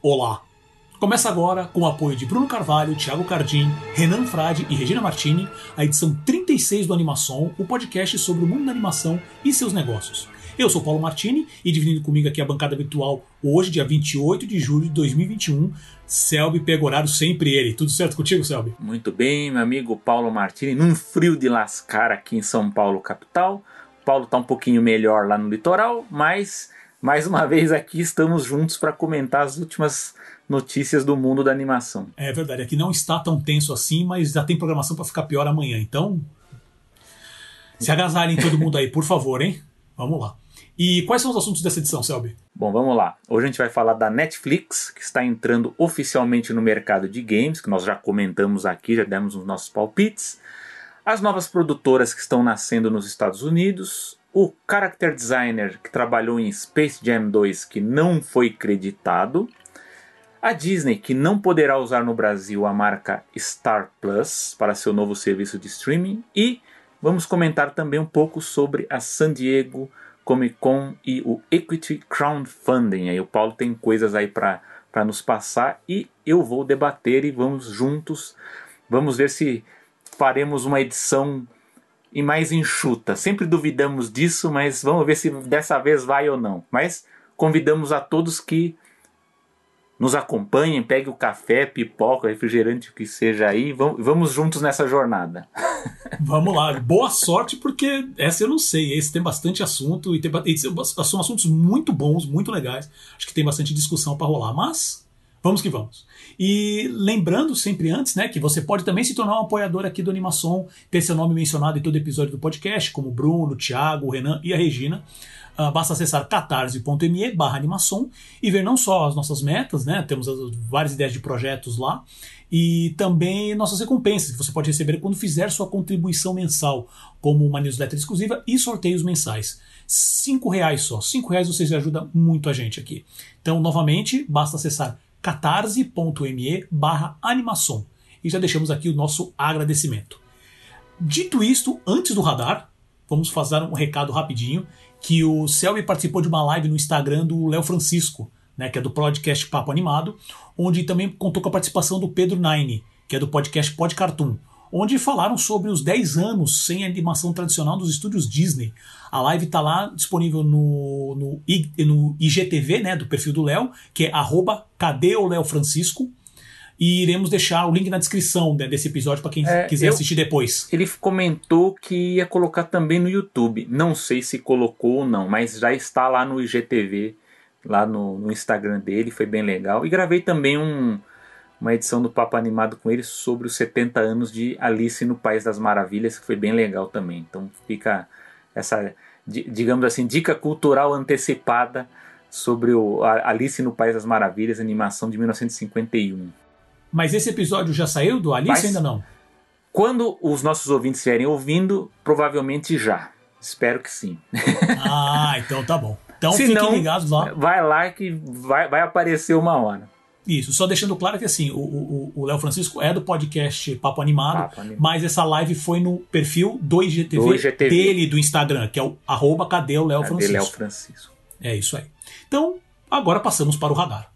Olá! Começa agora, com o apoio de Bruno Carvalho, Thiago Cardim, Renan Frade e Regina Martini, a edição 36 do Animação, o podcast sobre o mundo da animação e seus negócios. Eu sou Paulo Martini e dividindo comigo aqui a bancada virtual hoje, dia 28 de julho de 2021, Selby Pegorário, sempre ele. Tudo certo contigo, Selby? Muito bem, meu amigo Paulo Martini, num frio de lascar aqui em São Paulo, capital. Paulo tá um pouquinho melhor lá no litoral, mas mais uma vez aqui estamos juntos para comentar as últimas notícias do mundo da animação. É verdade, aqui não está tão tenso assim, mas já tem programação para ficar pior amanhã. Então, se agasalhem todo mundo aí, por favor, hein? Vamos lá. E quais são os assuntos dessa edição, Selby? Bom, vamos lá. Hoje a gente vai falar da Netflix, que está entrando oficialmente no mercado de games, que nós já comentamos aqui, já demos os nossos palpites. As novas produtoras que estão nascendo nos Estados Unidos, o character designer que trabalhou em Space Jam 2 que não foi creditado, a Disney que não poderá usar no Brasil a marca Star Plus para seu novo serviço de streaming. E vamos comentar também um pouco sobre a San Diego Comic Con e o Equity Crowdfunding. Aí o Paulo tem coisas aí para nos passar e eu vou debater e vamos juntos, vamos ver se faremos uma edição e mais enxuta. Sempre duvidamos disso, mas vamos ver se dessa vez vai ou não. Mas convidamos a todos que nos acompanhem, pegue o café, pipoca, refrigerante, o que seja aí, vamos juntos nessa jornada. Vamos lá, boa sorte, porque essa eu não sei. Esse tem bastante assunto e, tem, e são assuntos muito bons, muito legais. Acho que tem bastante discussão para rolar, mas vamos que vamos. E lembrando sempre antes, né, que você pode também se tornar um apoiador aqui do Animação, ter seu nome mencionado em todo episódio do podcast, como Bruno, Thiago, Renan e a Regina. Uh, basta acessar catarse.me barra animação e ver não só as nossas metas, né? Temos várias ideias de projetos lá, e também nossas recompensas que você pode receber quando fizer sua contribuição mensal, como uma newsletter exclusiva e sorteios mensais. Cinco reais só. Cinco reais vocês ajudam muito a gente aqui. Então, novamente, basta acessar catarse.me barra animação. E já deixamos aqui o nosso agradecimento. Dito isto, antes do radar, vamos fazer um recado rapidinho, que o Selby participou de uma live no Instagram do Léo Francisco, né, que é do podcast Papo Animado, onde também contou com a participação do Pedro Nine, que é do podcast Pod Cartoon, onde falaram sobre os 10 anos sem animação tradicional dos estúdios Disney. A live está lá disponível no, no, no, IGTV, né, do perfil do Léo, que é arroba cadê o Léo Francisco. E iremos deixar o link na descrição né, desse episódio para quem é, quiser eu, assistir depois. Ele comentou que ia colocar também no YouTube. Não sei se colocou ou não, mas já está lá no IGTV, lá no, no Instagram dele, foi bem legal. E gravei também um, uma edição do Papo Animado com ele sobre os 70 anos de Alice no País das Maravilhas, que foi bem legal também. Então fica essa, digamos assim, dica cultural antecipada sobre o Alice no País das Maravilhas, animação de 1951. Mas esse episódio já saiu do Alice Mas, ainda não? Quando os nossos ouvintes estiverem ouvindo, provavelmente já. Espero que sim. Ah, então tá bom. Então Se fiquem não, ligados lá. Vai lá que vai, vai aparecer uma hora. Isso, só deixando claro que assim, o Léo Francisco é do podcast Papo Animado, Papo Animado, mas essa live foi no perfil do IGTV, do IGTV, dele do Instagram, que é o arroba cadê o Léo Francisco. Léo Francisco. É isso aí. Então, agora passamos para o radar.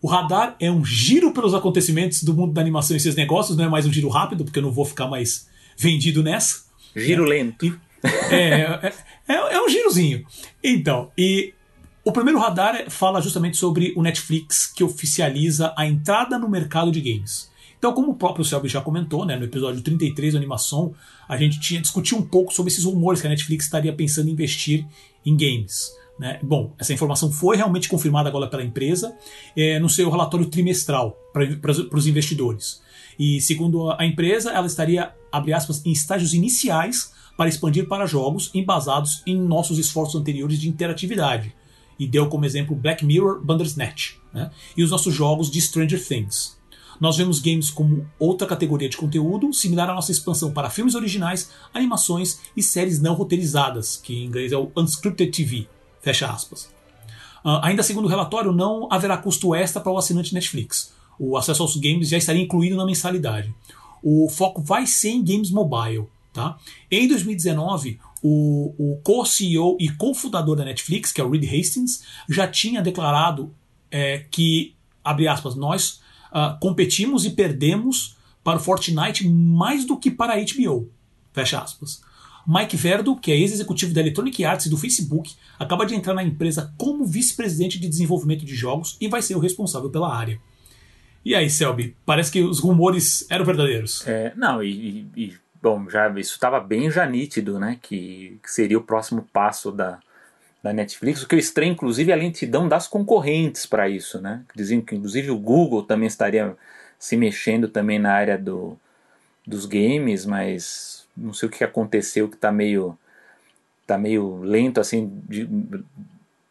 O radar é um giro pelos acontecimentos do mundo da animação e seus negócios, não é mais um giro rápido, porque eu não vou ficar mais vendido nessa. Giro lento. É, é, é, é um girozinho. Então, e o primeiro radar fala justamente sobre o Netflix que oficializa a entrada no mercado de games. Então, como o próprio Selby já comentou, né, no episódio 33 da animação, a gente tinha discutido um pouco sobre esses rumores que a Netflix estaria pensando em investir em games. Né? Bom, essa informação foi realmente confirmada agora pela empresa é, no seu relatório trimestral para os investidores. E segundo a empresa, ela estaria, abre aspas, em estágios iniciais para expandir para jogos embasados em nossos esforços anteriores de interatividade, e deu como exemplo Black Mirror Bandersnatch, né? e os nossos jogos de Stranger Things. Nós vemos games como outra categoria de conteúdo, similar à nossa expansão para filmes originais, animações e séries não roteirizadas, que em inglês é o Unscripted TV. Fecha aspas. Uh, ainda segundo o relatório, não haverá custo extra para o assinante Netflix. O acesso aos games já estaria incluído na mensalidade. O foco vai ser em games mobile. Tá? Em 2019, o, o co-CEO e cofundador da Netflix, que é o Reed Hastings, já tinha declarado é, que, abre aspas, nós uh, competimos e perdemos para o Fortnite mais do que para a HBO. Fecha aspas. Mike Verdo, que é ex-executivo da Electronic Arts e do Facebook, acaba de entrar na empresa como vice-presidente de desenvolvimento de jogos e vai ser o responsável pela área. E aí, Selby, parece que os rumores eram verdadeiros. É, não, e, e bom, já isso estava bem já nítido, né, que, que, seria o próximo passo da, da Netflix. O que eu estranho, inclusive, é a lentidão das concorrentes para isso, né? Diziam que, inclusive, o Google também estaria se mexendo também na área do, dos games, mas não sei o que aconteceu que está meio tá meio lento assim de,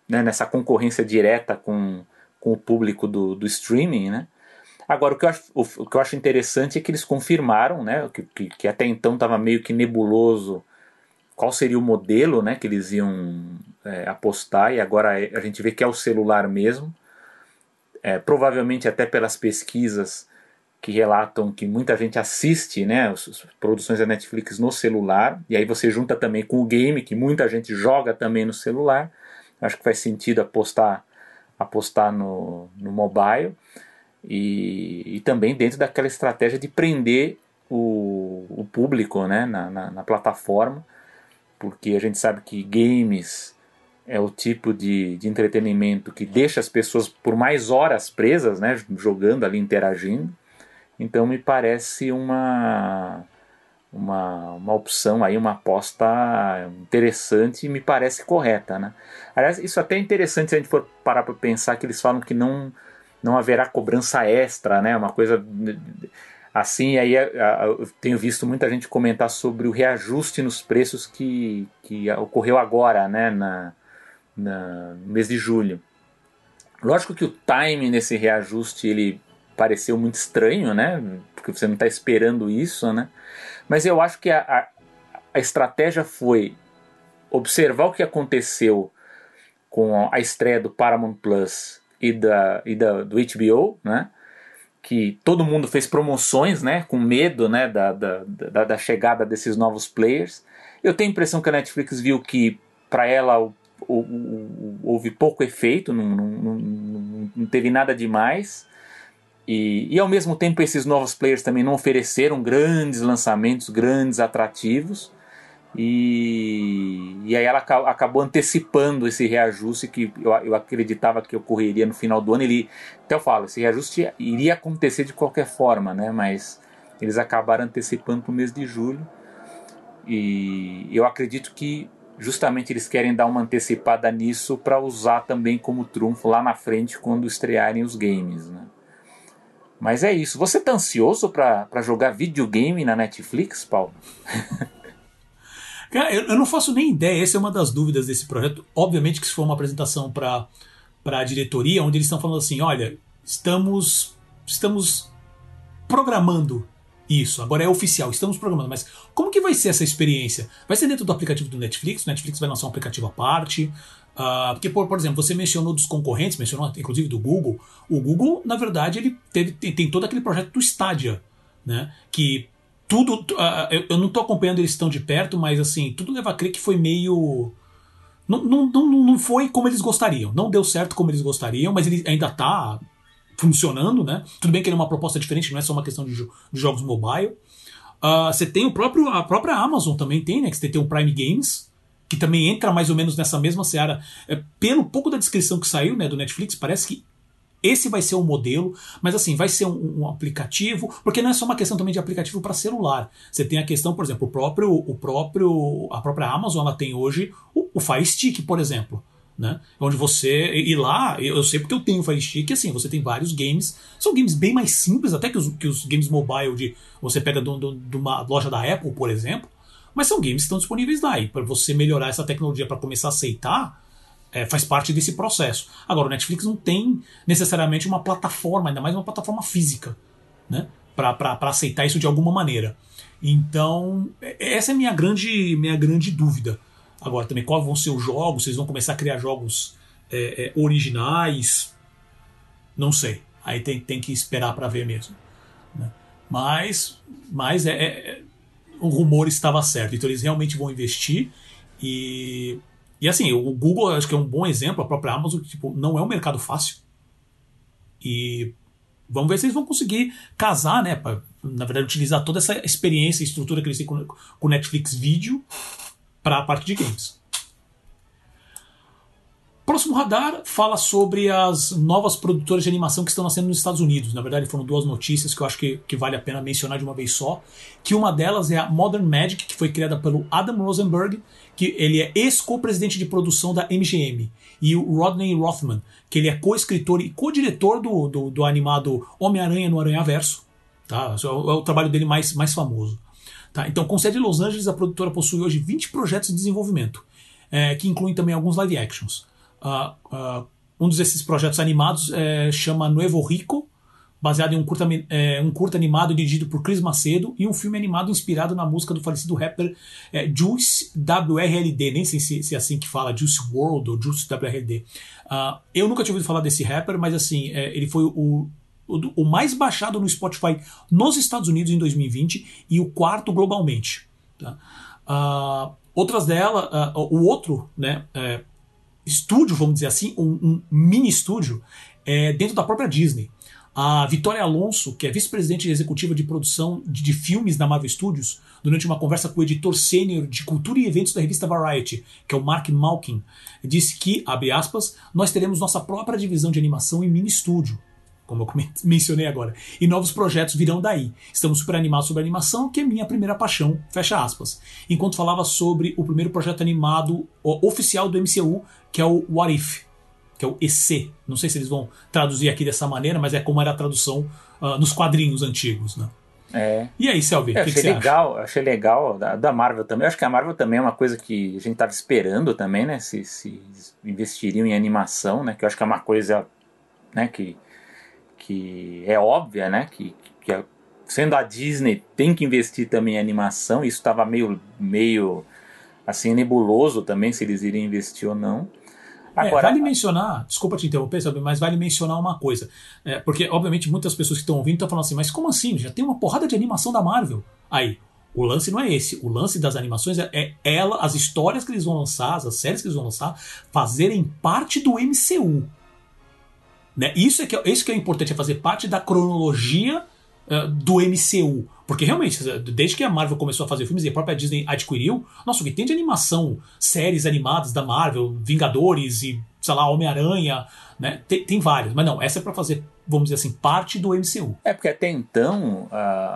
né, nessa concorrência direta com, com o público do, do streaming, né? Agora, o que, eu acho, o, o, que eu acho interessante é que eles confirmaram, né, que, que, que até então estava meio que nebuloso qual seria o modelo né, que eles iam é, apostar, e agora é, a gente vê que é o celular mesmo. É, provavelmente até pelas pesquisas que relatam que muita gente assiste né, as produções da Netflix no celular, e aí você junta também com o game, que muita gente joga também no celular. Acho que faz sentido apostar, apostar no, no mobile. E, e também dentro daquela estratégia de prender o, o público né, na, na, na plataforma, porque a gente sabe que games é o tipo de, de entretenimento que deixa as pessoas por mais horas presas, né, jogando ali, interagindo. Então me parece uma, uma, uma opção aí, uma aposta interessante e me parece correta, né? Aliás, isso até é interessante se a gente for parar para pensar que eles falam que não, não haverá cobrança extra, né? Uma coisa assim, aí eu tenho visto muita gente comentar sobre o reajuste nos preços que, que ocorreu agora, né? Na, na, no mês de julho. Lógico que o time nesse reajuste ele pareceu muito estranho, né? Porque você não está esperando isso, né? Mas eu acho que a, a, a, estratégia foi observar o que aconteceu com a estreia do Paramount Plus e, da, e da, do HBO, né? Que todo mundo fez promoções, né? Com medo, né? Da, da, da, da chegada desses novos players. Eu tenho a impressão que a Netflix viu que para ela o, o, o, houve pouco efeito, não, não, não, não teve nada demais. E, e ao mesmo tempo esses novos players também não ofereceram grandes lançamentos, grandes atrativos. E, e aí ela acabou antecipando esse reajuste que eu, eu acreditava que ocorreria no final do ano. Ele, até eu falo, esse reajuste iria acontecer de qualquer forma, né? mas eles acabaram antecipando para o mês de julho. E eu acredito que justamente eles querem dar uma antecipada nisso para usar também como trunfo lá na frente quando estrearem os games. Né? Mas é isso. Você tá ansioso para jogar videogame na Netflix, Paulo? Cara, eu, eu, não faço nem ideia. Essa é uma das dúvidas desse projeto. Obviamente que se for uma apresentação para a diretoria, onde eles estão falando assim, olha, estamos estamos programando isso. Agora é oficial, estamos programando. Mas como que vai ser essa experiência? Vai ser dentro do aplicativo do Netflix? O Netflix vai lançar um aplicativo à parte? Uh, porque, por, por, exemplo, você mencionou dos concorrentes, mencionou inclusive do Google. O Google, na verdade, ele teve, tem, tem todo aquele projeto do Stadia, né? Que tudo. Uh, eu, eu, não estou acompanhando eles tão de perto, mas assim, tudo leva a crer que foi meio. Não, não, não, não foi como eles gostariam. Não deu certo como eles gostariam, mas ele ainda está funcionando, né? Tudo bem que ele é uma proposta diferente, não é só uma questão de, jo de jogos mobile. Uh, você tem o próprio, a própria Amazon também tem, né? Que você tem o Prime Games, que também entra mais ou menos nessa mesma seara. É, pelo pouco da descrição que saiu né, do Netflix, parece que esse vai ser o modelo, mas assim, vai ser um, um, aplicativo, porque não é só uma questão também de aplicativo para celular. Você tem a questão, por exemplo, o próprio, o próprio, a própria Amazon ela tem hoje o, o Fire Stick, por exemplo. Né? Onde você. E lá, eu sei porque eu tenho o Fire Stick, assim, você tem vários games. São games bem mais simples, até que os, que os games mobile de. Você pega de uma loja da Apple, por exemplo. Mas são games que estão disponíveis lá. E para você melhorar essa tecnologia para começar a aceitar, é, faz parte desse processo. Agora, o Netflix não tem necessariamente uma plataforma, ainda mais uma plataforma física, né? Para aceitar isso de alguma maneira. Então, é, essa é minha grande, minha grande dúvida. Agora, também, quais vão ser os jogos? Vocês vão começar a criar jogos é, é, originais? Não sei. Aí tem, tem que esperar para ver mesmo. Né? Mas, mas é, é o rumor estava certo. Então eles realmente vão investir E, e assim, o Google acho que é um bom exemplo, a própria Amazon, tipo, não é um mercado fácil. E vamos ver se eles vão conseguir casar, né? Pra, na verdade, utilizar toda essa experiência e estrutura que eles têm com o Netflix Vídeo para a parte de games. Próximo radar fala sobre as novas produtoras de animação que estão nascendo nos Estados Unidos. Na verdade, foram duas notícias que eu acho que, que vale a pena mencionar de uma vez só. Que uma delas é a Modern Magic, que foi criada pelo Adam Rosenberg, que ele é ex-co-presidente de produção da MGM. E o Rodney Rothman, que ele é co-escritor e co-diretor do, do, do, animado Homem-Aranha no Aranha Verso. Tá? É o, é o trabalho dele mais, mais famoso. Tá? Então, com sede em Los Angeles, a produtora possui hoje 20 projetos de desenvolvimento, é, que incluem também alguns live actions. Uh, uh, um desses projetos animados é, chama Nuevo Rico, baseado em um curta, é, um curta animado dirigido por Chris Macedo e um filme animado inspirado na música do falecido rapper é, Juice WRLD, nem sei se, se, é assim que fala, Juice World ou Juice WRLD. Uh, eu nunca tinha ouvido falar desse rapper, mas assim, ele foi o, o, mais baixado no Spotify nos Estados Unidos em 2020 e o quarto globalmente. Tá? Uh, outras delas, uh, o outro, né, estúdio, vamos dizer assim, um, um mini estúdio é, dentro da própria Disney. A Vitória Alonso, que é vice-presidente executiva de produção de, de, filmes da Marvel Studios, durante uma conversa com o editor sênior de cultura e eventos da revista Variety, que é o Mark Malkin, disse que, abre aspas, nós teremos nossa própria divisão de animação em mini estúdio, como eu mencionei agora. E novos projetos virão daí. Estamos super animados sobre a animação, que é minha primeira paixão, fecha aspas. Enquanto falava sobre o primeiro projeto animado oficial do MCU, que é o What If, que é o EC. Não sei se eles vão traduzir aqui dessa maneira, mas é como era a tradução uh, nos quadrinhos antigos, né? É. E aí, Selvi, o que, que, você legal, acha? Achei legal da, da, Marvel também. Eu acho que a Marvel também é uma coisa que a gente estava esperando também, né? Se, se investiriam em animação, né? Que eu acho que é uma coisa né, que que é óbvia, né? Que, que é, sendo a Disney tem que investir também em animação. Isso estava meio, meio assim nebuloso também se eles iriam investir ou não. É, Agora, é, vale mencionar, desculpa te interromper, sabe, mas vale mencionar uma coisa. É, porque, obviamente, muitas pessoas que estão ouvindo estão falando assim, mas como assim? Já tem uma porrada de animação da Marvel. Aí, o lance não é esse. O lance das animações é, é ela, as histórias que eles vão lançar, as séries que eles vão lançar, fazerem parte do MCU. Né? Isso, é que, é, isso que é importante, é fazer parte da cronologia uh, do MCU. Porque realmente, desde que a Marvel começou a fazer filmes e a própria Disney adquiriu, nossa, o que tem de animação, séries animadas da Marvel, Vingadores e, sei lá, Homem-Aranha, né? Tem, tem vários. Mas não, essa é para fazer, vamos dizer assim, parte do MCU. É, porque até então,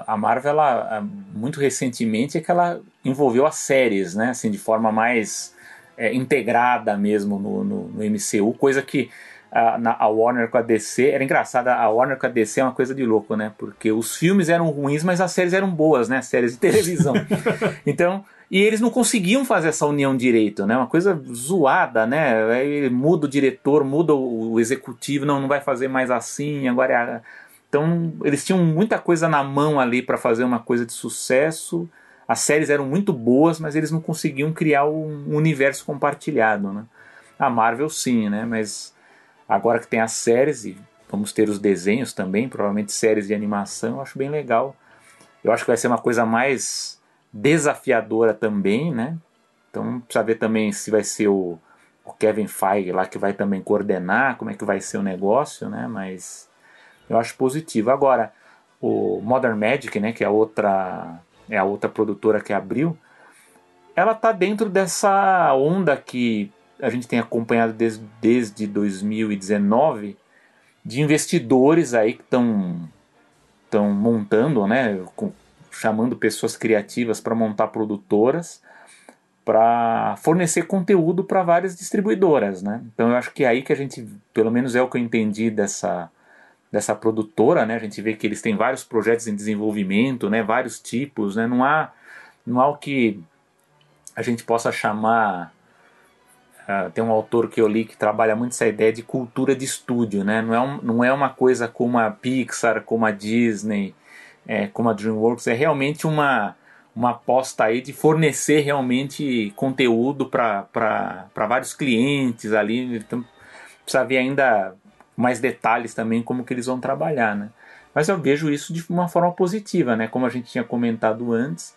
a Marvel, ela, muito recentemente, é que ela envolveu as séries, né? Assim, de forma mais é, integrada mesmo no, no, no MCU, coisa que a, na, a Warner com a DC. Era engraçado, a Warner com a DC é uma coisa de louco, né? Porque os filmes eram ruins, mas as séries eram boas, né? Séries de televisão. então, e eles não conseguiam fazer essa união direito, né? Uma coisa zoada, né? Aí muda o diretor, muda o executivo, não, não vai fazer mais assim, agora é a... Então, eles tinham muita coisa na mão ali para fazer uma coisa de sucesso. As séries eram muito boas, mas eles não conseguiam criar um universo compartilhado, né? A Marvel sim, né? Mas Agora que tem as séries e vamos ter os desenhos também, provavelmente séries de animação, eu acho bem legal. Eu acho que vai ser uma coisa mais desafiadora também, né? Então precisa ver também se vai ser o, o Kevin Feige lá que vai também coordenar, como é que vai ser o negócio, né? Mas eu acho positivo. Agora, o Modern Magic, né, que é a outra é a outra produtora que abriu, ela tá dentro dessa onda que a gente tem acompanhado desde, desde 2019 de investidores aí que estão estão montando, né, com, chamando pessoas criativas para montar produtoras para fornecer conteúdo para várias distribuidoras, né? Então eu acho que é aí que a gente, pelo menos é o que eu entendi dessa dessa produtora, né? A gente vê que eles têm vários projetos em desenvolvimento, né? Vários tipos, né? Não há não há o que a gente possa chamar Uh, tem um autor que eu li que trabalha muito essa ideia de cultura de estúdio, né? Não é, um, não é uma coisa como a Pixar, como a Disney, é, como a DreamWorks, é realmente uma, uma aposta aí de fornecer realmente conteúdo para vários clientes ali. Então, precisa ver ainda mais detalhes também como que eles vão trabalhar, né? Mas eu vejo isso de uma forma positiva, né? Como a gente tinha comentado antes,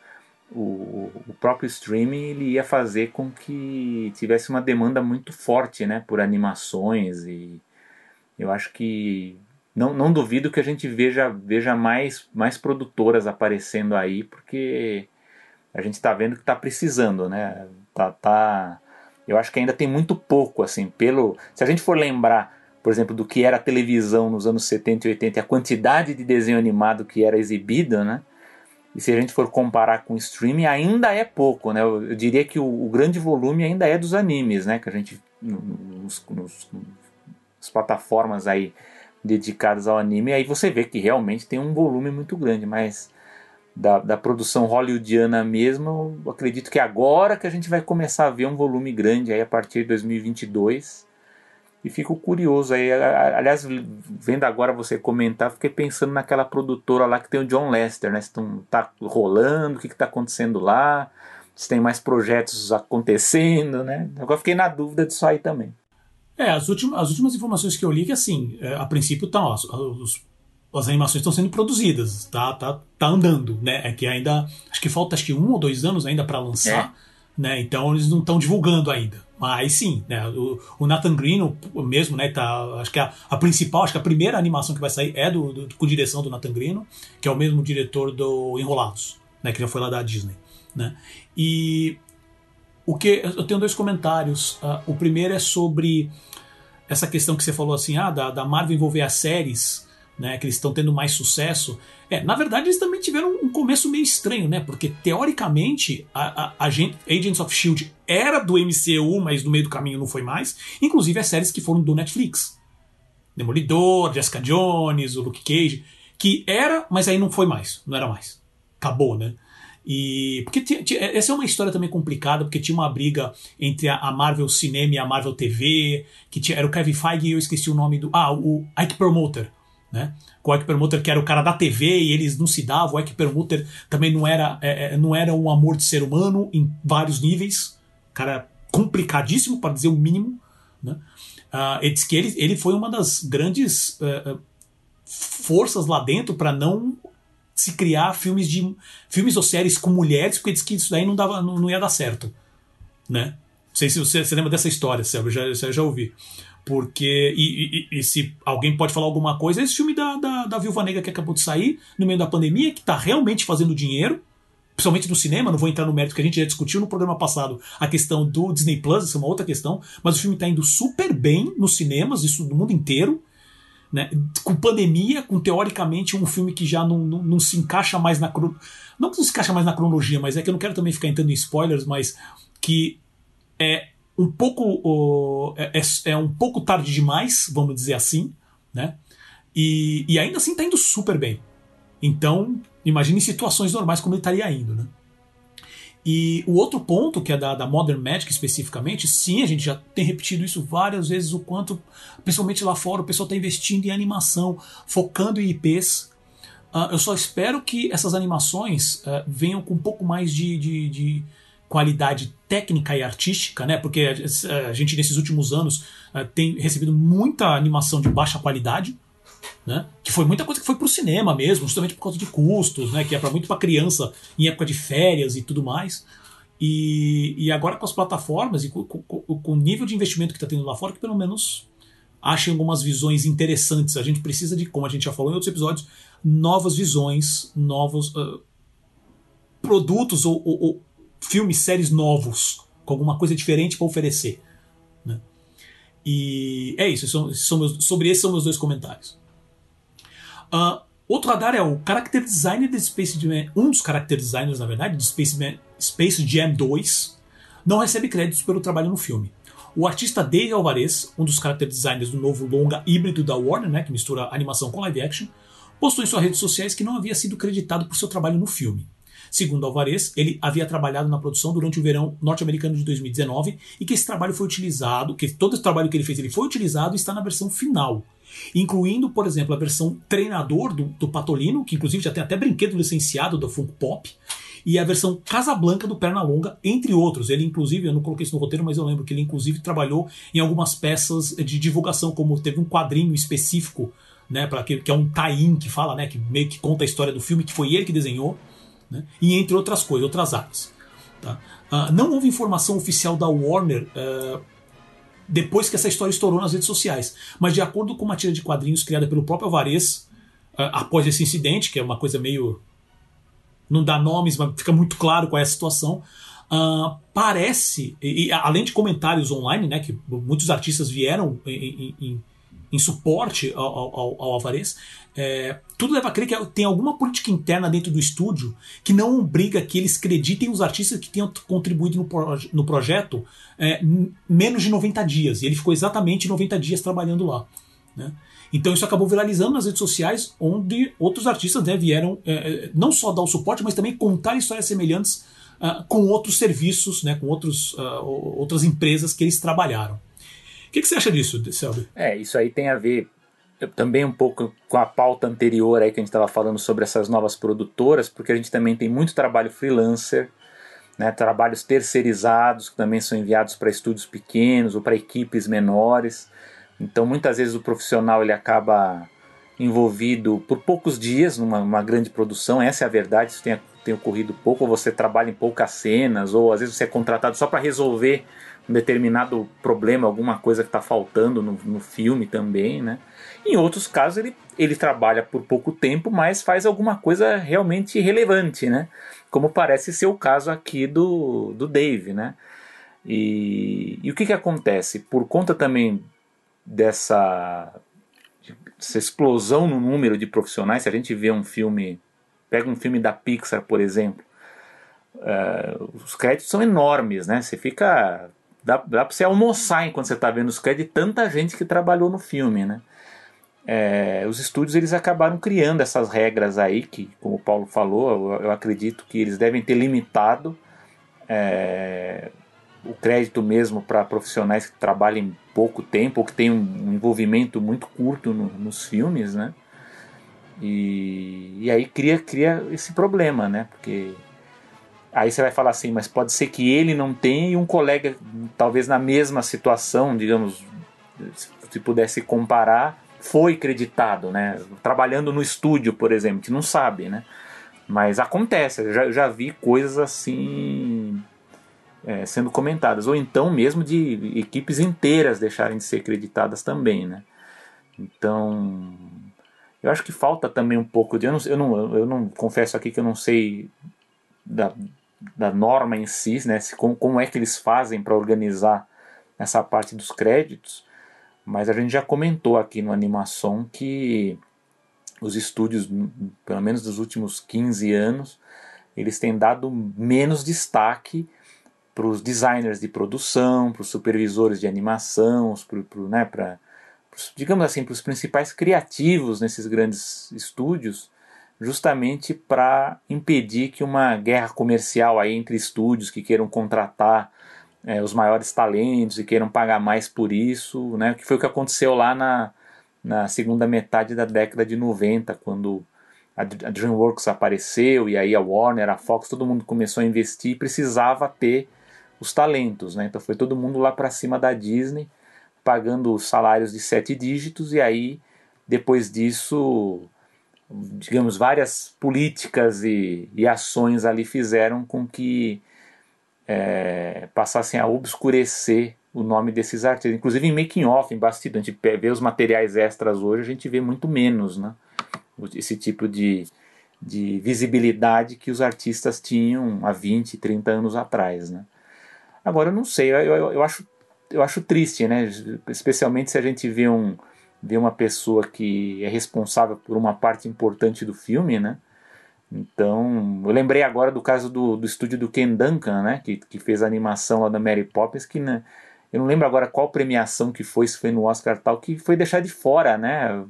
o, o próprio streaming ele ia fazer com que tivesse uma demanda muito forte né, por animações e eu acho que não, não duvido que a gente veja, veja mais, mais produtoras aparecendo aí, porque a gente está vendo que está precisando, né? Tá, tá, eu acho que ainda tem muito pouco, assim, pelo. Se a gente for lembrar, por exemplo, do que era a televisão nos anos 70 e 80, a quantidade de desenho animado que era exibido, né? E se a gente for comparar com o streaming, ainda é pouco, né? Eu, eu diria que o, o, grande volume ainda é dos animes, né? Que a gente nos, nos, nas plataformas aí dedicadas ao anime, aí você vê que realmente tem um volume muito grande, mas da, da produção hollywoodiana mesmo, eu acredito que agora que a gente vai começar a ver um volume grande aí a partir de 2022. E fico curioso aí, aliás, vendo agora você comentar, fiquei pensando naquela produtora lá que tem o John Lester, né? Se tá rolando, o que, que tá acontecendo lá, se tem mais projetos acontecendo, né? Agora fiquei na dúvida disso aí também. É, as últimas, as últimas informações que eu li que assim, é, a princípio estão, os, as animações estão sendo produzidas, tá, tá, tá andando, né? É que ainda, acho que falta acho que um ou dois anos ainda para lançar, é. né? Então eles não estão divulgando ainda. Mas sim, né? O, o Nathan Green, o, mesmo, né? Tá, acho que a, a, principal, acho que a primeira animação que vai sair é do, do, com direção do Nathan Green, que é o mesmo diretor do Enrolados, né? Que já foi lá da Disney, né? E o que eu tenho dois comentários. Uh, o primeiro é sobre essa questão que você falou assim, ah, da, da Marvel envolver as séries, né, que eles estão tendo mais sucesso. É, na verdade eles também tiveram um começo meio estranho, né? Porque teoricamente a, a, a Agents of Shield era do MCU, mas no meio do caminho não foi mais. Inclusive as séries que foram do Netflix, Demolidor, Jessica Jones, o Luke Cage, que era, mas aí não foi mais, não era mais, acabou, né? E porque essa é uma história também complicada, porque tinha uma briga entre a Marvel Cinema e a Marvel TV, que tinha, era o Kevin Feige e eu esqueci o nome do. Ah, o Ike Perlmutter, né? O Ike Perlmutter que era o cara da TV e eles não se davam. O Ike Perlmutter também não era, é, é não era um amor de ser humano em vários níveis. Cara complicadíssimo, para dizer o mínimo. Né? Uh, ele que ele, ele foi uma das grandes uh, forças lá dentro para não se criar filmes de filmes ou séries com mulheres, porque diz que isso daí não, dava, não, não ia dar certo. Né? Não sei se você, você lembra dessa história, Sérgio, já, já ouvi. Porque, e, e, e, se alguém pode falar alguma coisa, esse filme da, da, da Viúva Negra que acabou de sair, no meio da pandemia, que está realmente fazendo dinheiro, principalmente no cinema, não vou entrar no mérito que a gente já discutiu no programa passado, a questão do Disney Plus, essa é uma outra questão, mas o filme está indo super bem nos cinemas, isso no mundo inteiro, né? Com pandemia, com teoricamente um filme que já não, não, não se encaixa mais na não que não se encaixa mais na cronologia, mas é que eu não quero também ficar entrando em spoilers, mas que é um pouco é, é, é um pouco tarde demais, vamos dizer assim, né? E, e ainda assim está indo super bem. Então, imagine situações normais como ele estaria indo, né? E o outro ponto, que é da, da Modern Magic especificamente, sim, a gente já tem repetido isso várias vezes, o quanto, principalmente lá fora, o pessoal está investindo em animação, focando em IPs. Uh, ah, eu só espero que essas animações uh, venham com um pouco mais de, de, de, qualidade técnica e artística, né? Porque a, a gente, nesses últimos anos, uh, tem recebido muita animação de baixa qualidade né? Que foi muita coisa que foi pro cinema mesmo, justamente por causa de custos, né? Que é para muito para criança em época de férias e tudo mais. E, e agora com as plataformas e com, com, com o nível de investimento que está tendo lá fora, que pelo menos achem algumas visões interessantes. A gente precisa de, como a gente já falou em outros episódios, novas visões, novos uh, produtos ou, ou, ou, filmes, séries novos, com alguma coisa diferente para oferecer. Né? E é isso. São, são meus, sobre esses são meus dois comentários. Uh, outro radar é o character designer de Space Jam, um dos character designers, na verdade, de Space, Man, Space Jam 2, não recebe créditos pelo trabalho no filme. O artista Dave Alvarez, um dos character designers do novo longa híbrido da Warner, né, que mistura animação com live action, postou em suas redes sociais que não havia sido creditado por seu trabalho no filme. Segundo Alvarez, ele havia trabalhado na produção durante o verão norte-americano de 2019 e que esse trabalho foi utilizado, que todo esse trabalho que ele fez ele foi utilizado e está na versão final incluindo, por exemplo, a versão treinador do, do Patolino, que inclusive já tem até brinquedo licenciado do Funko Pop, e a versão Casablanca do Pernalonga, entre outros. Ele, inclusive, eu não coloquei isso no roteiro, mas eu lembro que ele, inclusive, trabalhou em algumas peças de divulgação, como teve um quadrinho específico, né, para que, que é um tie-in que fala, né, que meio que conta a história do filme, que foi ele que desenhou. Né? E entre outras coisas, outras áreas. Tá? Uh, não houve informação oficial da Warner uh, depois que essa história estourou nas redes sociais. Mas de acordo com uma tira de quadrinhos criada pelo próprio Alvarez, uh, após esse incidente, que é uma coisa meio. não dá nomes, mas fica muito claro qual é a situação. Uh, parece, e, e, além de comentários online, né, que muitos artistas vieram em, em suporte ao, ao, ao Alvarez, é, tudo leva a crer que tem alguma política interna dentro do estúdio que não obriga que eles creditem os artistas que tenham contribuído no, no projeto é, menos de 90 dias. E ele ficou exatamente 90 dias trabalhando lá. Né? Então isso acabou viralizando nas redes sociais, onde outros artistas né, vieram é, é não só dar o suporte, mas também contar histórias semelhantes uh, com outros serviços, né, com outros, uh, outras empresas que eles trabalharam. O que, que, você acha disso, Selby? É, isso aí tem a ver também um pouco com a pauta anterior aí que a gente estava falando sobre essas novas produtoras, porque a gente também tem muito trabalho freelancer, né, trabalhos terceirizados que também são enviados para estúdios pequenos ou para equipes menores. Então muitas vezes o profissional ele acaba envolvido por poucos dias numa grande produção, essa é a verdade, isso tem, tem ocorrido pouco, ou você trabalha em poucas cenas, ou às vezes você é contratado só para resolver um determinado problema, alguma coisa que está faltando no, no filme também, né? Em outros casos, ele, ele trabalha por pouco tempo, mas faz alguma coisa realmente relevante, né? Como parece ser o caso aqui do, do Dave, né? E, e o que, que acontece? Por conta também dessa, dessa explosão no número de profissionais, se a gente vê um filme, pega um filme da Pixar, por exemplo, uh, os créditos são enormes, né? Você fica. Dá, dá você almoçar enquanto você tá vendo os créditos tanta gente que trabalhou no filme, né? é, os estúdios eles acabaram criando essas regras aí que, como o Paulo falou, eu, eu acredito que eles devem ter limitado é, o crédito mesmo para profissionais que trabalhem pouco tempo ou que têm um envolvimento muito curto no, nos filmes, né? E, e aí cria, cria esse problema, né? Porque aí você vai falar assim, mas pode ser que ele não tenha e um colega, talvez na mesma situação, digamos, se pudesse comparar, foi creditado, né? Trabalhando no estúdio, por exemplo, que não sabe, né? Mas acontece, eu já, já vi coisas assim é, sendo comentadas, ou então mesmo de equipes inteiras deixarem de ser creditadas também, né? Então, eu acho que falta também um pouco de. Eu não, eu não, eu não confesso aqui que eu não sei da, da norma em si, né? Se, como, como é que eles fazem para organizar essa parte dos créditos, mas a gente já comentou aqui no Animação que os estúdios, pelo menos dos últimos 15 anos, eles têm dado menos destaque para os designers de produção, para os supervisores de animação, para, né, para, digamos assim, para os principais criativos nesses grandes estúdios, justamente para impedir que uma guerra comercial aí entre estúdios que queiram contratar é, os maiores talentos e queiram pagar mais por isso, né? que foi o que aconteceu lá na, na segunda metade da década de 90, quando a, DreamWorks apareceu e aí a Warner, a Fox, todo mundo começou a investir e precisava ter os talentos, né? Então foi todo mundo lá para cima da Disney, pagando salários de sete dígitos e aí depois disso, digamos, várias políticas e, e ações ali fizeram com que é, passassem a obscurecer o nome desses artistas. Inclusive em making off, em bastidor, a gente vê os materiais extras hoje, a gente vê muito menos, né? Esse tipo de, de visibilidade que os artistas tinham há 20, 30 anos atrás, né? Agora eu não sei, eu, eu, eu acho eu acho triste, né? Especialmente se a gente vê um vê uma pessoa que é responsável por uma parte importante do filme, né? Então, eu lembrei agora do caso do, do estúdio do Ken Duncan, né, que, que fez a animação lá da Mary Poppins, que né, eu não lembro agora qual premiação que foi, se foi no Oscar tal, que foi deixar de fora, né,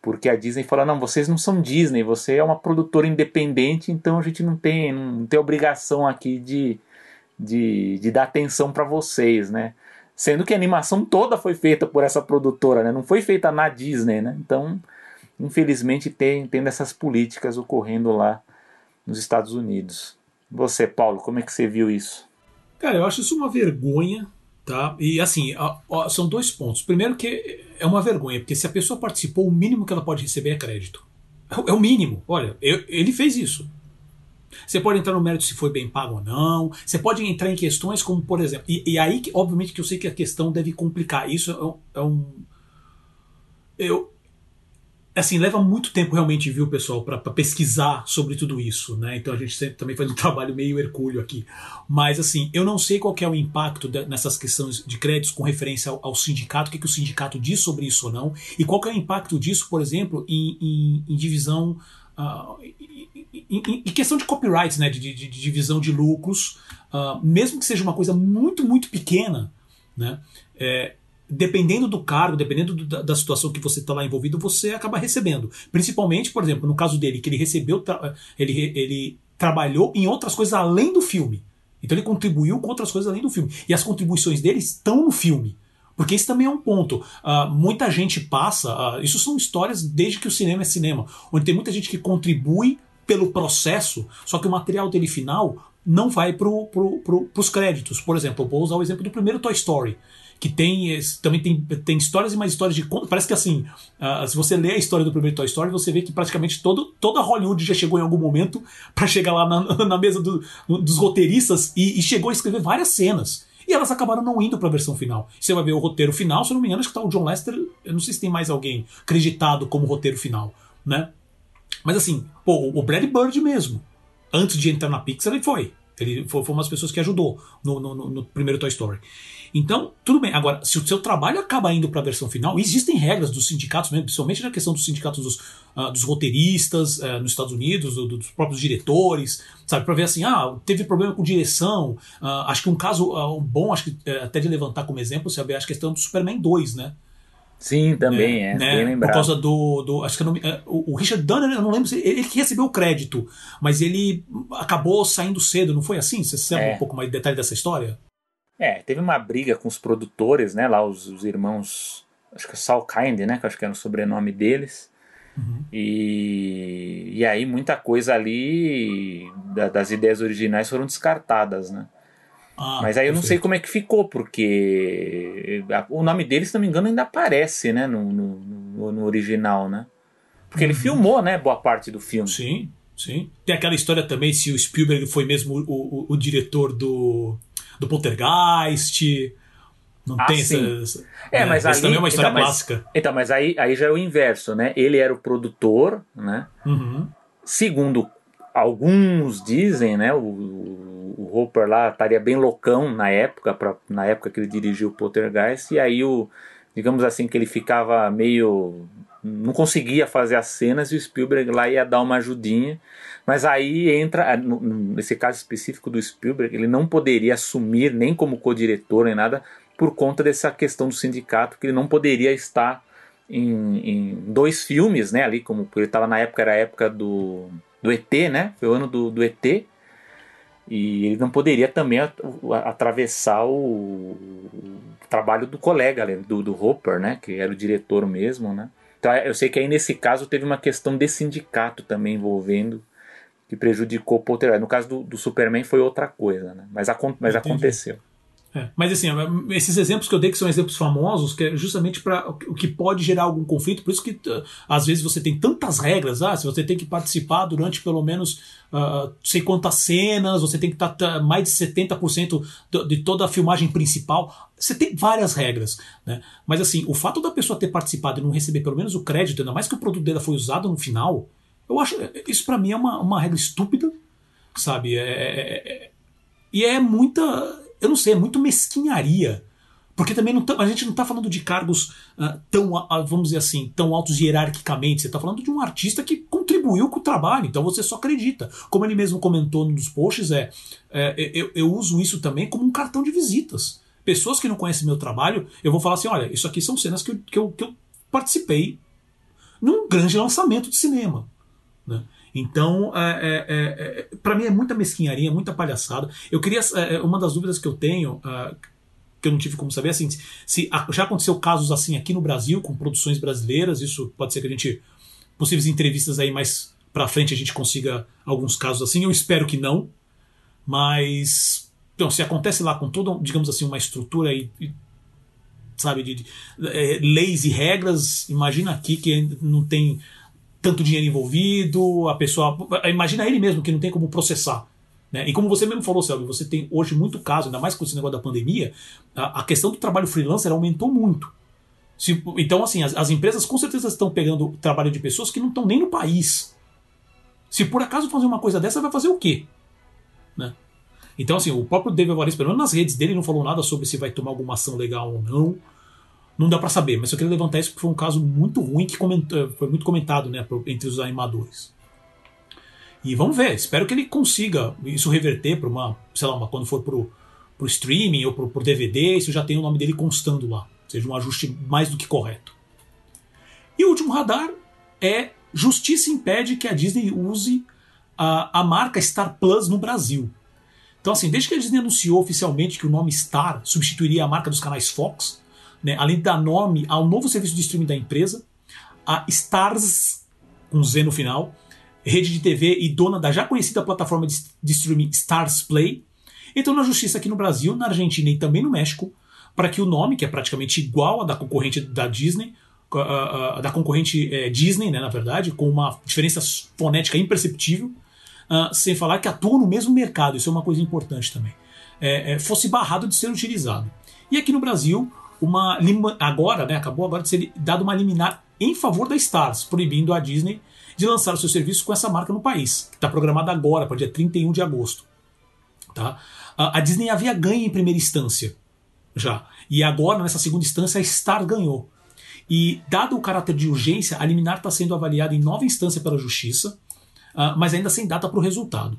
porque a Disney falou, não, vocês não são Disney, você é uma produtora independente, então a gente não tem, não tem obrigação aqui de, de, de dar atenção para vocês, né, sendo que a animação toda foi feita por essa produtora, né, não foi feita na Disney, né, então infelizmente tem, dessas políticas ocorrendo lá nos Estados Unidos. Você, Paulo, como é que você viu isso? Cara, eu acho isso uma vergonha, tá? E assim, ó, ó, são dois pontos. Primeiro que é uma vergonha, porque se a pessoa participou, o mínimo que ela pode receber é crédito. É o mínimo. Olha, eu, ele fez isso. Você pode entrar no mérito se foi bem pago ou não. Você pode entrar em questões como, por exemplo. E, e aí, obviamente, que eu sei que a questão deve complicar. Isso é, é um. Eu, assim, leva muito tempo realmente, viu, pessoal, para pesquisar sobre tudo isso, né? Então a gente sempre também faz um trabalho meio hercúleo aqui. Mas, assim, eu não sei qual é o impacto de, nessas questões de créditos com referência ao, ao sindicato, o que, que, o sindicato diz sobre isso ou não, e qual é o impacto disso, por exemplo, em, em, em divisão. Uh, em, questão de copyrights, né, de, de, de divisão de lucros, uh, mesmo que seja uma coisa muito, muito pequena, né, é, dependendo do cargo, dependendo do, da, da, situação que você está lá envolvido, você acaba recebendo. Principalmente, por exemplo, no caso dele, que ele recebeu, ele, ele trabalhou em outras coisas além do filme. Então ele contribuiu com outras coisas além do filme. E as contribuições dele estão no filme. Porque esse também é um ponto. Uh, muita gente passa. Uh, isso são histórias desde que o cinema é cinema. Onde tem muita gente que contribui pelo processo, só que o material dele final não vai para pro, pro, os créditos. Por exemplo, eu vou usar o exemplo do primeiro Toy Story que tem também tem, tem histórias e mais histórias de parece que assim uh, se você lê a história do primeiro Toy Story você vê que praticamente todo, toda Hollywood já chegou em algum momento para chegar lá na, na mesa do, dos roteiristas e, e, chegou a escrever várias cenas. E elas acabaram não indo para a versão final. Você vai ver o roteiro final se eu não me engano acho que tá o John Lester eu não sei se tem mais alguém acreditado como roteiro final né mas assim pô, o Brad Bird mesmo antes de entrar na Pixar ele foi ele foi, foi uma das pessoas que ajudou no, no, no primeiro Toy Story então, tudo bem. Agora, se o seu trabalho acaba indo para a versão final, existem regras dos sindicatos mesmo, principalmente na questão dos sindicatos dos, uh, dos roteiristas uh, nos Estados Unidos, do, dos próprios diretores, sabe? Para ver assim, ah, teve problema com direção. Uh, acho que um caso bom, acho que eh, até de levantar como exemplo, sabe? Acho que a questão do Superman 2, né? Sim, também é, é né? bem lembrado. Por causa do. do acho que não, é, o, o Richard Donner, eu não lembro se ele que recebeu o crédito, mas ele acabou saindo cedo, não foi assim? Você sabe é. um pouco mais de detalhe dessa história? É, teve uma briga com os produtores, né? Lá os, os irmãos, acho que é Salkind, né? Que acho que era o sobrenome deles. Uhum. E, e aí muita coisa ali da, das ideias originais foram descartadas, né? Ah, Mas aí eu não sei como é que ficou, porque o nome dele, se não me engano, ainda aparece, né? No, no, no original, né? Porque uhum. ele filmou, né? Boa parte do filme. Sim, sim. Tem aquela história também se o Spielberg foi mesmo o, o, o diretor do do Poltergeist. Não ah, tem sim. essa. É, é, mas ali, também é uma história então, clássica. Mas, então, mas aí, aí já é o inverso, né? Ele era o produtor, né? Uhum. Segundo alguns dizem, né? O Hopper lá estaria bem loucão na época, pra, na época que ele dirigiu o Poltergeist, e aí o, digamos assim, que ele ficava meio. não conseguia fazer as cenas e o Spielberg lá ia dar uma ajudinha. Mas aí entra, ah, nesse caso específico do Spielberg, ele não poderia assumir nem como co-diretor nem nada por conta dessa questão do sindicato, que ele não poderia estar em, em dois filmes, né? Ali, como ele estava na época, era a época do, do ET, né? Foi o ano do, do ET. E ele não poderia também atravessar o, trabalho do colega, do, do Hopper, né? Que era o diretor mesmo, né? Então eu sei que aí nesse caso teve uma questão de sindicato também envolvendo que prejudicou o Poltergeist. No caso do, do Superman foi outra coisa, né? Mas, mas aconteceu. É. Mas assim, esses exemplos que eu dei que são exemplos famosos, que é justamente para o que pode gerar algum conflito, por isso que às vezes você tem tantas regras, ah, se você tem que participar durante pelo menos uh, sei quantas cenas, você tem que estar tá, mais de 70% de toda a filmagem principal, você tem várias regras, né? Mas assim, o fato da pessoa ter participado e não receber pelo menos o crédito, ainda mais que o produto dela foi usado no final, eu acho. Isso para mim é uma, uma regra estúpida, sabe? É, é, é, é, e é muita. Eu não sei, é muito mesquinharia. Porque também não tá, a gente não está falando de cargos uh, tão, uh, vamos dizer assim, tão altos hierarquicamente. Você está falando de um artista que contribuiu com o trabalho, então você só acredita. Como ele mesmo comentou num dos posts, é, é eu, eu uso isso também como um cartão de visitas. Pessoas que não conhecem meu trabalho, eu vou falar assim: olha, isso aqui são cenas que eu, que eu, que eu participei num grande lançamento de cinema. Né? Então, é, é, é, é para mim é muita mesquinharia, muita palhaçada. Eu queria. Uma das dúvidas que eu tenho, que eu não tive como saber, assim, se já aconteceu casos assim aqui no Brasil, com produções brasileiras, isso pode ser que a gente. possíveis entrevistas aí mais para frente a gente consiga alguns casos assim. Eu espero que não, mas. Então, se acontece lá com toda, digamos assim, uma estrutura e, sabe, de, de é, leis e regras, imagina aqui que não tem tanto dinheiro envolvido, a pessoa. Imagina ele mesmo que não tem como processar. Né? E como você mesmo falou, Selby, você tem hoje muito caso, ainda mais com esse negócio da pandemia, a, a questão do trabalho freelancer aumentou muito. Se, então, assim, as, as, empresas com certeza estão pegando trabalho de pessoas que não estão nem no país. Se por acaso fazer uma coisa dessa, vai fazer o quê? Né? Então, assim, o próprio David Alvarez, pelo menos nas redes dele, não falou nada sobre se vai tomar alguma ação legal ou não. Não dá para saber, mas eu queria levantar isso porque foi um caso muito ruim que comentou, foi muito comentado né, entre os animadores. E vamos ver, espero que ele consiga isso reverter para uma, sei lá, uma, quando for pro, pro streaming ou pro, pro DVD, isso já tem o nome dele constando lá. Seja um ajuste mais do que correto. E o último radar é Justiça impede que a Disney use a, a marca Star Plus no Brasil. Então, assim, desde que a Disney anunciou oficialmente que o nome Star substituiria a marca dos canais Fox, né, além de dar nome ao novo serviço de streaming da empresa, a Stars, com Z no final, rede de TV e dona da já conhecida plataforma de, de streaming Stars Play, entrou na justiça aqui no Brasil, na Argentina e também no México, para que o nome, que é praticamente igual ao da concorrente da Disney, da concorrente uh, Disney, né, na verdade, com uma diferença fonética imperceptível, sem falar que atua no mesmo mercado, isso é uma coisa importante também, é, é, fosse barrado de ser utilizado. E aqui no Brasil, uma agora, né, acabou agora de ser dado uma liminar em favor da Stars, proibindo a Disney de lançar o seu serviço com essa marca no país, que está programada agora, para dia 31 de agosto. Tá? A Disney havia ganho em primeira instância, já. E agora, nessa segunda instância, a Star ganhou. E, dado o caráter de urgência, a liminar está sendo avaliada em nova instância pela Justiça, uh, mas ainda sem data para o resultado.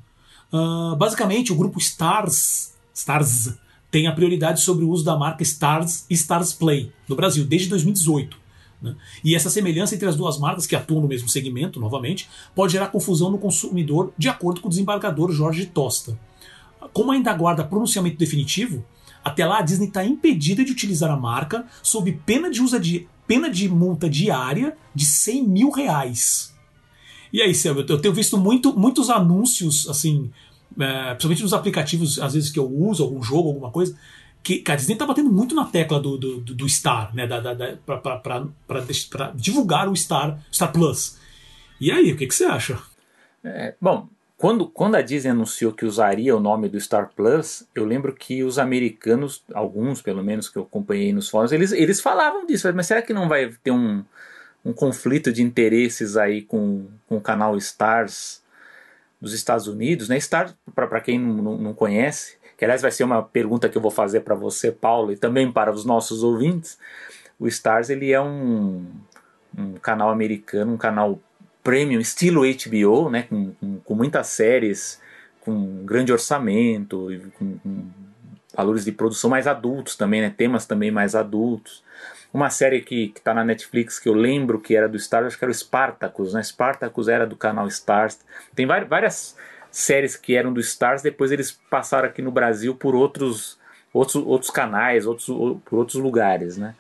Uh, basicamente, o grupo Stars, Stars tem a prioridade sobre o uso da marca Stars Stars Play no Brasil, desde 2018. Né? E essa semelhança entre as duas marcas, que atuam no mesmo segmento, novamente, pode gerar confusão no consumidor, de acordo com o desembargador Jorge Tosta. Como ainda aguarda pronunciamento definitivo, até lá a Disney está impedida de utilizar a marca sob pena de, usa de, pena de multa diária de 100 mil reais. E aí, Selma, eu tenho visto muito, muitos anúncios, assim, é, principalmente nos aplicativos, às vezes que eu uso, algum jogo, alguma coisa, que, a Disney tá batendo muito na tecla do, do, do Star, né? Da, da, da, pra, divulgar o Star, Star Plus. E aí, o que, que você acha? É, bom, quando, quando a Disney anunciou que usaria o nome do Star Plus, eu lembro que os americanos, alguns pelo menos que eu acompanhei nos fóruns, eles, eles falavam disso. Mas será que não vai ter um, um conflito de interesses aí com, com o canal Stars dos Estados Unidos? Né? Star, para quem não, não conhece, que aliás vai ser uma pergunta que eu vou fazer para você, Paulo, e também para os nossos ouvintes. O Stars ele é um, um canal americano, um canal premium, estilo HBO, né, com, com, com muitas séries, com grande orçamento, com, com, valores de produção mais adultos também, né, temas também mais adultos. Uma série que está na Netflix que eu lembro que era do Stars, acho que era o Spartacus, né? Spartacus era do canal Stars. Tem várias séries que eram do Stars, depois eles passaram aqui no Brasil por outros, outros, outros canais, outros, por outros lugares, né?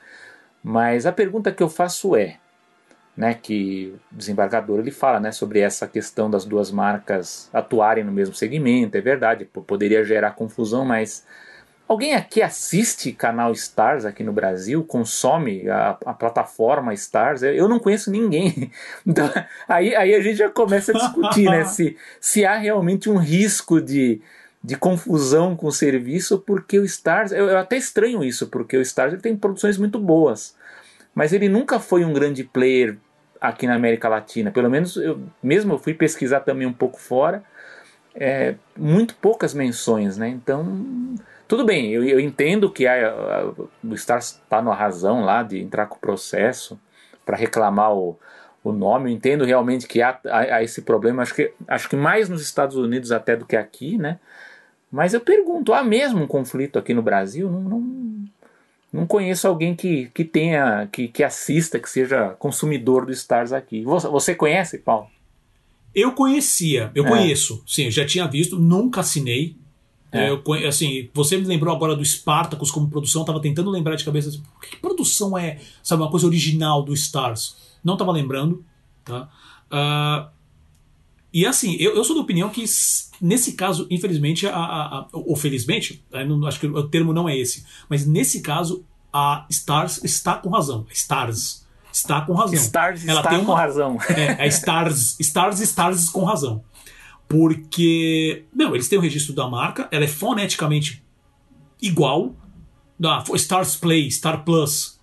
Mas a pergunta que eu faço é, né, que o desembargador ele fala, né, sobre essa questão das duas marcas atuarem no mesmo segmento, é verdade, poderia gerar confusão, mas Alguém aqui assiste canal Stars aqui no Brasil? Consome a, a plataforma Stars? Eu não conheço ninguém. Então, aí, aí a gente já começa a discutir né, se, se há realmente um risco de, de confusão com o serviço, porque o Stars. Eu, eu até estranho isso, porque o Stars ele tem produções muito boas. Mas ele nunca foi um grande player aqui na América Latina. Pelo menos, eu, mesmo eu fui pesquisar também um pouco fora, é, muito poucas menções, né? Então tudo bem, eu, eu entendo que a, a, o Star está na razão lá de entrar com o processo para reclamar o, o nome. Eu entendo realmente que há, há, há, esse problema. Acho que, acho que mais nos Estados Unidos até do que aqui, né? Mas eu pergunto, há mesmo um conflito aqui no Brasil? Não, não, não conheço alguém que, que tenha, que, que assista, que seja consumidor do Stars aqui. Você, você conhece, Paulo? Eu conhecia, eu é. conheço, sim, já tinha visto, nunca assinei, é. Eu, assim, você me lembrou agora do Spartacus como produção, tava tentando lembrar de cabeça assim, que produção é, sabe, uma coisa original do Stars. Não tava lembrando, tá? Uh, e assim, eu, eu, sou da opinião que nesse caso, infelizmente, a, a, a, ou felizmente, não, acho que o termo não é esse, mas nesse caso a Stars está com razão. Stars está com razão. Stars ela está tem com uma, razão. É, é Stars, Stars, Stars com razão. Porque, não, eles têm o registro da marca, ela é foneticamente igual. Da Stars Play, Star Plus.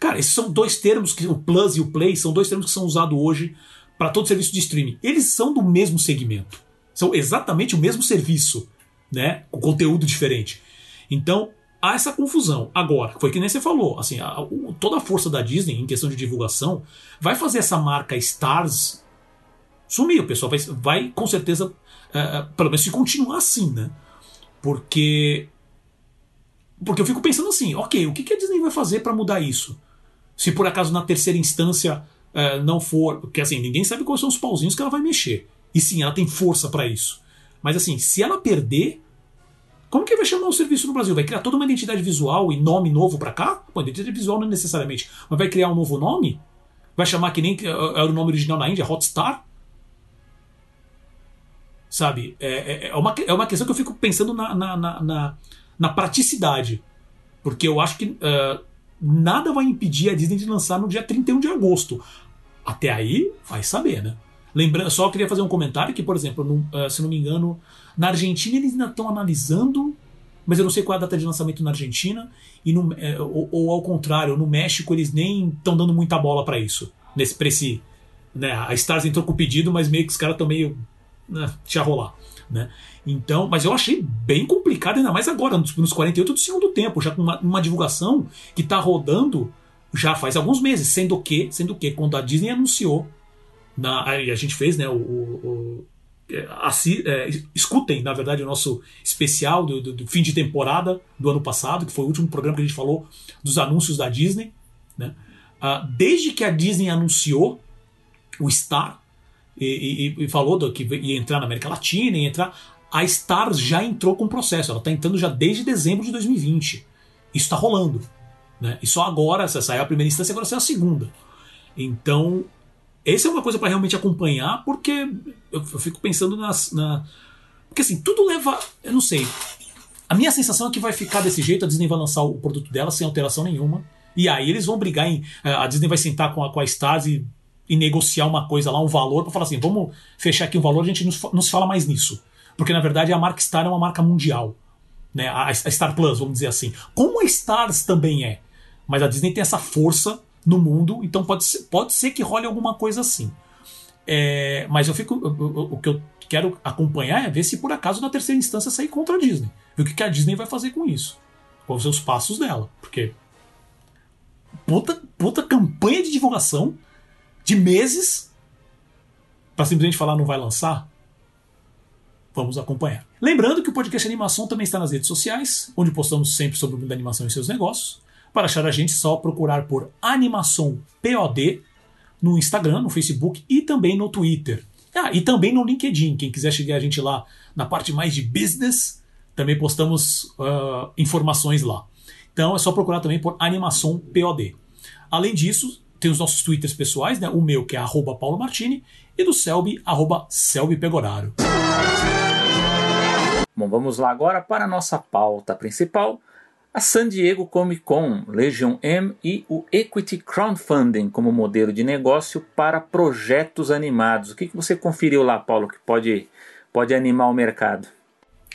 Cara, esses são dois termos que o Plus e o Play são dois termos que são usados hoje para todo serviço de streaming. Eles são do mesmo segmento. São exatamente o mesmo serviço, né? Com conteúdo diferente. Então, há essa confusão. Agora, foi que nem você falou, assim, a, o, toda a força da Disney em questão de divulgação vai fazer essa marca Stars sumir. O pessoal vai, vai com certeza, uh, pelo menos se continuar assim, né? Porque. Porque eu fico pensando assim, ok, o que, que a Disney vai fazer para mudar isso? Se por acaso na terceira instância uh, não for. Porque assim, ninguém sabe quais são os pauzinhos que ela vai mexer. E sim, ela tem força para isso. Mas assim, se ela perder, como que vai chamar o serviço no Brasil? Vai criar toda uma identidade visual e nome novo para cá? Pô, identidade visual não é necessariamente. Mas vai criar um novo nome? Vai chamar que nem era o nome original na Índia, Hotstar? Sabe? É, é, é, uma, é uma questão que eu fico pensando na, na, na, na, praticidade. Porque eu acho que uh, nada vai impedir a Disney de lançar no dia 31 de agosto. Até aí, vai saber, né? Lembrando, só queria fazer um comentário que, por exemplo, no, uh, se não me engano, na Argentina eles ainda estão analisando, mas eu não sei qual é a data de lançamento na Argentina, e no, é, ou, ou, ao contrário, no México eles nem estão dando muita bola para isso. Nesse, pra esse, né, a Stars entrou com o pedido, mas meio que os caras estão meio né, deixa rolar. Né? Então, mas eu achei bem complicado, ainda mais agora, nos, nos 48 do segundo tempo, já com uma, uma divulgação que está rodando já faz alguns meses, sendo que, sendo que quando a Disney anunciou, na, e a gente fez, né, o, o, assim, é, escutem, na verdade, o nosso especial do, do, do, fim de temporada do ano passado, que foi o último programa que a gente falou dos anúncios da Disney. Né? Uh, desde que a Disney anunciou o Star, e, e, e falou do, que ia entrar na América Latina, ia entrar. A Stars já entrou com o processo, ela está entrando já desde dezembro de 2020. Isso está rolando. Né? E só agora, essa saiu a primeira instância, agora saiu a segunda. Então, essa é uma coisa para realmente acompanhar, porque eu, eu fico pensando nas, na. Porque assim, tudo leva. Eu não sei. A minha sensação é que vai ficar desse jeito, a Disney vai lançar o produto dela sem alteração nenhuma. E aí eles vão brigar em. A Disney vai sentar com a, com a Stars e e negociar uma coisa lá, um valor, para falar assim, vamos fechar aqui um valor, a gente não se fala mais nisso. Porque na verdade a marca Star é uma marca mundial. Né? A, Star Plus, vamos dizer assim. Como a Stars também é. Mas a Disney tem essa força no mundo, então pode ser, pode ser que role alguma coisa assim. É, mas eu fico. O, que eu quero acompanhar é ver se por acaso na terceira instância sair contra a Disney. Ver o que, que a Disney vai fazer com isso. Quais os passos dela. Porque. Puta, puta campanha de divulgação de meses para simplesmente falar não vai lançar? Vamos acompanhar. Lembrando que o podcast Animação também está nas redes sociais, onde postamos sempre sobre o mundo da animação e seus negócios. Para achar a gente, só procurar por Animação POD no Instagram, no Facebook e também no Twitter. Ah, e também no LinkedIn. Quem quiser chegar a gente lá na parte mais de business, também postamos uh, informações lá. Então é só procurar também por Animação POD. Além disso, tem os nossos twitters pessoais, né? O meu, que é arroba Paulo Martini, e do Selby, arroba Selby Pegoraro. Bom, vamos lá agora para a nossa pauta principal. A San Diego Comic Con, Legion M e o Equity Crowdfunding como modelo de negócio para projetos animados. O que, que você conferiu lá, Paulo, que pode, pode animar o mercado?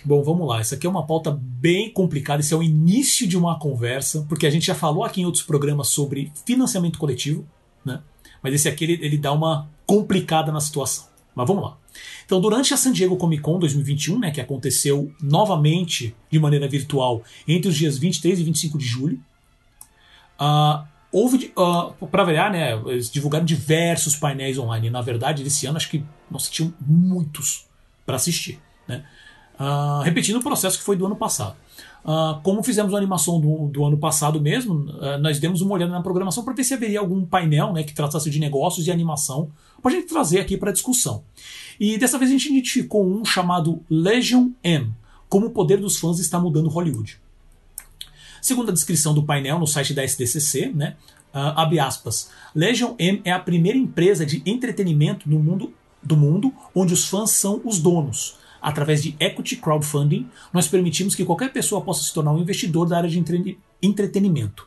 Bom, vamos lá. Isso aqui é uma pauta bem complicada. Esse é o início de uma conversa, porque a gente já falou aqui em outros programas sobre financiamento coletivo, né? Mas esse aqui ele, ele dá uma complicada na situação. Mas vamos lá. Então, durante a San Diego Comic Con 2021, né, que aconteceu novamente de maneira virtual entre os dias 23 e 25 de julho, uh, houve, uh, para variar, né, eles divulgaram diversos painéis online. Na verdade, esse ano acho que nós tinham muitos para assistir. Né? Uh, repetindo o processo que foi do ano passado. Uh, como fizemos a animação do, do ano passado mesmo, uh, nós demos uma olhada na programação para ver se haveria algum painel né, que tratasse de negócios e animação para a gente trazer aqui para discussão. E dessa vez a gente identificou um chamado Legion M, como o poder dos fãs está mudando Hollywood. Segundo a descrição do painel no site da SDCC, né, uh, abre aspas, Legion M é a primeira empresa de entretenimento no mundo, do mundo onde os fãs são os donos através de equity crowdfunding, nós permitimos que qualquer pessoa possa se tornar um investidor da área de entretenimento.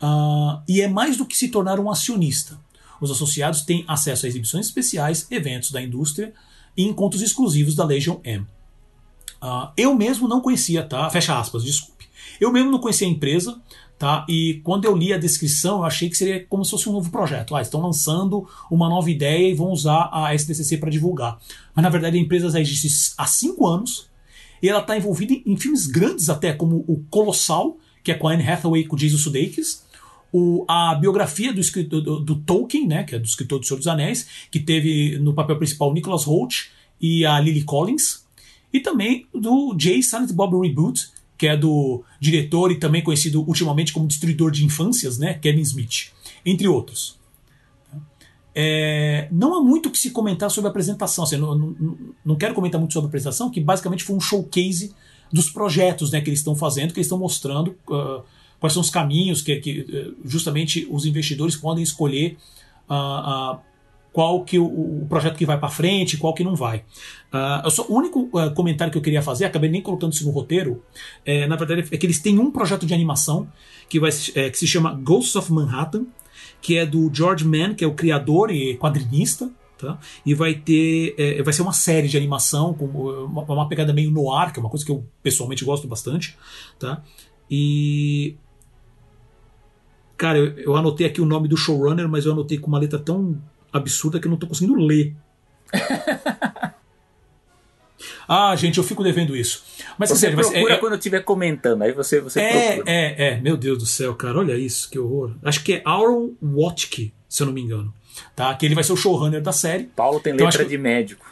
Uh, e é mais do que se tornar um acionista. Os associados têm acesso a exibições especiais, eventos da indústria e encontros exclusivos da Legion M. Uh, eu mesmo não conhecia, tá? Fecha aspas, desculpe. Eu mesmo não conhecia a empresa, tá? E quando eu li a descrição, eu achei que seria como se fosse um novo projeto. Ah, estão lançando uma nova ideia e vão usar a SDCC para divulgar. Mas na verdade a empresa já existe há cinco anos e ela está envolvida em, filmes grandes até, como o Colossal, que é com a Anne Hathaway e com o Jason Sudeikis, o, a biografia do, escritor, do, do, Tolkien, né, que é do escritor do Senhor dos Anéis, que teve no papel principal Nicholas Holt e a Lily Collins, e também do Jay Silent Bob Reboot, que é do diretor e também conhecido ultimamente como destruidor de infâncias, né, Kevin Smith, entre outros. É, não há muito que se comentar sobre a apresentação. Assim, não, não, não, quero comentar muito sobre a apresentação, que basicamente foi um showcase dos projetos né, que eles estão fazendo, que eles estão mostrando uh, quais são os caminhos que, que uh, justamente os investidores podem escolher uh, qual que o, o, projeto que vai para frente, qual que não vai. Uh, só, o único uh, comentário que eu queria fazer, acabei nem colocando isso no roteiro, é, na verdade é que eles têm um projeto de animação que, vai, é, que se chama Ghosts of Manhattan, que é do George Mann, que é o criador e quadrinista, Tá? E vai ter. É, vai ser uma série de animação com uma, uma, pegada meio no ar, que é uma coisa que eu pessoalmente gosto bastante. Tá? E. Cara, eu, eu, anotei aqui o nome do showrunner, mas eu anotei com uma letra tão absurda que eu não tô conseguindo ler. ah, gente, eu fico devendo isso. Mas você sério, procura é, quando eu estiver comentando, aí você, você é, procura. É, é, meu Deus do céu, cara, olha isso, que horror. Acho que é Aaron Watke, se eu não me engano. Tá? Que ele vai ser o showrunner da série. Paulo tem então, letra que... de médico.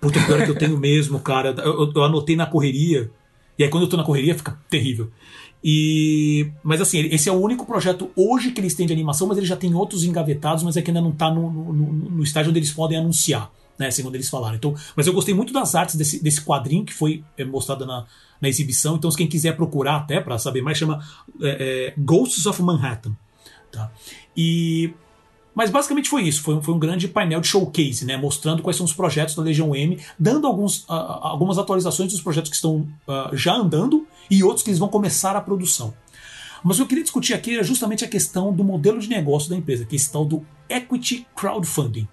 Puta, pior que eu tenho mesmo, cara. Eu, eu, anotei na correria. E aí quando eu tô na correria fica terrível. E, mas assim, esse é o único projeto hoje que eles têm de animação, mas ele já tem outros engavetados, mas é que ainda não está no, no, no, estágio onde eles podem anunciar, né? Segundo eles falaram. Então, mas eu gostei muito das artes desse, desse quadrinho que foi é, mostrado na, na exibição. Então, quem quiser procurar até para saber mais, chama é, é, Ghosts of Manhattan. Tá? E mas basicamente foi isso, foi um, foi um grande painel de showcase, né, mostrando quais são os projetos da Legião M, dando alguns, uh, algumas atualizações dos projetos que estão uh, já andando e outros que eles vão começar a produção. Mas o que eu queria discutir aqui é justamente a questão do modelo de negócio da empresa, que é esse tal do Equity Crowdfunding.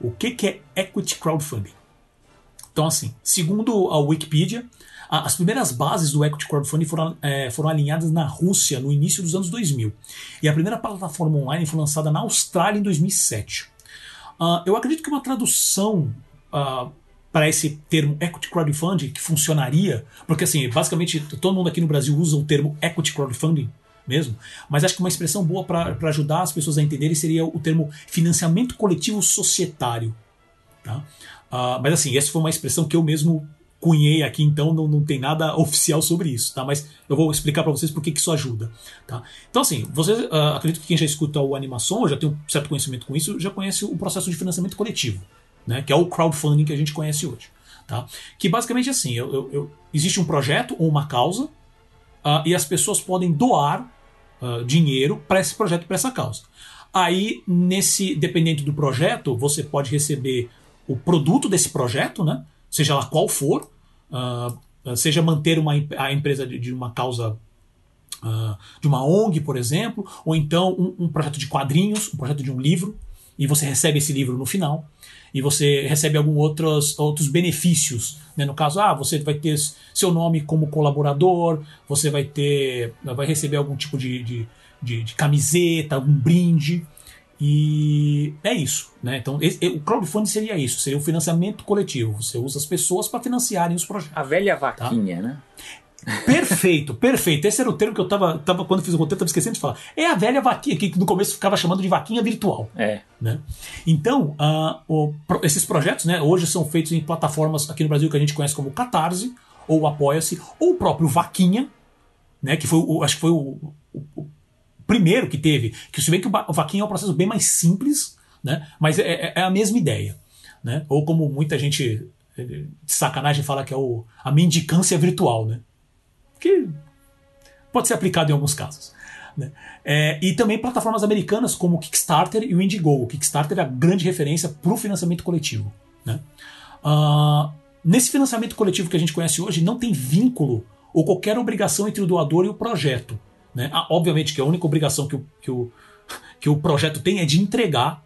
O que, que é Equity Crowdfunding? Então, assim, segundo a Wikipedia, as primeiras bases do equity crowdfunding foram, é, foram alinhadas na Rússia no início dos anos 2000. E a primeira plataforma online foi lançada na Austrália em 2007. Uh, ah, eu acredito que uma tradução uh, para esse termo equity crowdfunding que funcionaria, porque assim, basicamente todo mundo aqui no Brasil usa o termo equity crowdfunding mesmo, mas acho que uma expressão boa para ajudar as pessoas a entenderem seria o termo financiamento coletivo societário. Tá? Uh, mas assim, essa foi uma expressão que eu mesmo cunhei aqui, então não, não tem nada oficial sobre isso, tá? Mas eu vou explicar para vocês por que, que isso ajuda, tá? Então, assim, vocês, uh, acredito que quem já escuta o Animação, já tem um certo conhecimento com isso, já conhece o processo de financiamento coletivo, né? Que é o crowdfunding que a gente conhece hoje, tá? Que basicamente assim, eu, eu, eu existe um projeto ou uma causa uh, e as pessoas podem doar uh, dinheiro para esse projeto, para essa causa. Aí, nesse, dependente do projeto, você pode receber o produto desse projeto, né? seja lá qual for, uh, seja manter uma, a empresa de, de uma causa uh, de uma ONG, por exemplo, ou então um, um, projeto de quadrinhos, um projeto de um livro, e você recebe esse livro no final, e você recebe alguns outros, outros benefícios. Né? No caso, ah, você vai ter seu nome como colaborador, você vai ter. vai receber algum tipo de, de, de, de camiseta, algum brinde. E é isso, né? Então, esse, o crowdfunding seria isso, seria o financiamento coletivo. Você usa as pessoas para financiarem os projetos. A velha vaquinha, tá? né? Perfeito, perfeito. Esse era o termo que eu tava, tava quando fiz o roteiro, tava esquecendo de falar. É a velha vaquinha, que no começo ficava chamando de vaquinha virtual. É. Né? Então, uh, o, esses projetos, né, hoje são feitos em plataformas aqui no Brasil que a gente conhece como Catarse, ou Apoia-se, ou o próprio Vaquinha, né, que foi, o, acho que foi o, o primeiro que teve, que se vê que o Vaquinha é um processo bem mais simples, né? mas é, é, é a mesma ideia. Né? Ou como muita gente eh, de sacanagem fala que é o, a mendicância virtual, né? Que pode ser aplicado em alguns casos. Né? É, e também plataformas americanas como o Kickstarter e o Indiegogo. O Kickstarter é a grande referência para o financiamento coletivo. Né? Uh, nesse financiamento coletivo que a gente conhece hoje, não tem vínculo ou qualquer obrigação entre o doador e o projeto. Né? Ah, obviamente que a única obrigação que o, que o, que o projeto tem é de entregar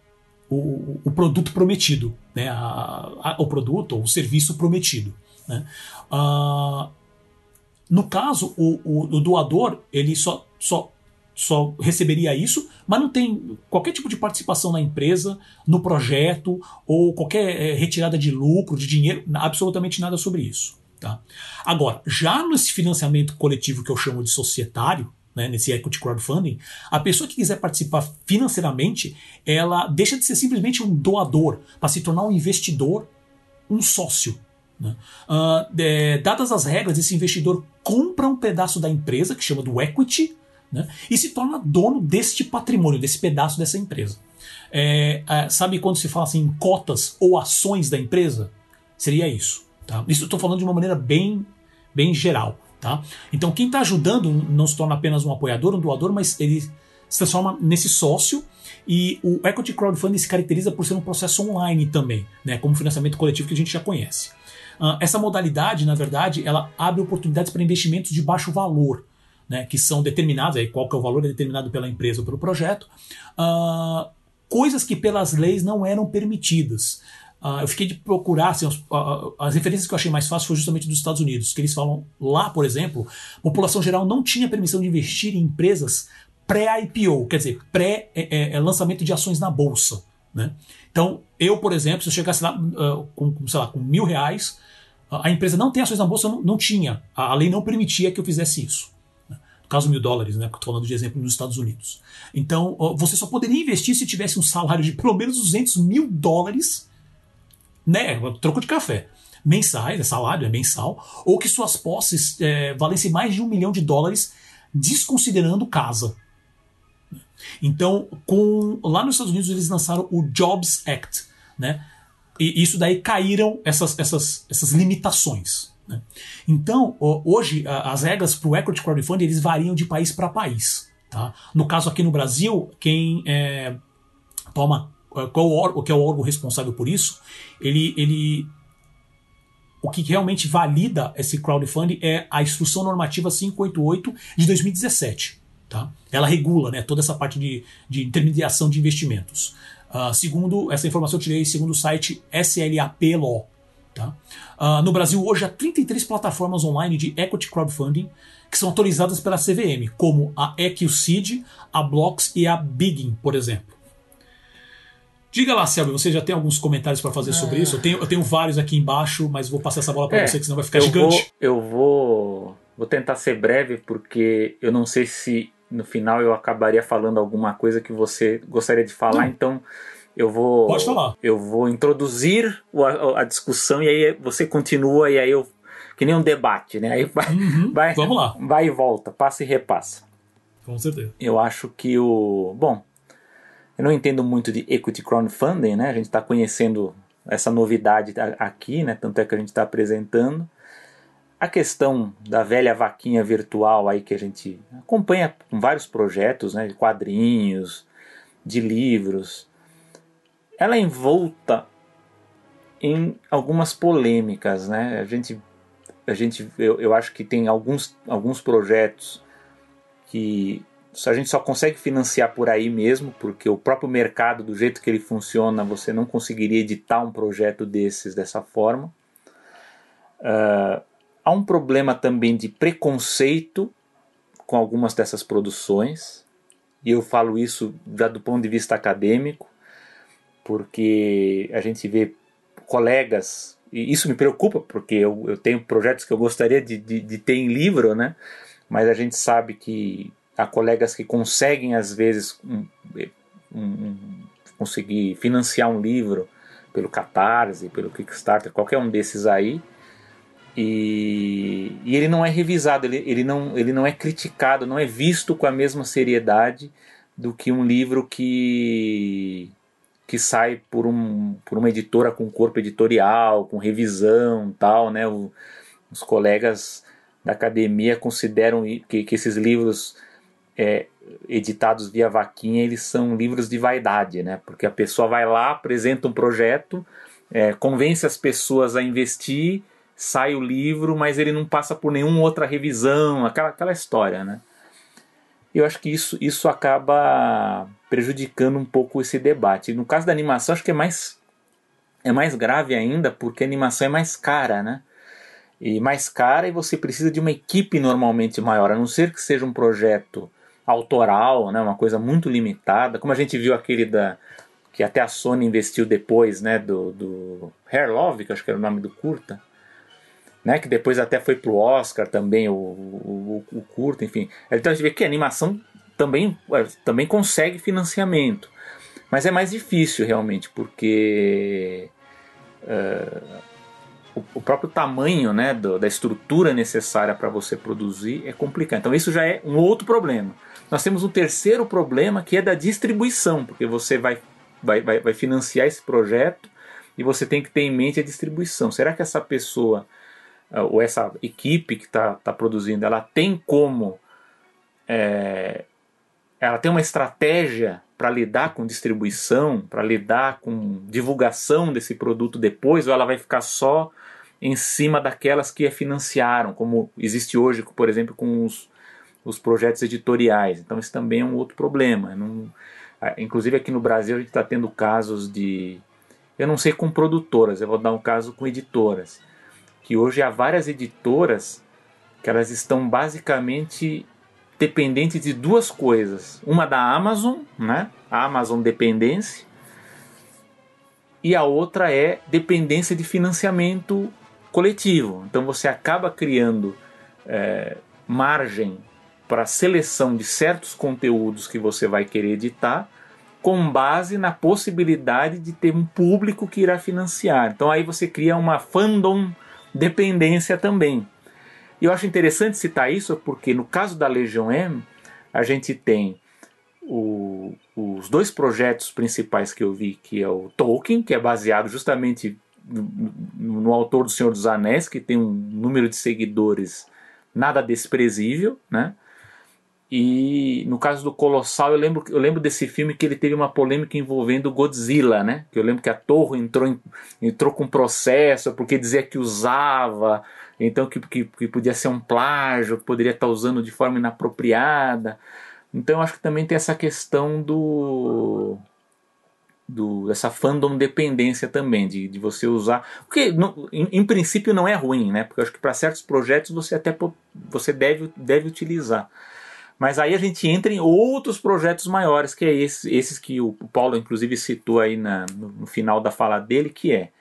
o, o produto prometido, né? A, a, o produto ou o serviço prometido. Né? Uh, no caso, o, o, o, doador ele só, só, só receberia isso, mas não tem qualquer tipo de participação na empresa, no projeto ou qualquer é, retirada de lucro, de dinheiro, absolutamente nada sobre isso. Tá? Agora, já nesse financiamento coletivo que eu chamo de societário, né, nesse equity crowdfunding, a pessoa que quiser participar financeiramente, ela deixa de ser simplesmente um doador para se tornar um investidor, um sócio. Né? Uh, dadas as regras, esse investidor compra um pedaço da empresa, que chama do equity, né, e se torna dono deste patrimônio, desse pedaço dessa empresa. É, é, sabe quando se fala assim em cotas ou ações da empresa? Seria isso. Tá? Isso eu estou falando de uma maneira bem, bem geral. Tá? Então, quem está ajudando não se torna apenas um apoiador, um doador, mas ele se transforma nesse sócio. E o Equity Crowdfunding se caracteriza por ser um processo online também, né, como financiamento coletivo que a gente já conhece. Uh, essa modalidade, na verdade, ela abre oportunidades para investimentos de baixo valor, né, que são determinados, aí qual que é o valor é determinado pela empresa ou pelo projeto, uh, coisas que pelas leis não eram permitidas. Uh, eu fiquei de procurar, assim, as, uh, as referências que eu achei mais fácil foi justamente dos Estados Unidos, que eles falam lá, por exemplo, população geral não tinha permissão de investir em empresas pré-IPO, quer dizer, pré-lançamento é, é, de ações na bolsa. Né? Então, eu, por exemplo, se eu chegasse lá uh, com, sei lá, com mil reais, a empresa não tem ações na bolsa, não, não tinha. A, lei não permitia que eu fizesse isso. Né? No caso, mil dólares, né? Estou falando de exemplo nos Estados Unidos. Então, você só poderia investir se tivesse um salário de pelo menos 200 mil dólares né, troco de café, mensais, é salário, é mensal, ou que suas posses é, valessem mais de um milhão de dólares, desconsiderando casa. Então, com, lá nos Estados Unidos eles lançaram o Jobs Act, né? E isso daí caíram essas, essas, essas limitações. Né? Então, hoje, as regras para o equity crowdfunding eles variam de país para país. Tá? No caso aqui no Brasil, quem é, toma qual o que é o órgão responsável por isso, ele, ele o que realmente valida esse crowdfunding é a Instrução Normativa 588 de 2017. Tá? Ela regula né, toda essa parte de, de intermediação de investimentos. Uh, segundo, essa informação eu tirei segundo o site SLAP Law. Tá? Uh, no Brasil, hoje há 33 plataformas online de equity crowdfunding que são autorizadas pela CVM, como a EQCID, a Blocks e a Biggin, por exemplo. Diga lá, Selby, você já tem alguns comentários para fazer sobre isso? Eu tenho, eu tenho vários aqui embaixo, mas vou passar essa bola para é, você, que senão vai ficar eu gigante. Vou, eu vou, vou tentar ser breve, porque eu não sei se no final eu acabaria falando alguma coisa que você gostaria de falar, não. então eu vou. Pode falar. Eu vou introduzir a, a, discussão e aí você continua e aí eu. Que nem um debate, né? Aí vai, uhum, vai, vamos lá. vai e volta, passa e repassa. Com certeza. Eu acho que o. Bom, eu não entendo muito de equity crowdfunding, né? A gente está conhecendo essa novidade aqui, né? Tanto é que a gente está apresentando. A questão da velha vaquinha virtual aí que a gente acompanha com vários projetos, né? De quadrinhos, de livros. Ela é envolta em algumas polêmicas, né? A gente, a gente eu, eu acho que tem alguns, alguns projetos que a gente só consegue financiar por aí mesmo, porque o próprio mercado, do jeito que ele funciona, você não conseguiria editar um projeto desses dessa forma. Uh, há um problema também de preconceito com algumas dessas produções, e eu falo isso do ponto de vista acadêmico, porque a gente vê colegas, e isso me preocupa, porque eu, eu tenho projetos que eu gostaria de, de, de ter em livro, né? mas a gente sabe que Há colegas que conseguem, às vezes, um, um, conseguir financiar um livro pelo Catarse, pelo Kickstarter, qualquer um desses aí. E, e, ele não é revisado, ele, ele, não, ele não é criticado, não é visto com a mesma seriedade do que um livro que, que sai por, um, por uma editora com corpo editorial, com revisão tal, né? O, os colegas da academia consideram que, que esses livros é, editados via vaquinha, eles são livros de vaidade, né? Porque a pessoa vai lá, apresenta um projeto, é, convence as pessoas a investir, sai o livro, mas ele não passa por nenhuma outra revisão, aquela, aquela história, né? eu acho que isso, isso acaba prejudicando um pouco esse debate. No caso da animação, acho que é mais, é mais grave ainda, porque a animação é mais cara, né? E mais cara e você precisa de uma equipe normalmente maior, a não ser que seja um projeto autoral, né, uma coisa muito limitada, como a gente viu aquele da que até a Sony investiu depois, né, do, do Hair Love, que acho que era o nome do curta, né, que depois até foi pro Oscar também, o, o, o curta, enfim. Então a gente vê que a animação também, é, também consegue financiamento, mas é mais difícil realmente, porque uh, o, o, próprio tamanho né, do, da estrutura necessária para você produzir é complicado. Então isso já é um outro problema. Nós temos um terceiro problema que é da distribuição, porque você vai vai, vai, vai financiar esse projeto e você tem que ter em mente a distribuição. Será que essa pessoa ou essa equipe que está tá produzindo, ela tem como é, ela tem uma estratégia para lidar com distribuição, para lidar com divulgação desse produto depois, ou ela vai ficar só em cima daquelas que a financiaram, como existe hoje, por exemplo, com os, os projetos editoriais. Então, esse também é um outro problema. Não, inclusive aqui no Brasil a gente está tendo casos de. Eu não sei com produtoras, eu vou dar um caso com editoras. Que hoje há várias editoras que elas estão basicamente dependentes de duas coisas. Uma da Amazon, né? A Amazon dependência. E a outra é dependência de financiamento coletivo. Então você acaba criando é, margem para seleção de certos conteúdos que você vai querer editar, com base na possibilidade de ter um público que irá financiar. Então aí você cria uma fandom dependência também. E eu acho interessante citar isso porque no caso da Legion M, a gente tem o, os dois projetos principais que eu vi, que é o Tolkien, que é baseado justamente no, no autor do Senhor dos Anéis, que tem um número de seguidores nada desprezível, né? E no caso do Colossal, eu lembro, eu lembro desse filme que ele teve uma polêmica envolvendo Godzilla, né? Que eu lembro que a Torre entrou, em, entrou com processo porque dizia que usava, então que, que, que, podia ser um plágio, que poderia estar usando de forma inapropriada. Então eu acho que também tem essa questão do. do dessa fandom dependência também, de, de você usar. Porque não, em, em, princípio não é ruim, né? Porque eu acho que para certos projetos você até você deve, deve utilizar. Mas aí a gente entra em outros projetos maiores, que é esses, esses que o Paulo inclusive citou aí na, no, no final da fala dele, que é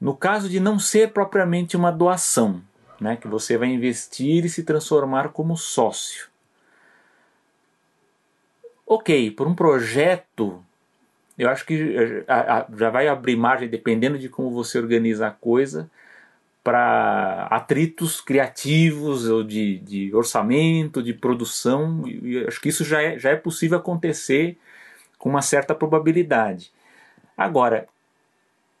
no caso de não ser propriamente uma doação, né, que você vai investir e se transformar como sócio. Ok, por um projeto, eu acho que já vai abrir margem, dependendo de como você organiza a coisa, para atritos criativos ou de, de, orçamento, de produção. E acho que isso já é, já é possível acontecer com uma certa probabilidade. Agora,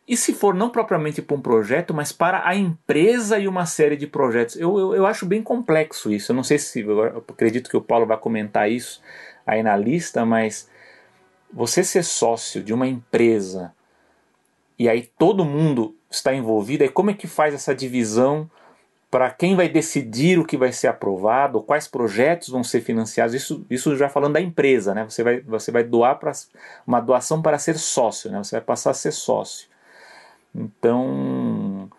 e se for não propriamente para um projeto, mas para a empresa e uma série de projetos? Eu, eu, eu acho bem complexo isso. Eu não sei se. Acredito que o Paulo vai comentar isso aí na lista, mas você ser sócio de uma empresa e aí todo mundo está envolvido, aí como é que faz essa divisão para quem vai decidir o que vai ser aprovado, quais projetos vão ser financiados, isso, isso já falando da empresa, né? Você vai, você vai doar para uma doação para ser sócio, né? Você vai passar a ser sócio. Então,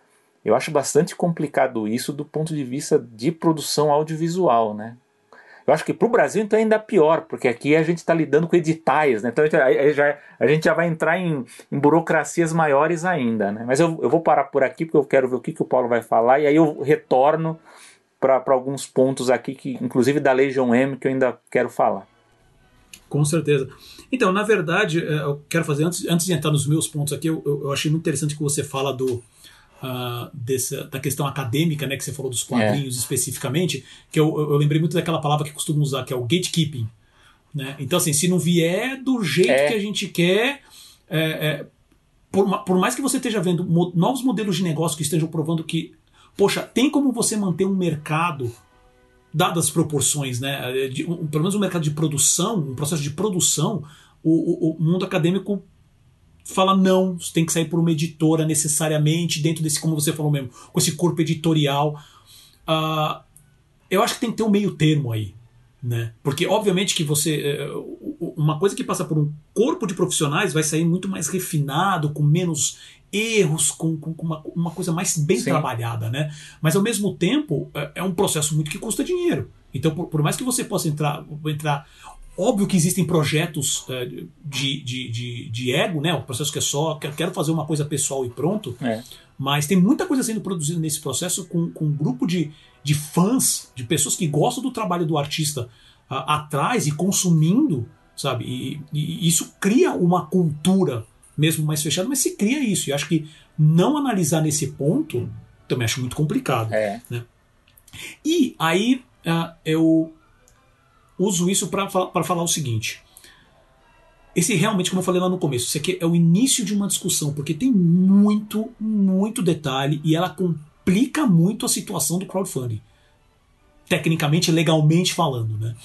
eu acho bastante complicado isso do ponto de vista de produção audiovisual, né? Eu acho que para o Brasil então é ainda pior, porque aqui a gente está lidando com editais, né? Então a, já, a gente já vai entrar em, em burocracias maiores ainda, né? Mas eu, eu, vou parar por aqui porque eu quero ver o que, que o Paulo vai falar e aí eu retorno para alguns pontos aqui, que inclusive da Legion M, que eu ainda quero falar. Com certeza. Então, na verdade, é, eu quero fazer, antes, antes de entrar nos meus pontos aqui, eu, eu achei muito interessante que você fala do, Uh, dessa, da questão acadêmica, né, que você falou dos quadrinhos é. especificamente, que eu, eu, lembrei muito daquela palavra que costumo usar, que é o gatekeeping. Né? Então, assim, se não vier do jeito é. que a gente quer, é, é por, por, mais que você esteja vendo novos modelos de negócio que estejam provando que, poxa, tem como você manter um mercado, dadas as proporções, né, de, um, pelo menos um mercado de produção, um processo de produção, o, o, o mundo acadêmico fala não, você tem que sair por uma editora necessariamente, dentro desse, como você falou mesmo, com esse corpo editorial. Uh, eu acho que tem que ter um meio termo aí. Né? Porque, obviamente, que você. é, Uma coisa que passa por um corpo de profissionais vai sair muito mais refinado, com menos erros, com, com- com uma, uma coisa mais bem Sim. trabalhada, né? Mas ao mesmo tempo é, é um processo muito que custa dinheiro. Então, por, por mais que você possa entrar, entrar. Óbvio que existem projetos é, de, de, de, de ego, né? O processo que é só, quero fazer uma coisa pessoal e pronto. É. Mas tem muita coisa sendo produzida nesse processo com, com um grupo de, de fãs, de pessoas que gostam do trabalho do artista atrás e consumindo, sabe? E, e isso cria uma cultura mesmo mais fechada, mas se cria isso. E acho que não analisar nesse ponto também acho muito complicado. É. E aí ah, eu uso isso para falar o seguinte. Esse realmente, como eu falei lá no começo, isso aqui é o início de uma discussão, porque tem muito, muito detalhe e ela complica muito a situação do crowdfunding. Tecnicamente, legalmente falando, né?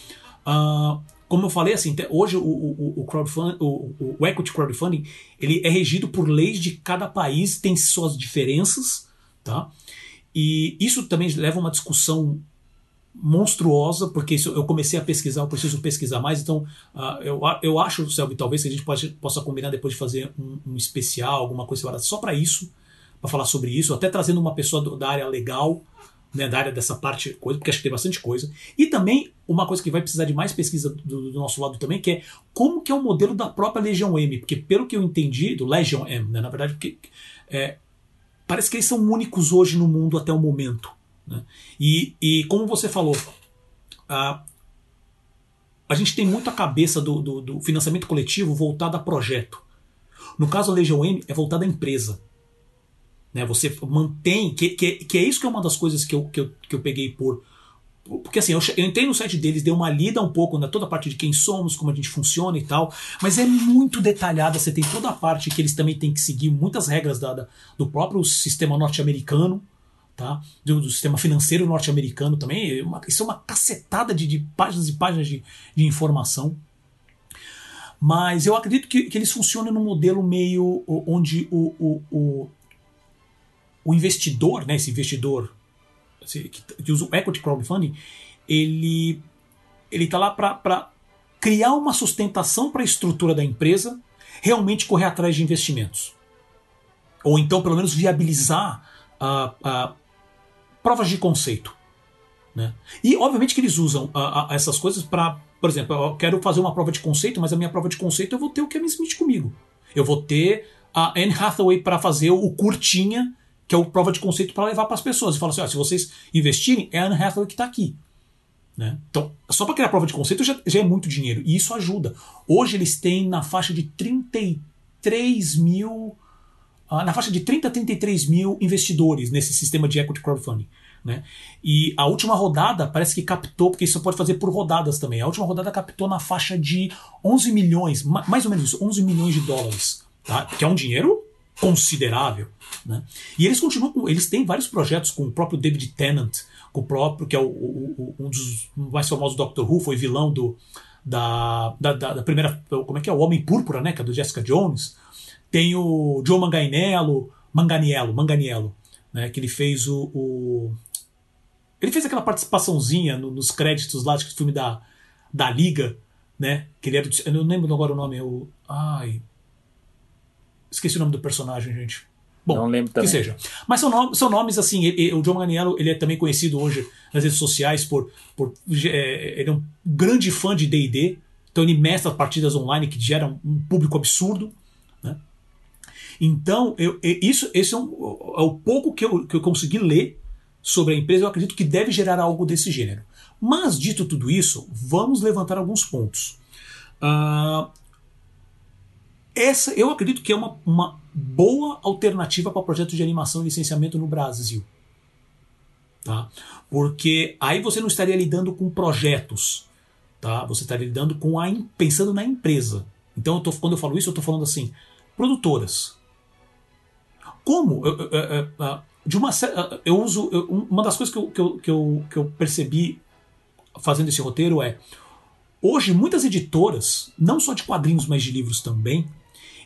Ah, como eu falei, assim, hoje o, o, o crowdfunding, o, o- o equity crowdfunding, ele é regido por leis de cada país, tem suas diferenças, tá? E isso também leva a uma discussão monstruosa, porque isso eu comecei a pesquisar, eu preciso pesquisar mais, então ah, eu, eu acho, Selby, talvez que a gente pode, possa combinar depois de fazer um, um especial, alguma coisa separada só para isso, para falar sobre isso, até trazendo uma pessoa do- da área legal, né, da área dessa parte, coisa, porque acho que tem bastante coisa. E também uma coisa que vai precisar de mais pesquisa do, do nosso lado também, que é como que é o modelo da própria Legião M, porque pelo que eu entendi, do Legion M, né, na verdade, porque, é, parece que eles são únicos hoje no mundo até o momento. Né? E, e como você falou, a, a gente tem muito a cabeça do, do, do financiamento coletivo voltado a projeto. No caso, a Legião M é voltada à empresa. Né? Você mantém. Que, que, que é isso que é uma das coisas que eu, que eu, que eu peguei por. Porque assim, eu, eu entrei no site deles, dei uma lida um pouco na toda a parte de quem somos, como a gente funciona e tal, mas é muito detalhada. Você tem toda a parte que eles também têm que seguir muitas regras da, da- do próprio sistema norte-americano, tá? Do, do sistema financeiro norte-americano também. É uma- isso é uma cacetada de, de páginas e páginas de, de informação. Mas eu acredito que, que eles funcionam num modelo meio onde o, o, o, o investidor, né, esse investidor que, que usa o equity crowdfunding, ele ele está lá para criar uma sustentação para a estrutura da empresa realmente correr atrás de investimentos. Ou então, pelo menos, viabilizar ah, provas de conceito. Né? E, obviamente, que eles usam ah, ah, essas coisas para. Por exemplo, eu quero fazer uma prova de conceito, mas a minha prova de conceito eu vou ter o Kevin Smith comigo. Eu vou ter a Anne Hathaway para fazer o curtinha, que é o prova de conceito para levar para as pessoas. E fala assim: se vocês investirem, é a Anne Hathaway que está aqui. Né? Então, só para criar prova de conceito já, já é muito dinheiro. E isso ajuda. Hoje eles têm na faixa de 33 mil. Ah, na faixa de 30 a 33 mil investidores nesse sistema de equity crowdfunding. Né? E a última rodada parece que captou, porque isso pode fazer por rodadas também. A última rodada captou na faixa de 11 milhões, ma- mais ou menos isso, 11 milhões de dólares. Tá? Que é um dinheiro considerável. Né? E eles continuam com. Eles têm vários projetos com o próprio David Tennant, com o próprio, que é o, o- o- um dos mais famosos Doctor Who, foi vilão do, da, da- da primeira. Como é que é? O Homem Púrpura, né? Que é do Jessica Jones. Tem o Joe Manganiello, Manganiello, Manganiello, né? Que ele fez o. o- ele fez aquela participaçãozinha no- nos créditos lá, do filme da, da Liga, né? Que ele era. Eu não lembro agora o nome, é o. Ai. Esqueci o nome do personagem, gente. Bom, Não lembro também. que seja. Mas são, nomes, são nomes assim. ele- o John Manganiello ele é também conhecido hoje nas redes sociais por. por é, ele é um grande fã de DD. Então ele mestra partidas online que geram um público absurdo. Né? Então, eu, isso, esse é, um- é o pouco que eu, que eu consegui ler sobre a empresa. Eu acredito que deve gerar algo desse gênero. Mas, dito tudo isso, vamos levantar alguns pontos. Ah, essa eu acredito que é uma, uma boa alternativa para projetos de animação e licenciamento no Brasil. Tá? Porque aí você não estaria lidando com projetos. Tá? Você estaria lidando com a pensando na empresa. Então, eu tô- quando eu falo isso, eu estou falando assim: produtoras. Como? Eu- de uma, cer- eu uso. uma das coisas que eu, que, eu, que, eu, que eu percebi fazendo esse roteiro é. Hoje, muitas editoras, não só de quadrinhos, mas de livros também,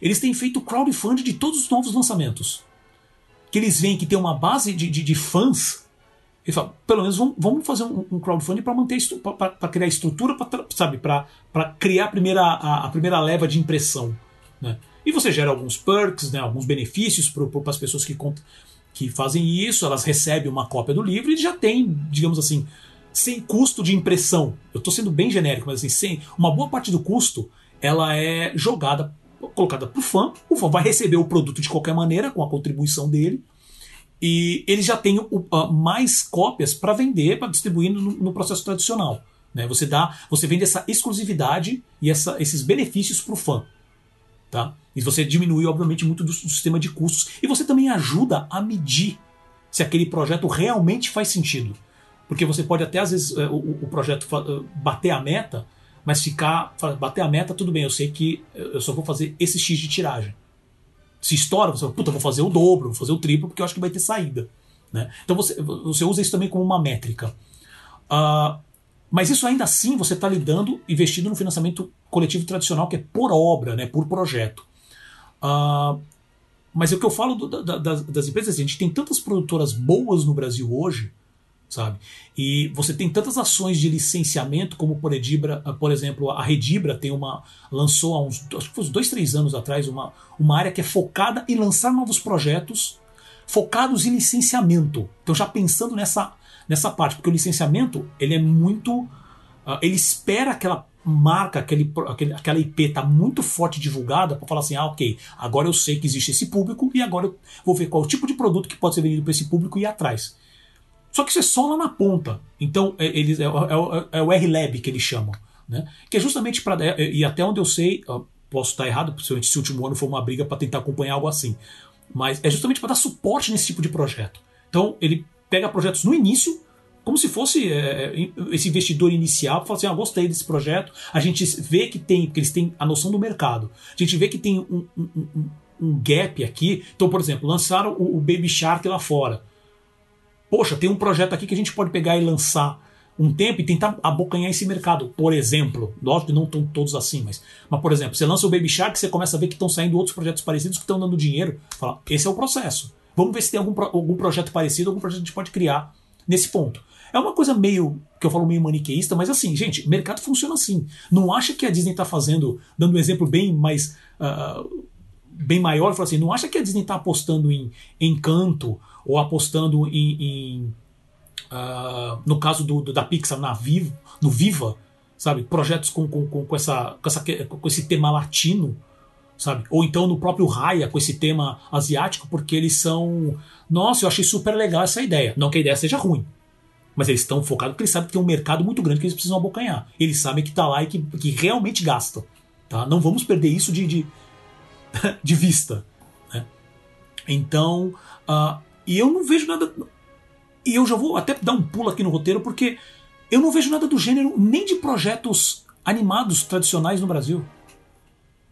eles têm feito crowdfunding de todos os novos lançamentos. Que eles veem que tem uma base de, de, de fãs. Ele fala, pelo menos vamos, vamos fazer um, um crowdfunding para manter para criar estrutura, pra, sabe, para criar a primeira, a, a, primeira leva de impressão. Né? E você gera alguns perks, né, alguns benefícios para as pessoas que, que fazem isso, elas recebem uma cópia do livro e já tem, digamos assim, sem custo de impressão. Eu estou sendo bem genérico, mas assim, sem, uma boa parte do custo ela é jogada, colocada para o fã. O fã vai receber o produto de qualquer maneira, com a contribuição dele. E ele já tem uh, mais cópias para vender, para distribuir no, no, processo tradicional. Né? Você dá, você vende essa exclusividade e essa, esses benefícios para o fã. Tá? E você diminui, obviamente, muito do, sistema de custos. E você também ajuda a medir se aquele projeto realmente faz sentido. Porque você pode até, às vezes, eh, o, o projeto eh, bater a meta, mas ficar. Bater a meta, tudo bem, eu sei que eu só vou fazer esse X de tiragem. Se estoura, você fala, puta, vou fazer o dobro, vou fazer o triplo, porque eu acho que vai ter saída. Né? Então você, você usa isso também como uma métrica. Uh, mas isso ainda assim você está lidando, investindo no financiamento coletivo tradicional, que é por obra, né, por projeto. Uh, mas é o que eu falo do, da, das, das, empresas, a gente tem tantas produtoras boas no Brasil hoje, sabe? E você tem tantas ações de licenciamento, como por, Edibra, ah, por exemplo, a Redibra tem uma lançou há uns, acho que foi uns dois, três anos atrás uma, uma área que é focada em lançar novos projetos focados em licenciamento. Então já pensando nessa nessa parte, porque o licenciamento ele é muito, uh, ele espera aquela marca, aquele, aquele, aquela IP tá muito forte divulgada para falar assim, ah, ok, agora eu sei que existe esse público e agora eu vou ver qual o tipo de produto que pode ser vendido para esse público e ir atrás. Só que isso é só lá na ponta. Então, é, eles, é, é, é o R-Lab que eles chamam. Né? Que é justamente para. É, é, e até onde eu sei, posso estar errado, principalmente se o último ano for uma briga para tentar acompanhar algo assim. Mas é justamente para dar suporte nesse tipo de projeto. Então, ele pega projetos no início, como se fosse é, esse investidor inicial, fala assim: ah, gostei desse projeto. A gente vê que tem, porque eles têm a noção do mercado. A gente vê que tem um, um, um, um gap aqui. Então, por exemplo, lançaram o, o Baby Shark lá fora poxa, tem um projeto aqui que a gente pode pegar e lançar um tempo e tentar abocanhar esse mercado. Por exemplo, lógico que não estão todos assim, mas, mas por exemplo, você lança o Baby Shark, você começa a ver que estão saindo outros projetos parecidos que estão dando dinheiro. Fala, esse é o processo. Vamos ver se tem algum, algum projeto parecido, algum projeto que a gente pode criar nesse ponto. É uma coisa meio, que eu falo meio maniqueísta, mas assim, gente, mercado funciona assim. Não acha que a Disney está fazendo, dando um exemplo bem mais. Uh, bem maior, assim, não acha que a Disney está apostando em Encanto ou apostando em, em uh, no caso do, do, da Pixar na Viva, no Viva, sabe, projetos com, com, com, essa, com, essa, com esse tema latino, sabe, ou então no próprio Raya com esse tema asiático, porque eles são, nossa, eu achei super legal essa ideia, não que a ideia seja ruim, mas eles estão focados porque eles sabem que tem um mercado muito grande que eles precisam abocanhar. Eles sabem que está lá e que, que realmente gasta. Tá? Não vamos perder isso de, de, de vista. Né? Então, uh, e eu não vejo nada. E eu já vou até dar um pulo aqui no roteiro, porque eu não vejo nada do gênero nem de projetos animados tradicionais no Brasil.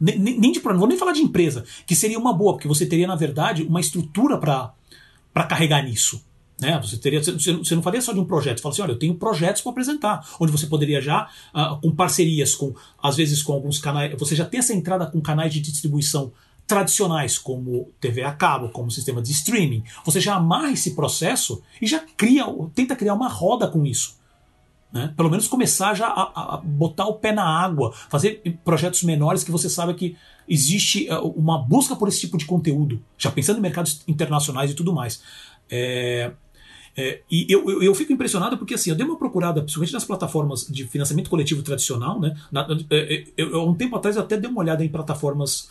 Nem, nem de não vou nem falar de empresa, que seria uma boa, porque você teria, na verdade, uma estrutura para carregar nisso. Né? Você, teria, você não faria só de um projeto, você fala assim: olha, eu tenho projetos para apresentar, onde você poderia já, uh, com parcerias, com às vezes com alguns canais, você já tem essa entrada com canais de distribuição tradicionais, como TV a cabo, como sistema de streaming. Você já amarra esse processo e já cria, tenta criar uma roda com isso. Né? Pelo menos começar já a, a, botar o pé na água, fazer projetos menores que você sabe que existe eh, uma busca por esse tipo de conteúdo, já pensando em mercados internacionais e tudo mais. É, é, e eu, eu, eu, fico impressionado porque assim, eu dei uma procurada, principalmente nas plataformas de financiamento coletivo tradicional, né? Na, é, eu, um tempo atrás eu até dei uma olhada em plataformas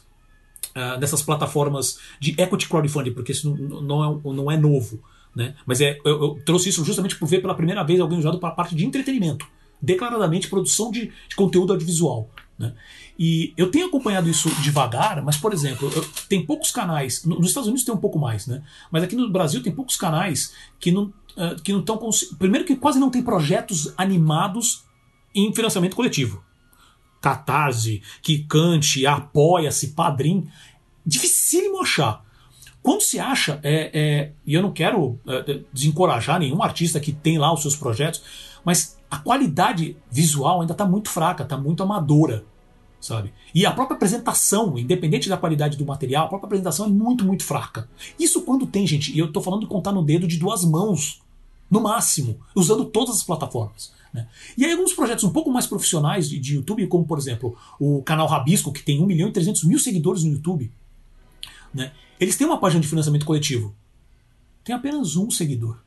uh, dessas plataformas de equity crowdfunding, porque isso não, não, é, não é novo. Né? Mas é, eu, eu trouxe isso justamente por ver pela primeira vez alguém usado para a parte de entretenimento, declaradamente produção de, de conteúdo audiovisual. Né? E eu tenho acompanhado isso devagar, mas, por exemplo, eu, tem poucos canais. Nos Estados Unidos tem um pouco mais, né? Mas aqui no Brasil tem poucos canais que não uh, que não estão. Primeiro, que quase não tem projetos animados em financiamento coletivo. Catarse, que cante, apoia-se, padrim. Dificílimo achar. Quando se acha, é, é, e eu não quero é, desencorajar nenhum artista que tem lá os seus projetos, mas a qualidade visual ainda está muito fraca, está muito amadora, sabe? E a própria apresentação, independente da qualidade do material, a própria apresentação é muito, muito fraca. Isso quando tem, gente, e eu estou falando de contar no dedo de duas mãos No máximo, usando todas as plataformas. Né? E aí alguns projetos um pouco mais profissionais de, de, YouTube, como por exemplo o canal Rabisco, que tem 1 milhão e 300 mil seguidores no YouTube, né? eles têm uma página de financiamento coletivo. Tem apenas um seguidor.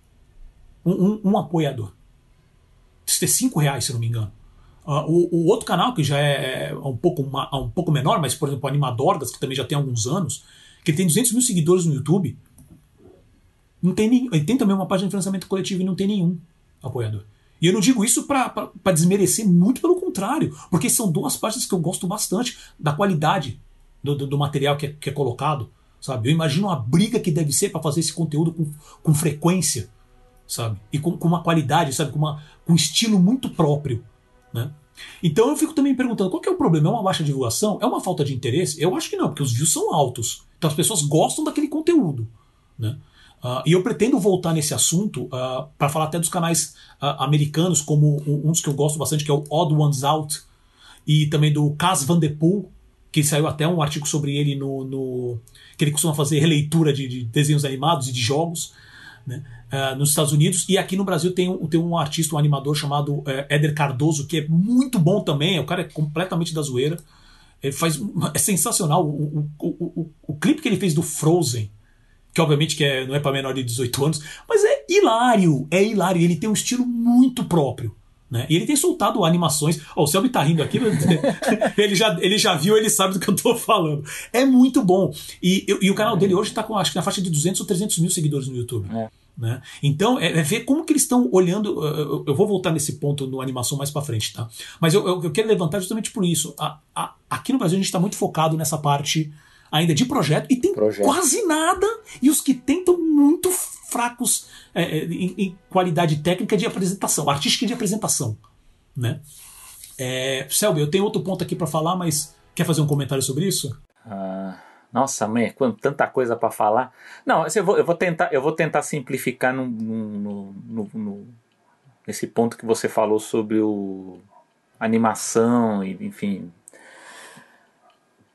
Um, um, um apoiador. Isso é 5 reais, se não me engano. Uh, o, o, outro canal, que já é, é um pouco, uma, um pouco menor, mas por exemplo, o Animadorgas, que também já tem alguns anos, que tem 200 mil seguidores no YouTube, não tem nem, ele tem também uma página de financiamento coletivo e não tem nenhum apoiador. E eu não digo isso para desmerecer, muito pelo contrário, porque são duas páginas que eu gosto bastante da qualidade do, do, do material que é, que é, colocado, sabe? Eu imagino a briga que deve ser para fazer esse conteúdo com, com frequência, sabe? E com, com uma qualidade, sabe? Com, uma, com um estilo muito próprio, né? Então eu fico também perguntando, qual que é o problema? É uma baixa divulgação? É uma falta de interesse? Eu acho que não, porque os views são altos. Então as pessoas gostam daquele conteúdo, né? Uh, e eu pretendo voltar nesse assunto uh, ah, para falar até dos canais uh, americanos, como um, um, dos que eu gosto bastante, que é o Odd Ones Out, e também do Cas Van Der Poel, que saiu até um artigo sobre ele no. no que ele costuma fazer releitura de, de desenhos animados e de jogos. Né, nos Estados Unidos, e aqui no Brasil tem um, tem um artista, um animador chamado Éder Cardoso, que é muito bom também, o cara é completamente da zoeira. Ele faz. É sensacional. O, o, o, o, clipe que ele fez do Frozen, que obviamente que é, não é para menor de 18 anos, mas é hilário, é hilário, ele tem um estilo muito próprio. Né? E ele tem soltado animações. Oh, o Selby tá rindo aqui, ele, já, ele já viu, ele sabe do que eu tô falando. É muito bom. E, e o canal dele hoje tá com, acho que na faixa de 200 ou 300 mil seguidores no YouTube. É. Né? Então, é, é, ver como que eles estão olhando. Eu, eu, vou voltar nesse ponto no animação mais para frente, tá? Mas eu, eu, eu, quero levantar justamente por isso. A, a, aqui no Brasil a gente está muito focado nessa parte ainda de projeto e tem projeto. quase nada e os que tentam muito fracos é, é, em, em, qualidade técnica de apresentação, artística de apresentação, né? É, Selby, eu tenho outro ponto aqui para falar, mas quer fazer um comentário sobre isso? Ah, nossa, mãe, tanta coisa para falar. Não, eu vou, eu vou, tentar, eu vou tentar simplificar no, no, no, no, nesse ponto que você falou sobre o animação e enfim.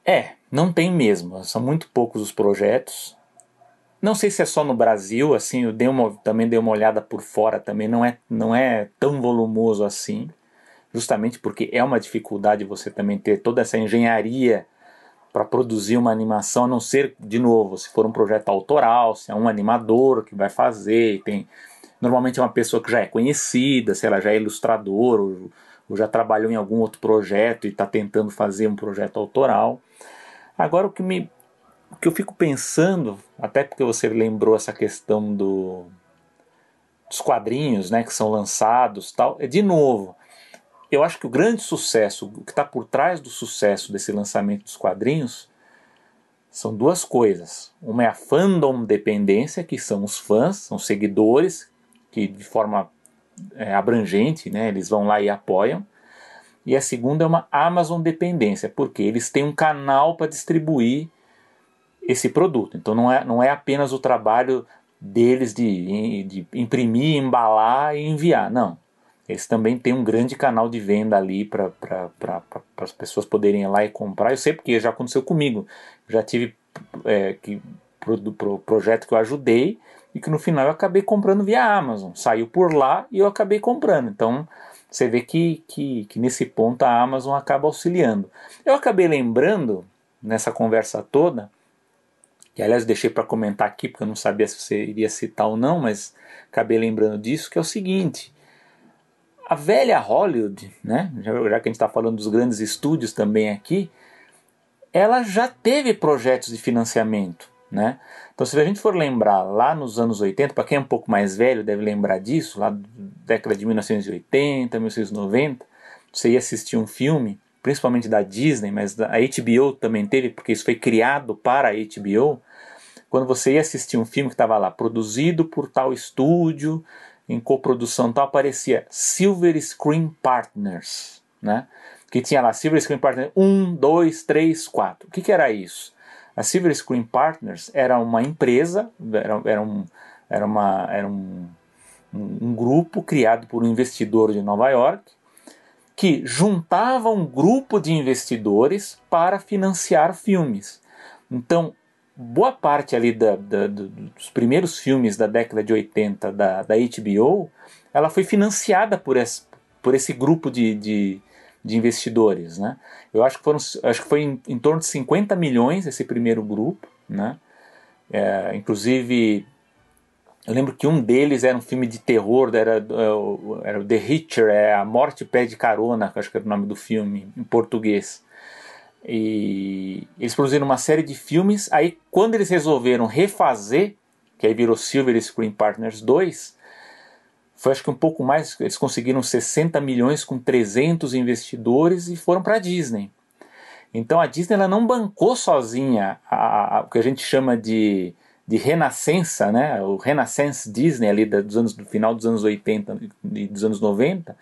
É, não tem mesmo, são muito poucos os projetos. Não sei se é só no Brasil, assim, eu dei uma, também dei uma olhada por fora também, não é, não é tão volumoso assim, justamente porque é uma dificuldade você também ter toda essa engenharia para produzir uma animação, a não ser, de novo, se for um projeto autoral, se é um animador que vai fazer, tem normalmente é uma pessoa que já é conhecida, se ela já é ilustrador ou, ou já trabalhou em algum outro projeto e está tentando fazer um projeto autoral. Agora o que me o que eu fico pensando, até porque você lembrou essa questão do, dos quadrinhos, né, que são lançados, tal, é de novo. Eu acho que o grande sucesso, o que está por trás do sucesso desse lançamento dos quadrinhos, são duas coisas. Uma é a fandom dependência, que são os fãs, são seguidores, que de forma é, abrangente, né, eles vão lá e apoiam. E a segunda é uma Amazon dependência, porque eles têm um canal para distribuir esse produto. Então não é, não é apenas o trabalho deles de, de imprimir, embalar e enviar. Não. Eles também têm um grande canal de venda ali para pra, as pessoas poderem ir lá e comprar. Eu sei porque já aconteceu comigo. Já tive é, que, pro, pro projeto que eu ajudei e que no final eu acabei comprando via Amazon. Saiu por lá e eu acabei comprando. Então você vê que, que, que nesse ponto a Amazon acaba auxiliando. Eu acabei lembrando, nessa conversa toda, que aliás deixei para comentar aqui porque eu não sabia se você iria citar ou não, mas acabei lembrando disso, que é o seguinte. A velha Hollywood, né, já, já que a gente está falando dos grandes estúdios também aqui, ela já teve projetos de financiamento. Né? Então, se a gente for lembrar lá nos anos 80, para quem é um pouco mais velho deve lembrar disso, lá da década de 1980, 1990, você ia assistir um filme, principalmente da Disney, mas a HBO também teve, porque isso foi criado para a HBO. Quando você ia assistir um filme que estava lá, produzido por tal estúdio, em coprodução tal, aparecia Silver Screen Partners, né? que tinha lá Silver Screen Partners 1, 2, 3, 4. O que, que era isso? A Silver Screen Partners era uma empresa, era, era, um, era, uma, era um, um, grupo criado por um investidor de Nova York que juntava um grupo de investidores para financiar filmes. Então, boa parte ali da, da, dos primeiros filmes da década de 80 da, da HBO, ela foi financiada por esse, por esse grupo de, de, de investidores, né? Eu acho que, foram, acho que foi em, em torno de 50 milhões esse primeiro grupo, né? É, inclusive, eu lembro que um deles era um filme de terror, era, é, era The Hitcher, é A Morte Pede Carona, acho que era o nome do filme, em português. E eles produziram uma série de filmes. Aí, quando eles resolveram refazer, que aí virou Silver Screen Partners 2, foi acho que um pouco mais. Eles conseguiram 60 milhões com 300 investidores e foram para a Disney. Então a Disney ela não bancou sozinha a, a, o que a gente chama de, de renascença, né? o Renaissance Disney ali dos anos, do final dos anos 80 e dos anos 90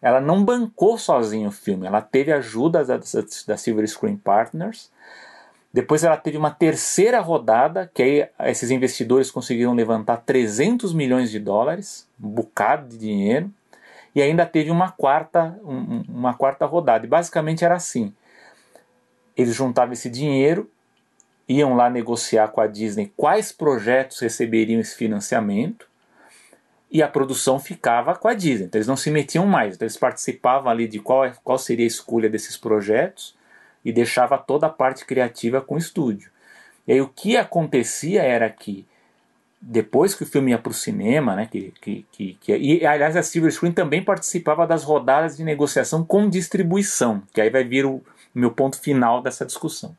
ela não bancou sozinha o filme, ela teve ajuda da, da Silver Screen Partners. Depois ela teve uma terceira rodada, que aí esses investidores conseguiram levantar 300 milhões de dólares, um bocado de dinheiro, e ainda teve uma quarta, um, uma quarta rodada. E basicamente era assim: eles juntavam esse dinheiro, iam lá negociar com a Disney quais projetos receberiam esse financiamento, e a produção ficava com a Disney. Então eles não se metiam mais, então eles participavam ali de qual, é, qual seria a escolha desses projetos e deixava toda a parte criativa com o estúdio. E aí o que acontecia era que depois que o filme ia para o cinema, né, que, que, que, que, e aliás a Silver Screen também participava das rodadas de negociação com distribuição, que aí vai vir o meu ponto final dessa discussão.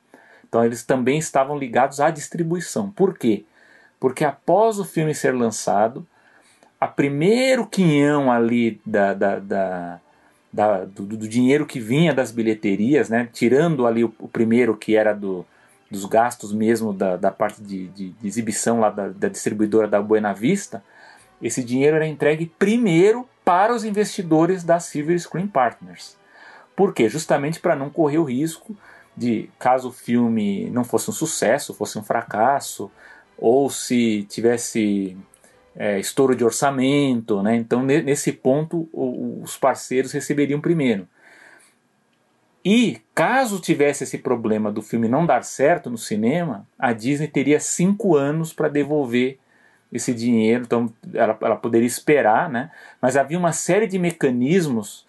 Então eles também estavam ligados à distribuição. Por quê? Porque após o filme ser lançado, a primeiro quinhão ali da, da, da, da do, do, dinheiro que vinha das bilheterias, né, tirando ali o, o primeiro que era do, dos gastos mesmo da, da parte de, de, de exibição lá da, da distribuidora da Buena Vista, esse dinheiro era entregue primeiro para os investidores da Silver Screen Partners. Por quê? Justamente para não correr o risco de, caso o filme não fosse um sucesso, fosse um fracasso, ou se tivesse é, estouro de orçamento, né? Então nesse ponto os parceiros receberiam primeiro. E caso tivesse esse problema do filme não dar certo no cinema, a Disney teria cinco anos para devolver esse dinheiro, então ela, ela poderia esperar, né? Mas havia uma série de mecanismos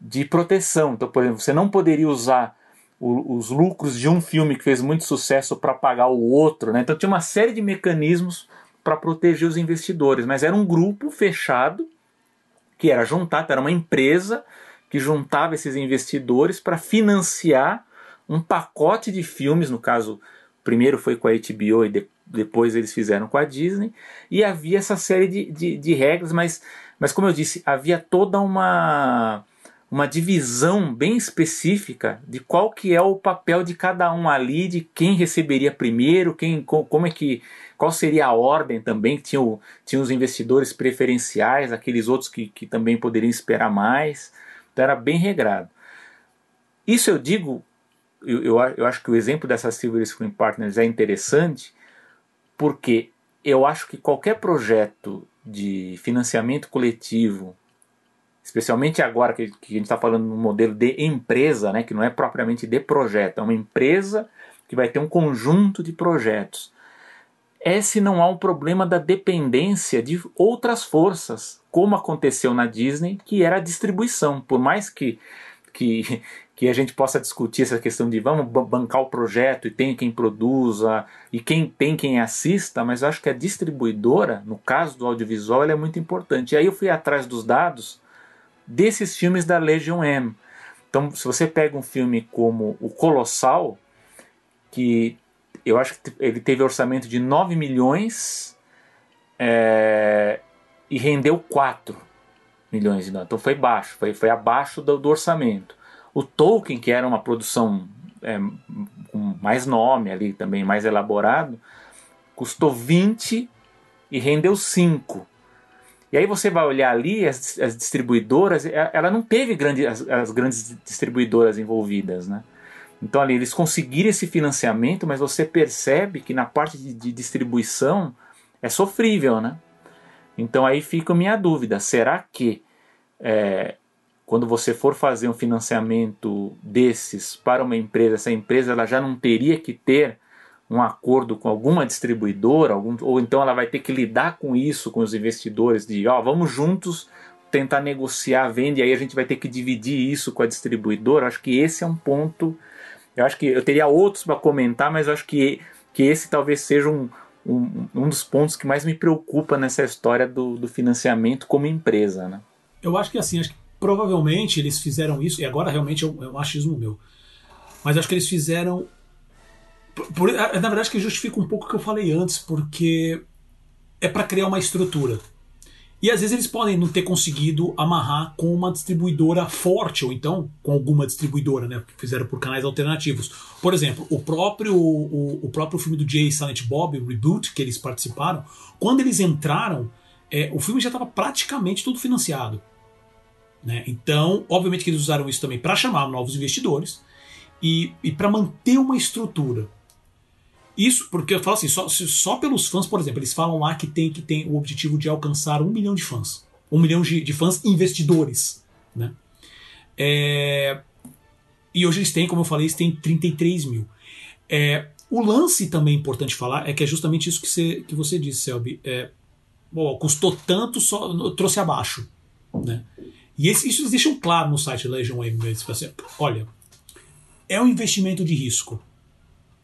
de proteção. Então, por exemplo, você não poderia usar os lucros de um filme que fez muito sucesso para pagar o outro, né? Então tinha uma série de mecanismos para proteger os investidores, mas era um grupo fechado que era juntado, era uma empresa que juntava esses investidores para financiar um pacote de filmes, no caso, primeiro foi com a HBO e de, depois eles fizeram com a Disney, e havia essa série de, de, de regras, mas, mas como eu disse, havia toda uma uma divisão bem específica de qual que é o papel de cada um ali, de quem receberia primeiro, quem, como é que, qual seria a ordem também, tinha, o, tinha os investidores preferenciais, aqueles outros que, que também poderiam esperar mais, então era bem regrado. Isso eu digo, eu, eu, eu acho que o exemplo dessa Silver Screen Partners é interessante, porque eu acho que qualquer projeto de financiamento coletivo especialmente agora que, que a gente está falando no modelo de empresa, né, que não é propriamente de projeto, é uma empresa que vai ter um conjunto de projetos. É se não há um problema da dependência de outras forças, como aconteceu na Disney, que era a distribuição. Por mais que, que, que a gente possa discutir essa questão de vamos bancar o projeto e tem quem produza e quem tem quem assista, mas eu acho que a distribuidora, no caso do audiovisual, ela é muito importante. E aí eu fui atrás dos dados desses filmes da Legion M. Então, se você pega um filme como O Colossal, que eu acho que ele teve orçamento de 9 milhões é, e rendeu 4 milhões de dólares. Então foi baixo, foi, foi abaixo do, do orçamento. O Tolkien, que era uma produção é, com mais nome ali também, mais elaborado, custou 20 e rendeu 5. E aí você vai olhar ali as, as distribuidoras, é, ela não teve grande, as, as, grandes distribuidoras envolvidas, né? Então ali eles conseguiram esse financiamento, mas você percebe que na parte de, de distribuição é sofrível, né? Então aí fica a minha dúvida: será que é, quando você for fazer um financiamento desses para uma empresa, essa empresa ela já não teria que ter um acordo com alguma distribuidora, algum, ou então ela vai ter que lidar com isso, com os investidores, de ó, vamos juntos tentar negociar a venda e aí a gente vai ter que dividir isso com a distribuidora. Acho que esse é um ponto. Eu acho que eu teria outros para comentar, mas acho que, que esse talvez seja um, um, um dos pontos que mais me preocupa nessa história do, do financiamento como empresa. Né? Eu acho que assim, acho que provavelmente eles fizeram isso, e agora realmente é um, é um achismo meu, mas acho que eles fizeram por, é, na verdade, que justifica um pouco o que eu falei antes, porque é para criar uma estrutura. E às vezes eles podem não ter conseguido amarrar com uma distribuidora forte, ou então com alguma distribuidora, né? Fizeram por canais alternativos. Por exemplo, o próprio, o, o próprio filme do Jay Silent Bob, o Reboot, que eles participaram, quando eles entraram, é, o filme já estava praticamente todo financiado. Né? Então, obviamente que eles usaram isso também para chamar novos investidores e, e para manter uma estrutura. Isso porque eu falo assim, só, só pelos fãs, por exemplo, eles falam lá que tem, que tem o objetivo de alcançar um milhão de fãs. Um milhão de, de fãs investidores. Né? É, e hoje eles têm, como eu falei, eles têm 33 mil. É, o lance também importante falar é que é justamente isso que você, que você disse, Selby. É, bom, custou tanto, só trouxe abaixo. Né? E esse, isso eles deixam claro no site Legion M. Assim, olha, é um investimento de risco.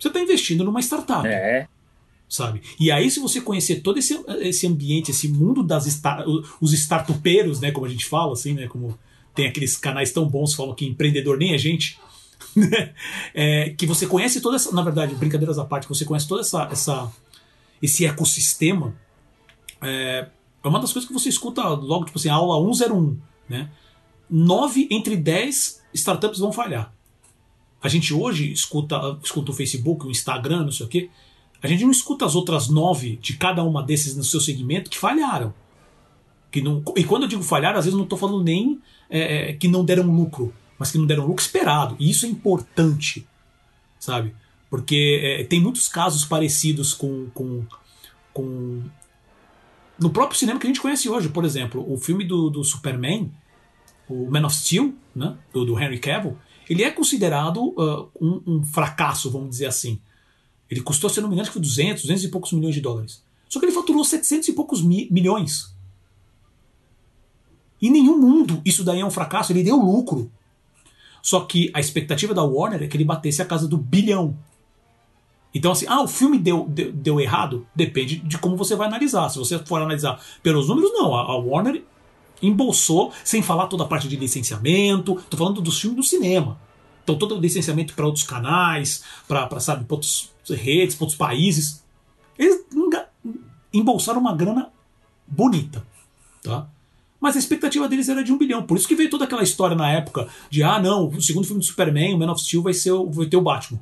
Você está investindo numa startup. É. Sabe? E aí, se você conhecer todo esse, esse ambiente, esse mundo das os startupeiros, né? Como a gente fala, assim, né? Como tem aqueles canais tão bons que falam que empreendedor nem é gente. Né? é, que você conhece toda essa. Na verdade, brincadeiras à parte, você conhece toda essa, essa esse ecossistema. É, é uma das coisas que você escuta logo, tipo assim, aula 101, né? 9 entre 10 startups vão falhar. A gente hoje escuta, escuta o Facebook, o Instagram, não sei o quê. A gente não escuta as outras nove de cada uma desses no seu segmento que falharam. Que não, e quando eu digo falhar, às vezes não estou falando nem é, é, que não deram lucro, mas que não deram lucro esperado. E isso é importante, sabe? Porque é, tem muitos casos parecidos com, com, com. No próprio cinema que a gente conhece hoje, por exemplo, o filme do, do Superman, o Man of Steel, né, do, do Henry Cavill, ele é considerado uh, um, um, fracasso, vamos dizer assim. Ele custou, se não me engano, acho que foi 200, 200 e poucos milhões de dólares. Só que ele faturou 700 e poucos mi milhões. Em nenhum mundo isso daí é um fracasso, ele deu lucro. Só que a expectativa da Warner é que ele batesse a casa do bilhão. Então, assim, ah, o filme deu, deu, deu, errado? Depende de como você vai analisar. Se você for analisar pelos números, não. A, a Warner embolsou, sem falar toda a parte de licenciamento. Tô falando dos filmes do cinema. Então, todo o licenciamento para outros canais, para, sabe, outras redes, para outros países. Eles embolsaram uma grana bonita. Tá? Mas a expectativa deles era de um bilhão. Por isso que veio toda aquela história na época de: ah, não, o segundo filme do Superman, o Man of Steel, vai, ser, vai ter o Batman.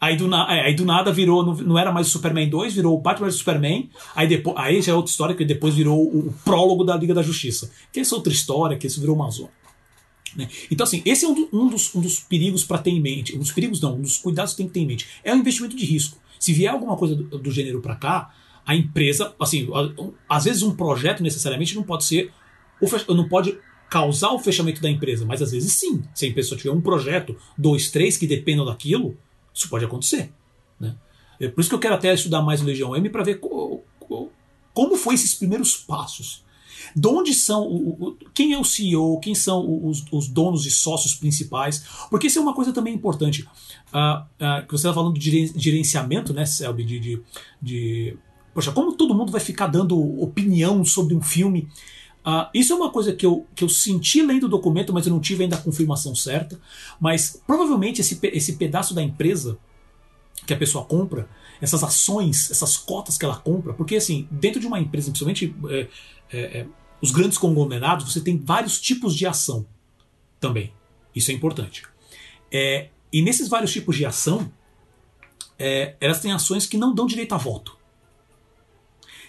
Aí do, na, é, aí do nada virou, não, não, era mais o Superman 2, virou o Batman vs Superman. Aí, depois, aí já é outra história, que depois virou o, o, prólogo da Liga da Justiça. Que essa é outra história, que isso virou uma zona. Né? Então, assim, esse é um, do, um, dos, um dos perigos para ter em mente. Um dos perigos não, um dos cuidados que tem que ter em mente. É um investimento de risco. Se vier alguma coisa do, do gênero para cá, a empresa, assim, às vezes um projeto necessariamente não pode ser, não pode causar o fechamento da empresa, mas às vezes sim. Se a empresa tiver um projeto, dois, três que dependam daquilo, isso pode acontecer. Né? É por isso que eu quero até estudar mais o Legião M para ver co, co, como foi esses primeiros passos. De onde são. O, o, quem é o CEO? Quem são os, os, donos e sócios principais? Porque isso é uma coisa também importante. Uh, uh, que você está falando de gerenciamento, né, Selby? De, de, de, Poxa, como todo mundo vai ficar dando opinião sobre um filme? Uh, isso é uma coisa que eu, que eu senti lendo o documento, mas eu não tive ainda a confirmação certa. Mas provavelmente esse, esse pedaço da empresa que a pessoa compra, essas ações, essas cotas que ela compra, porque assim, dentro de uma empresa, principalmente é, é, é, os grandes conglomerados, você tem vários tipos de ação também. Isso é importante. É, e nesses vários tipos de ação, é, elas têm ações que não dão direito a voto.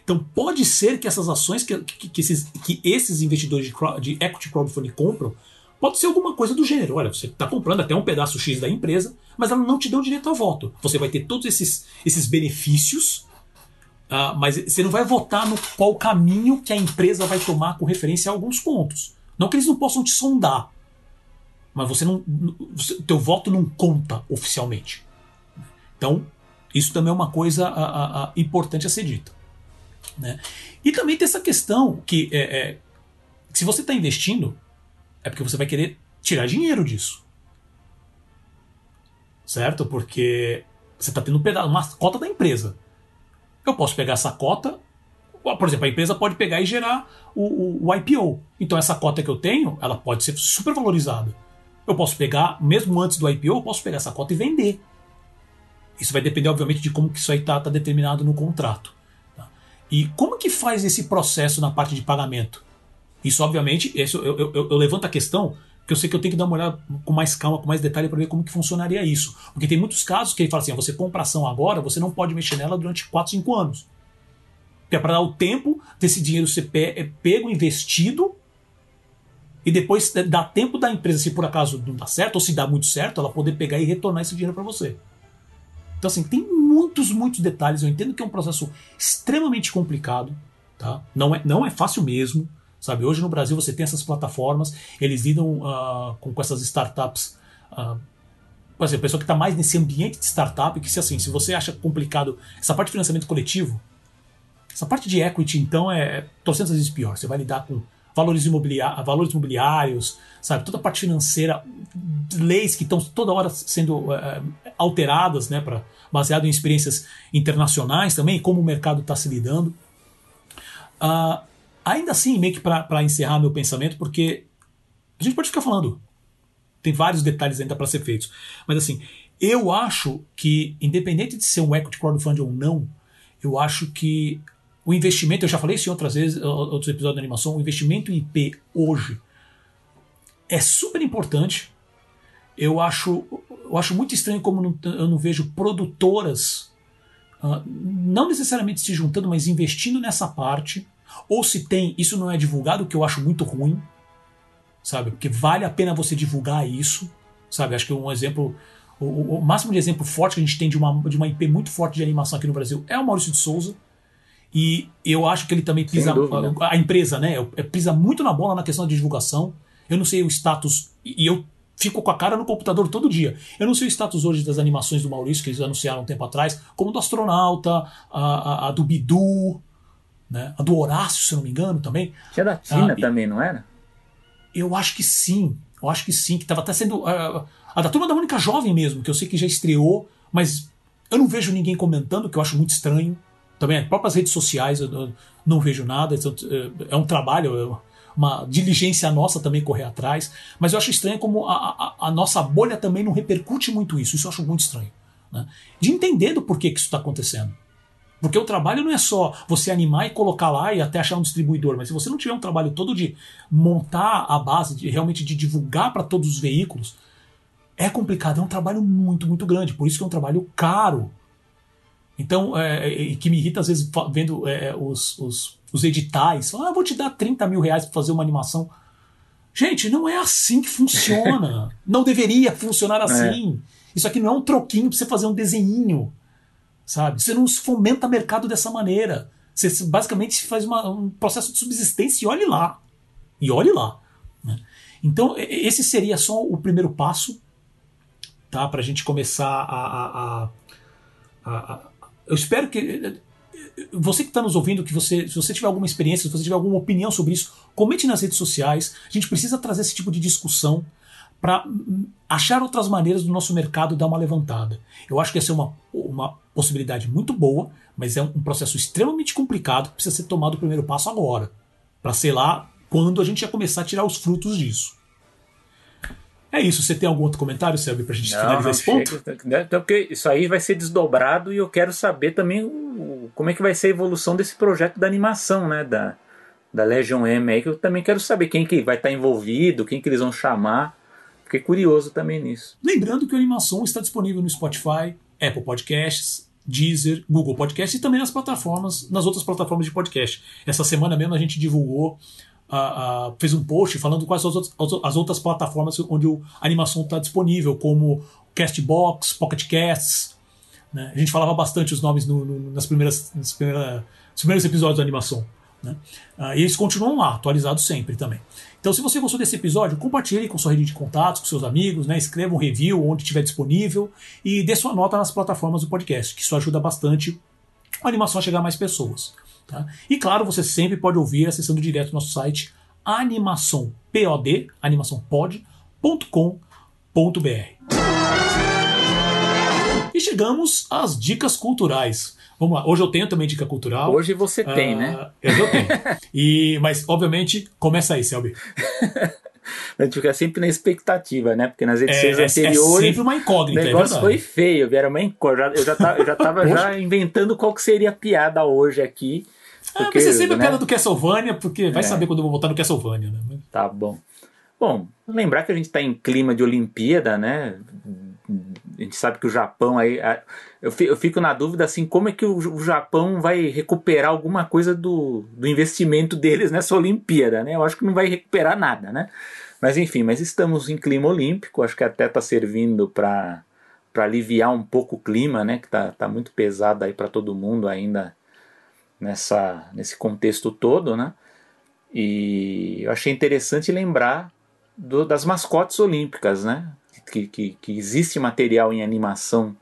Então pode ser que essas ações que, que, que, esses, que esses, investidores de, crowd, de, equity crowdfunding compram, pode ser alguma coisa do gênero. Olha, você está comprando até um pedaço X da empresa, mas ela não te deu direito a voto. Você vai ter todos esses, esses benefícios, uh, mas você não vai votar no qual caminho que a empresa vai tomar com referência a alguns pontos. Não que eles não possam te sondar, mas você não, você, teu voto não conta oficialmente. Então, isso também é uma coisa a, a, a importante a ser dita. Né? E também tem essa questão que é, é, se você está investindo, é porque você vai querer tirar dinheiro disso. Certo? Porque você está tendo uma cota da empresa. Eu posso pegar essa cota, por exemplo, a empresa pode pegar e gerar o, o, o IPO. Então essa cota que eu tenho, ela pode ser super valorizada. Eu posso pegar, mesmo antes do IPO, eu posso pegar essa cota e vender. Isso vai depender, obviamente, de como que isso aí está tá determinado no contrato. E como que faz esse processo na parte de pagamento? Isso, obviamente, eu, eu, eu, eu levanto a questão que eu sei que eu tenho que dar uma olhada com mais calma, com mais detalhe para ver como que funcionaria isso. Porque tem muitos casos que ele fala assim, você compra ação agora, você não pode mexer nela durante 4, 5 anos. Que é para dar o tempo desse dinheiro ser é pego, investido, e depois dá tempo da empresa, se por acaso não dá certo, ou se dá muito certo, ela poder pegar e retornar esse dinheiro para você. Então, assim, tem muitos, muitos detalhes. Eu entendo que é um processo extremamente complicado, tá? Não é, não é fácil mesmo. Sabe, hoje no Brasil você tem essas plataformas, eles lidam uh, com, com, essas startups. Uh, por exemplo, a pessoa que está mais nesse ambiente de startup, que se assim, se você acha complicado essa parte de financiamento coletivo, essa parte de equity, então, é trocentas vezes pior. Você vai lidar com valores, imobiliários, valores imobiliários, sabe, toda a parte financeira, leis que estão toda hora sendo uh, alteradas, né, pra, baseado em experiências internacionais também, como o mercado está se lidando. Uh, Ainda assim, meio que para encerrar meu pensamento, porque a gente pode ficar falando. Tem vários detalhes ainda para ser feitos. Mas assim, eu acho que, independente de ser um equity crowdfunding ou não, eu acho que o investimento, eu já falei isso em outras vezes, outros episódios da animação, o investimento em IP hoje é super importante. Eu acho, eu acho muito estranho como não, eu não vejo produtoras, uh, não necessariamente se juntando, mas investindo nessa parte ou se tem, isso não é divulgado, que eu acho muito ruim, sabe? Porque vale a pena você divulgar isso, sabe? Acho que um exemplo, o, o, máximo de exemplo forte que a gente tem de uma, de uma IP muito forte de animação aqui no Brasil é o Maurício de Souza. E eu acho que ele também pisa, a, a, empresa, né? É, pisa muito na bola na questão da divulgação. Eu não sei o status, e eu fico com a cara no computador todo dia. Eu não sei o status hoje das animações do Maurício, que eles anunciaram um tempo atrás, como do Astronauta, a, a, a do Bidu, né? A do Horácio, se não me engano, também. Tinha da Tina ah, também, não era? Eu acho que sim. Eu acho que sim, que estava até sendo. A da turma da Mônica Jovem mesmo, que eu sei que já estreou, mas eu não vejo ninguém comentando, que eu acho muito estranho. Também, as próprias redes sociais, eu não vejo nada. É um trabalho, é uma diligência nossa também correr atrás. Mas eu acho estranho como a, a, a nossa bolha também não repercute muito isso. Isso eu acho muito estranho. Né? De entender do porquê que isso está acontecendo. Porque o trabalho não é só você animar e colocar lá e até achar um distribuidor, mas se você não tiver um trabalho todo de montar a base, de realmente de divulgar para todos os veículos, é complicado, é um trabalho muito, muito grande. Por isso que é um trabalho caro. Então, é, é, que me irrita às vezes vendo é, os, os, os, editais, ah, vou te dar 30 mil reais para fazer uma animação. Gente, não é assim que funciona. não deveria funcionar é. assim. Isso aqui não é um troquinho para você fazer um desenho sabe? Você não fomenta mercado dessa maneira. Você basicamente faz uma, um processo de subsistência e olhe lá. E olhe lá. Né? Então, esse seria só o primeiro passo tá? para a gente começar a, a, a, a, Eu espero que. Você que está nos ouvindo, que você, se você tiver alguma experiência, se você tiver alguma opinião sobre isso, comente nas redes sociais. A gente precisa trazer esse tipo de discussão para achar outras maneiras do nosso mercado dar uma levantada. Eu acho que essa é uma, uma possibilidade muito boa, mas é um, um processo extremamente complicado que precisa ser tomado o primeiro passo agora, para sei lá quando a gente ia começar a tirar os frutos disso. É isso. Você tem algum outro comentário, Sérgio, para a gente não, finalizar não esse ponto? Né, então, porque isso aí vai ser desdobrado e eu quero saber também o, como é que vai ser a evolução desse projeto da animação, né? Da, da Legion M aí, que eu também quero saber quem que vai estar envolvido, quem que eles vão chamar. Fiquei curioso também nisso. Lembrando que o Animação está disponível no Spotify, Apple Podcasts, Deezer, Google Podcasts e também nas plataformas, nas outras plataformas de podcast. Essa semana mesmo a gente divulgou, uh, uh, fez um post falando quais são as outras, as outras plataformas onde o animação está disponível, como Castbox, Pocket Casts. Né? A gente falava bastante os nomes no, no, nas primeiras, nas primeiras, nos primeiros episódios da animação. Né? Uh, e eles continuam lá, atualizados sempre também. Então, se você gostou desse episódio, compartilhe com sua rede de contatos, com seus amigos, né? escreva um review onde estiver disponível e dê sua nota nas plataformas do podcast, que isso ajuda bastante a animação a chegar a mais pessoas. Tá? E claro, você sempre pode ouvir acessando direto no nosso site animaçãopod, animaçãopod.com.br. E chegamos às dicas culturais. Vamos lá, hoje eu tenho também dica cultural. Hoje você uh, tem, né? Hoje eu tenho. e, mas, obviamente, começa aí, Selby. a gente fica sempre na expectativa, né? Porque nas edições é, anteriores. É sempre uma incógnita, O negócio é foi feio, era uma incógnita. Eu já, eu já tava já inventando qual que seria a piada hoje aqui. Porque, é, mas você sempre né? a piada do Castlevania, porque vai é. saber quando eu vou voltar no Castlevania, né? Tá bom. Bom, lembrar que a gente está em clima de Olimpíada, né? A gente sabe que o Japão aí. Eu fico na dúvida assim, como é que o Japão vai recuperar alguma coisa do, do investimento deles nessa Olimpíada, né? Eu acho que não vai recuperar nada, né? Mas enfim, mas estamos em clima olímpico, acho que até está servindo para aliviar um pouco o clima, né? Que tá, tá muito pesado aí para todo mundo ainda nessa, nesse contexto todo, né? E eu achei interessante lembrar do, das mascotes olímpicas, né? Que, que, que existe material em animação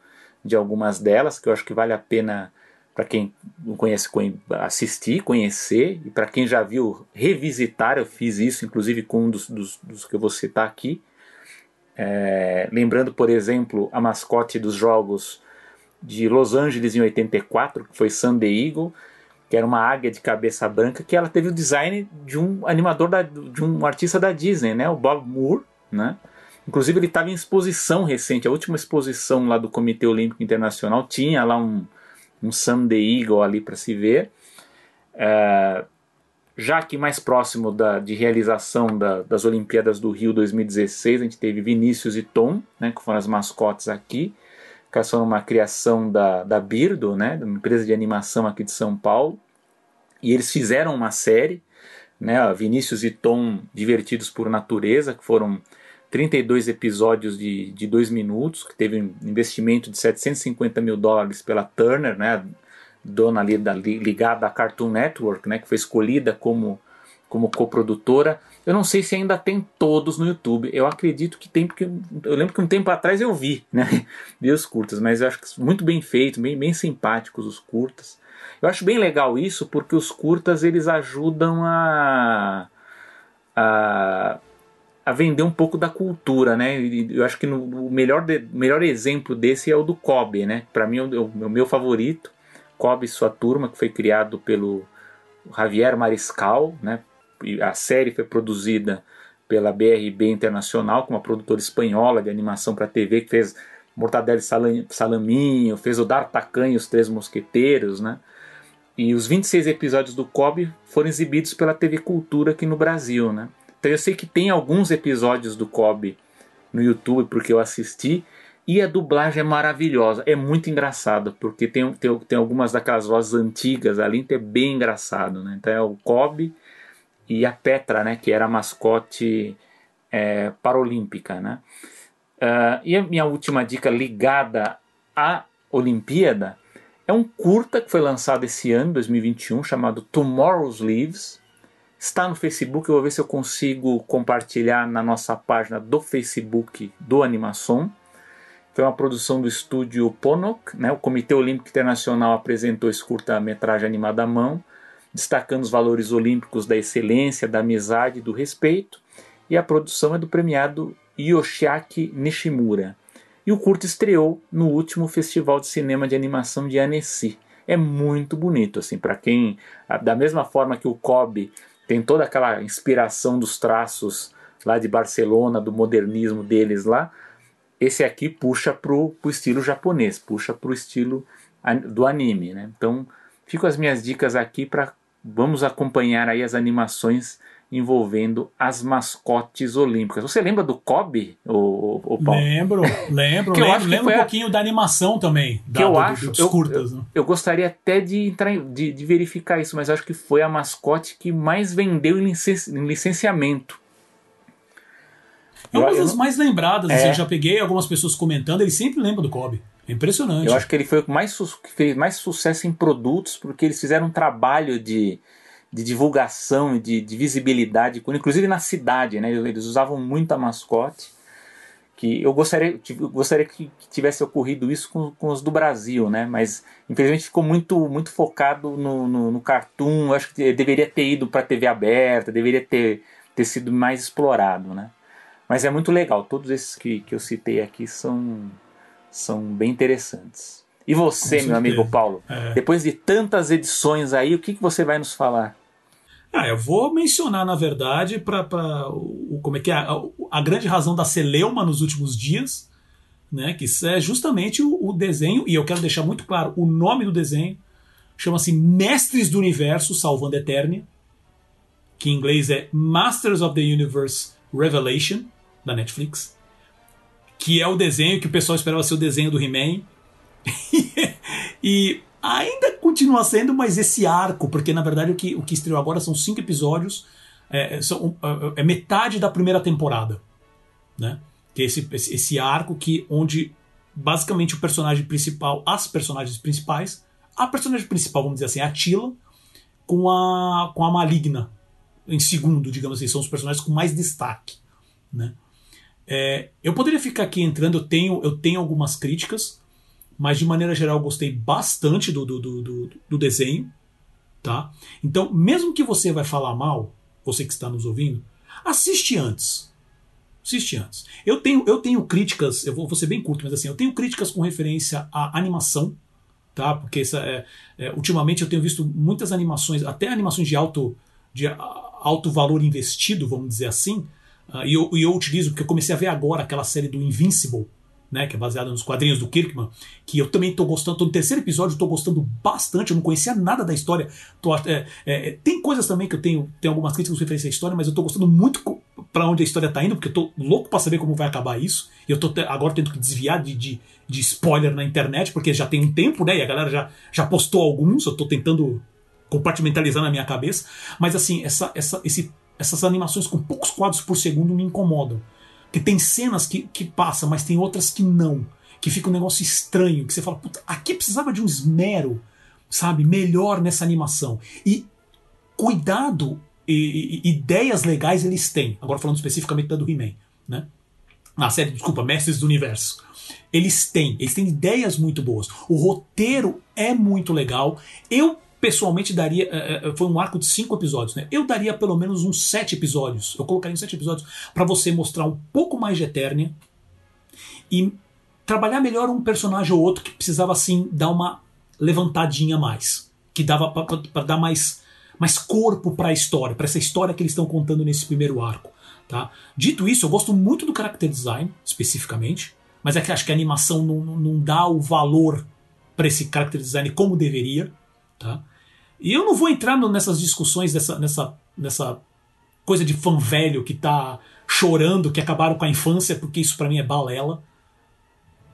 de algumas delas, que eu acho que vale a pena para quem não conhece assistir, conhecer, e para quem já viu revisitar, eu fiz isso inclusive com um dos, dos, dos que eu vou citar aqui. É, lembrando, por exemplo, a mascote dos jogos de Los Angeles em 84, que foi San Diego, que era uma águia de cabeça branca, que ela teve o design de um animador, da, de um artista da Disney, né, o Bob Moore, né? Inclusive ele estava em exposição recente, a última exposição lá do Comitê Olímpico Internacional tinha lá um, um Sunday Eagle ali para se ver. É, já que mais próximo da, de realização da, das Olimpíadas do Rio 2016, a gente teve Vinícius e Tom, né, que foram as mascotes aqui que são uma criação da, da Birdo, né, uma empresa de animação aqui de São Paulo, e eles fizeram uma série, né, Vinícius e Tom Divertidos por Natureza, que foram 32 episódios de, de dois minutos, que teve um investimento de 750 mil dólares pela Turner, né, dona ali da, ligada à Cartoon Network, né, que foi escolhida como, como coprodutora. Eu não sei se ainda tem todos no YouTube. Eu acredito que tem, porque eu lembro que um tempo atrás eu vi, né? Vi os curtas, mas eu acho que muito bem feito, bem, bem simpáticos os curtas. Eu acho bem legal isso porque os curtas eles ajudam a, a, a vender um pouco da cultura, né? Eu acho que no, o melhor, de, melhor exemplo desse é o do Kobe, né? Para mim é o, o meu favorito. Kobe e sua turma, que foi criado pelo Javier Mariscal, né? A série foi produzida pela BRB Internacional, com uma produtora espanhola de animação para TV que fez Mortadelo e Salaminho, fez o D'Artagnan e os Três Mosqueteiros, né? E os 26 episódios do Kobe foram exibidos pela TV Cultura aqui no Brasil, né? Então eu sei que tem alguns episódios do Kobe no YouTube porque eu assisti e a dublagem é maravilhosa, é muito engraçado, porque tem, tem, tem algumas daquelas vozes antigas ali, então é bem engraçado, né? Então é o Kobe e a Petra, né, que era a mascote é, paralímpica. Né? Uh, e a minha última dica ligada à Olimpíada é um curta que foi lançado esse ano, 2021, chamado Tomorrow's Leaves. Está no Facebook, eu vou ver se eu consigo compartilhar na nossa página do Facebook do Animação. Foi uma produção do estúdio Ponok, né? o Comitê Olímpico Internacional apresentou esse curta-metragem animado à mão destacando os valores olímpicos da excelência, da amizade e do respeito, e a produção é do premiado Yoshiaki Nishimura. E o curto estreou no último Festival de Cinema de Animação de Annecy. É muito bonito, assim, para quem, da mesma forma que o Kobe tem toda aquela inspiração dos traços lá de Barcelona, do modernismo deles lá, esse aqui puxa pro, pro estilo japonês, puxa pro estilo do anime, né? Então, fico as minhas dicas aqui para vamos acompanhar aí as animações envolvendo as mascotes olímpicas. Você lembra do Kobe, o, o Paulo? Lembro, lembro. que eu lembro, acho que lembro um a... pouquinho da animação também. Que da, eu do, acho, dos eu, curtas, eu, né? eu, gostaria até de, entrar de, de, verificar isso, mas acho que foi a mascote que mais vendeu em, em licenciamento. É uma das mais lembradas, assim, é... eu já peguei algumas pessoas comentando, eles sempre lembram do Kobe. Impressionante. Eu acho que ele foi o mais que fez mais sucesso em produtos, porque eles fizeram um trabalho de, de divulgação de, de, visibilidade, inclusive na cidade, né? Eles usavam muito a mascote. Que eu gostaria, eu gostaria que tivesse ocorrido isso com, com os do Brasil, né? Mas infelizmente ficou muito, muito focado no, no, no cartoon. Eu acho que deveria ter ido para TV aberta, deveria ter, ter sido mais explorado, né? Mas é muito legal. Todos esses que, que eu citei aqui são, são bem interessantes. E você, meu amigo Paulo, é. depois de tantas edições aí, o que, que você vai nos falar? Ah, eu vou mencionar, na verdade, para como é que é a, a, grande razão da celeuma nos últimos dias, né? Que é justamente o, o desenho, e eu quero deixar muito claro o nome do desenho, chama-se Mestres do Universo Salvando Eternia, que em inglês é Masters of the Universe Revelation, da Netflix, que é o desenho que o pessoal esperava ser o desenho do He-Man, e ainda continua sendo, mas esse arco, porque na verdade o que, o que estreou agora são cinco episódios, é, são, é, é metade da primeira temporada, né? Que é esse, esse arco que onde basicamente o personagem principal, as personagens principais, a personagem principal, vamos dizer assim, é a Tila, com a, com a Maligna, em segundo, digamos assim, são os personagens com mais destaque, né? É, eu poderia ficar aqui entrando, eu tenho, eu tenho algumas críticas, mas de maneira geral gostei bastante do, do, do, do, desenho, tá? Então, mesmo que você vai falar mal, você que está nos ouvindo, assiste antes. Assiste antes. Eu tenho, eu tenho críticas, eu vou, vou ser bem curto, mas assim, eu tenho críticas com referência à animação, tá? Porque essa, é, é, ultimamente eu tenho visto muitas animações, até animações de alto, de alto valor investido, vamos dizer assim, uh, e, eu, eu utilizo, porque eu comecei a ver agora aquela série do Invincible, né, que é baseada nos quadrinhos do Kirkman, que eu também estou gostando, tô no terceiro episódio, estou gostando bastante, eu não conhecia nada da história. Tô, é, é, tem coisas também que eu tenho, tenho algumas críticas referência à história, mas eu estou gostando muito para onde a história está indo, porque eu estou louco para saber como vai acabar isso. E eu estou agora tendo que desviar de, de, de, spoiler na internet, porque já tem um tempo, né, e a galera já, já postou alguns, eu estou tentando compartimentalizar na minha cabeça. Mas assim, essa, essa, esse, essas animações com poucos quadros por segundo me incomodam. Que tem cenas que, que passam, mas tem outras que não. Que fica um negócio estranho, que você fala, puta, aqui precisava de um esmero, sabe, melhor nessa animação. E cuidado e, e ideias legais eles têm. Agora falando especificamente da do He-Man, né? Na série, desculpa, Mestres do Universo. Eles têm, eles têm ideias muito boas. O roteiro é muito legal. Eu pessoalmente daria. É, é, foi um arco de cinco episódios, né? Eu daria pelo menos uns sete episódios. Eu colocaria uns sete episódios para você mostrar um pouco mais de Eternia e trabalhar melhor um personagem ou outro que precisava assim dar uma levantadinha a mais, que dava para dar mais mais corpo para a história, para essa história que eles estão contando nesse primeiro arco, tá? Dito isso, eu gosto muito do character design especificamente, mas é que acho que a animação não, não dá o valor para esse character design como deveria, tá? E eu não vou entrar nessas discussões dessa, nessa, nessa coisa de fã velho que tá chorando que acabaram com a infância, porque isso para mim é balela.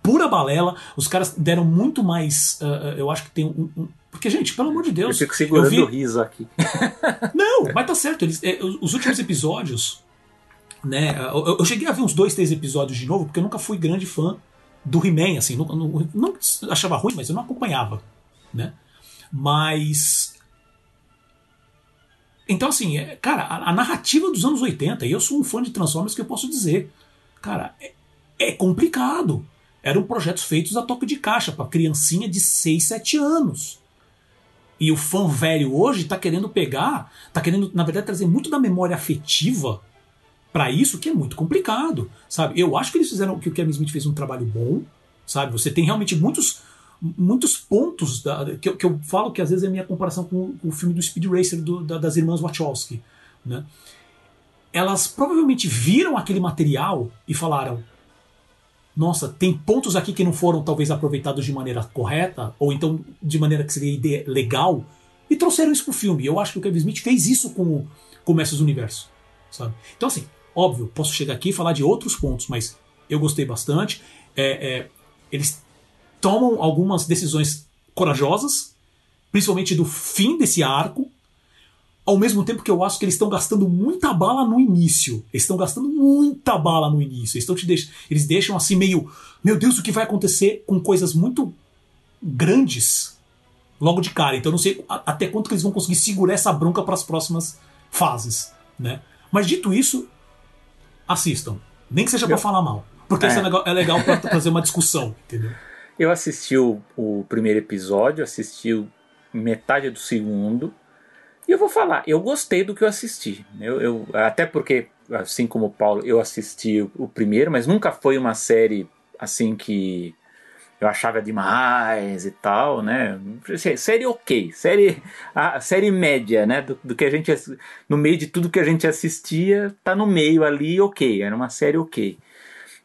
Pura balela. Os caras deram muito mais. Uh, eu acho que tem um, um, Porque, gente, pelo amor de Deus. Eu fico segurando vi... o riso aqui. Não, mas tá certo. Eles, é, os últimos episódios. Né, eu, eu, cheguei a ver uns dois, três episódios de novo, porque eu nunca fui grande fã do He-Man, assim, não, não, não, achava ruim, mas eu não acompanhava, né? Mas. Então, assim, é, cara, a, a, narrativa dos anos 80, e eu sou um fã de Transformers que eu posso dizer, cara, é, é complicado. Eram projetos feitos a toque de caixa para criancinha de 6, 7 anos. E o fã velho hoje está querendo pegar, está querendo, na verdade, trazer muito da memória afetiva para isso, que é muito complicado, sabe? Eu acho que eles fizeram que o Kevin Smith fez um trabalho bom, sabe? Você tem realmente muitos muitos pontos da, que, eu, que, eu falo que às vezes é minha comparação com, com o filme do Speed Racer do, da, das irmãs Wachowski. Né? Elas provavelmente viram aquele material e falaram: nossa, tem pontos aqui que não foram talvez aproveitados de maneira correta, ou então de maneira que seria legal, e trouxeram isso pro filme. Eu acho que o Kevin Smith fez isso com o, com Mestres do Universo. Sabe? Então, assim, óbvio, posso chegar aqui e falar de outros pontos, mas eu gostei bastante. É, é, eles tomam algumas decisões corajosas, principalmente do fim desse arco, ao mesmo tempo que eu acho que eles estão gastando muita bala no início. Eles estão gastando muita bala no início. Eles, te deix eles deixam assim meio. Meu Deus, o que vai acontecer com coisas muito grandes? logo de cara. Então eu não sei até quanto que eles vão conseguir segurar essa bronca para as próximas fases, né? Mas dito isso, assistam. Nem que seja Eu- falar mal. Porque É. isso é legal, é legal pra trazer uma discussão, entendeu? Eu assisti o, o primeiro episódio, assisti metade do segundo. E eu vou falar, eu gostei do que eu assisti. Eu, eu- até porque, assim como o Paulo, eu assisti o, o primeiro, mas nunca foi uma série assim que eu achava demais e tal, né? Sé- Série ok, série, a série média, né? Do, do que a gente no meio de tudo que a gente assistia, tá no meio ali, ok. Era uma série ok.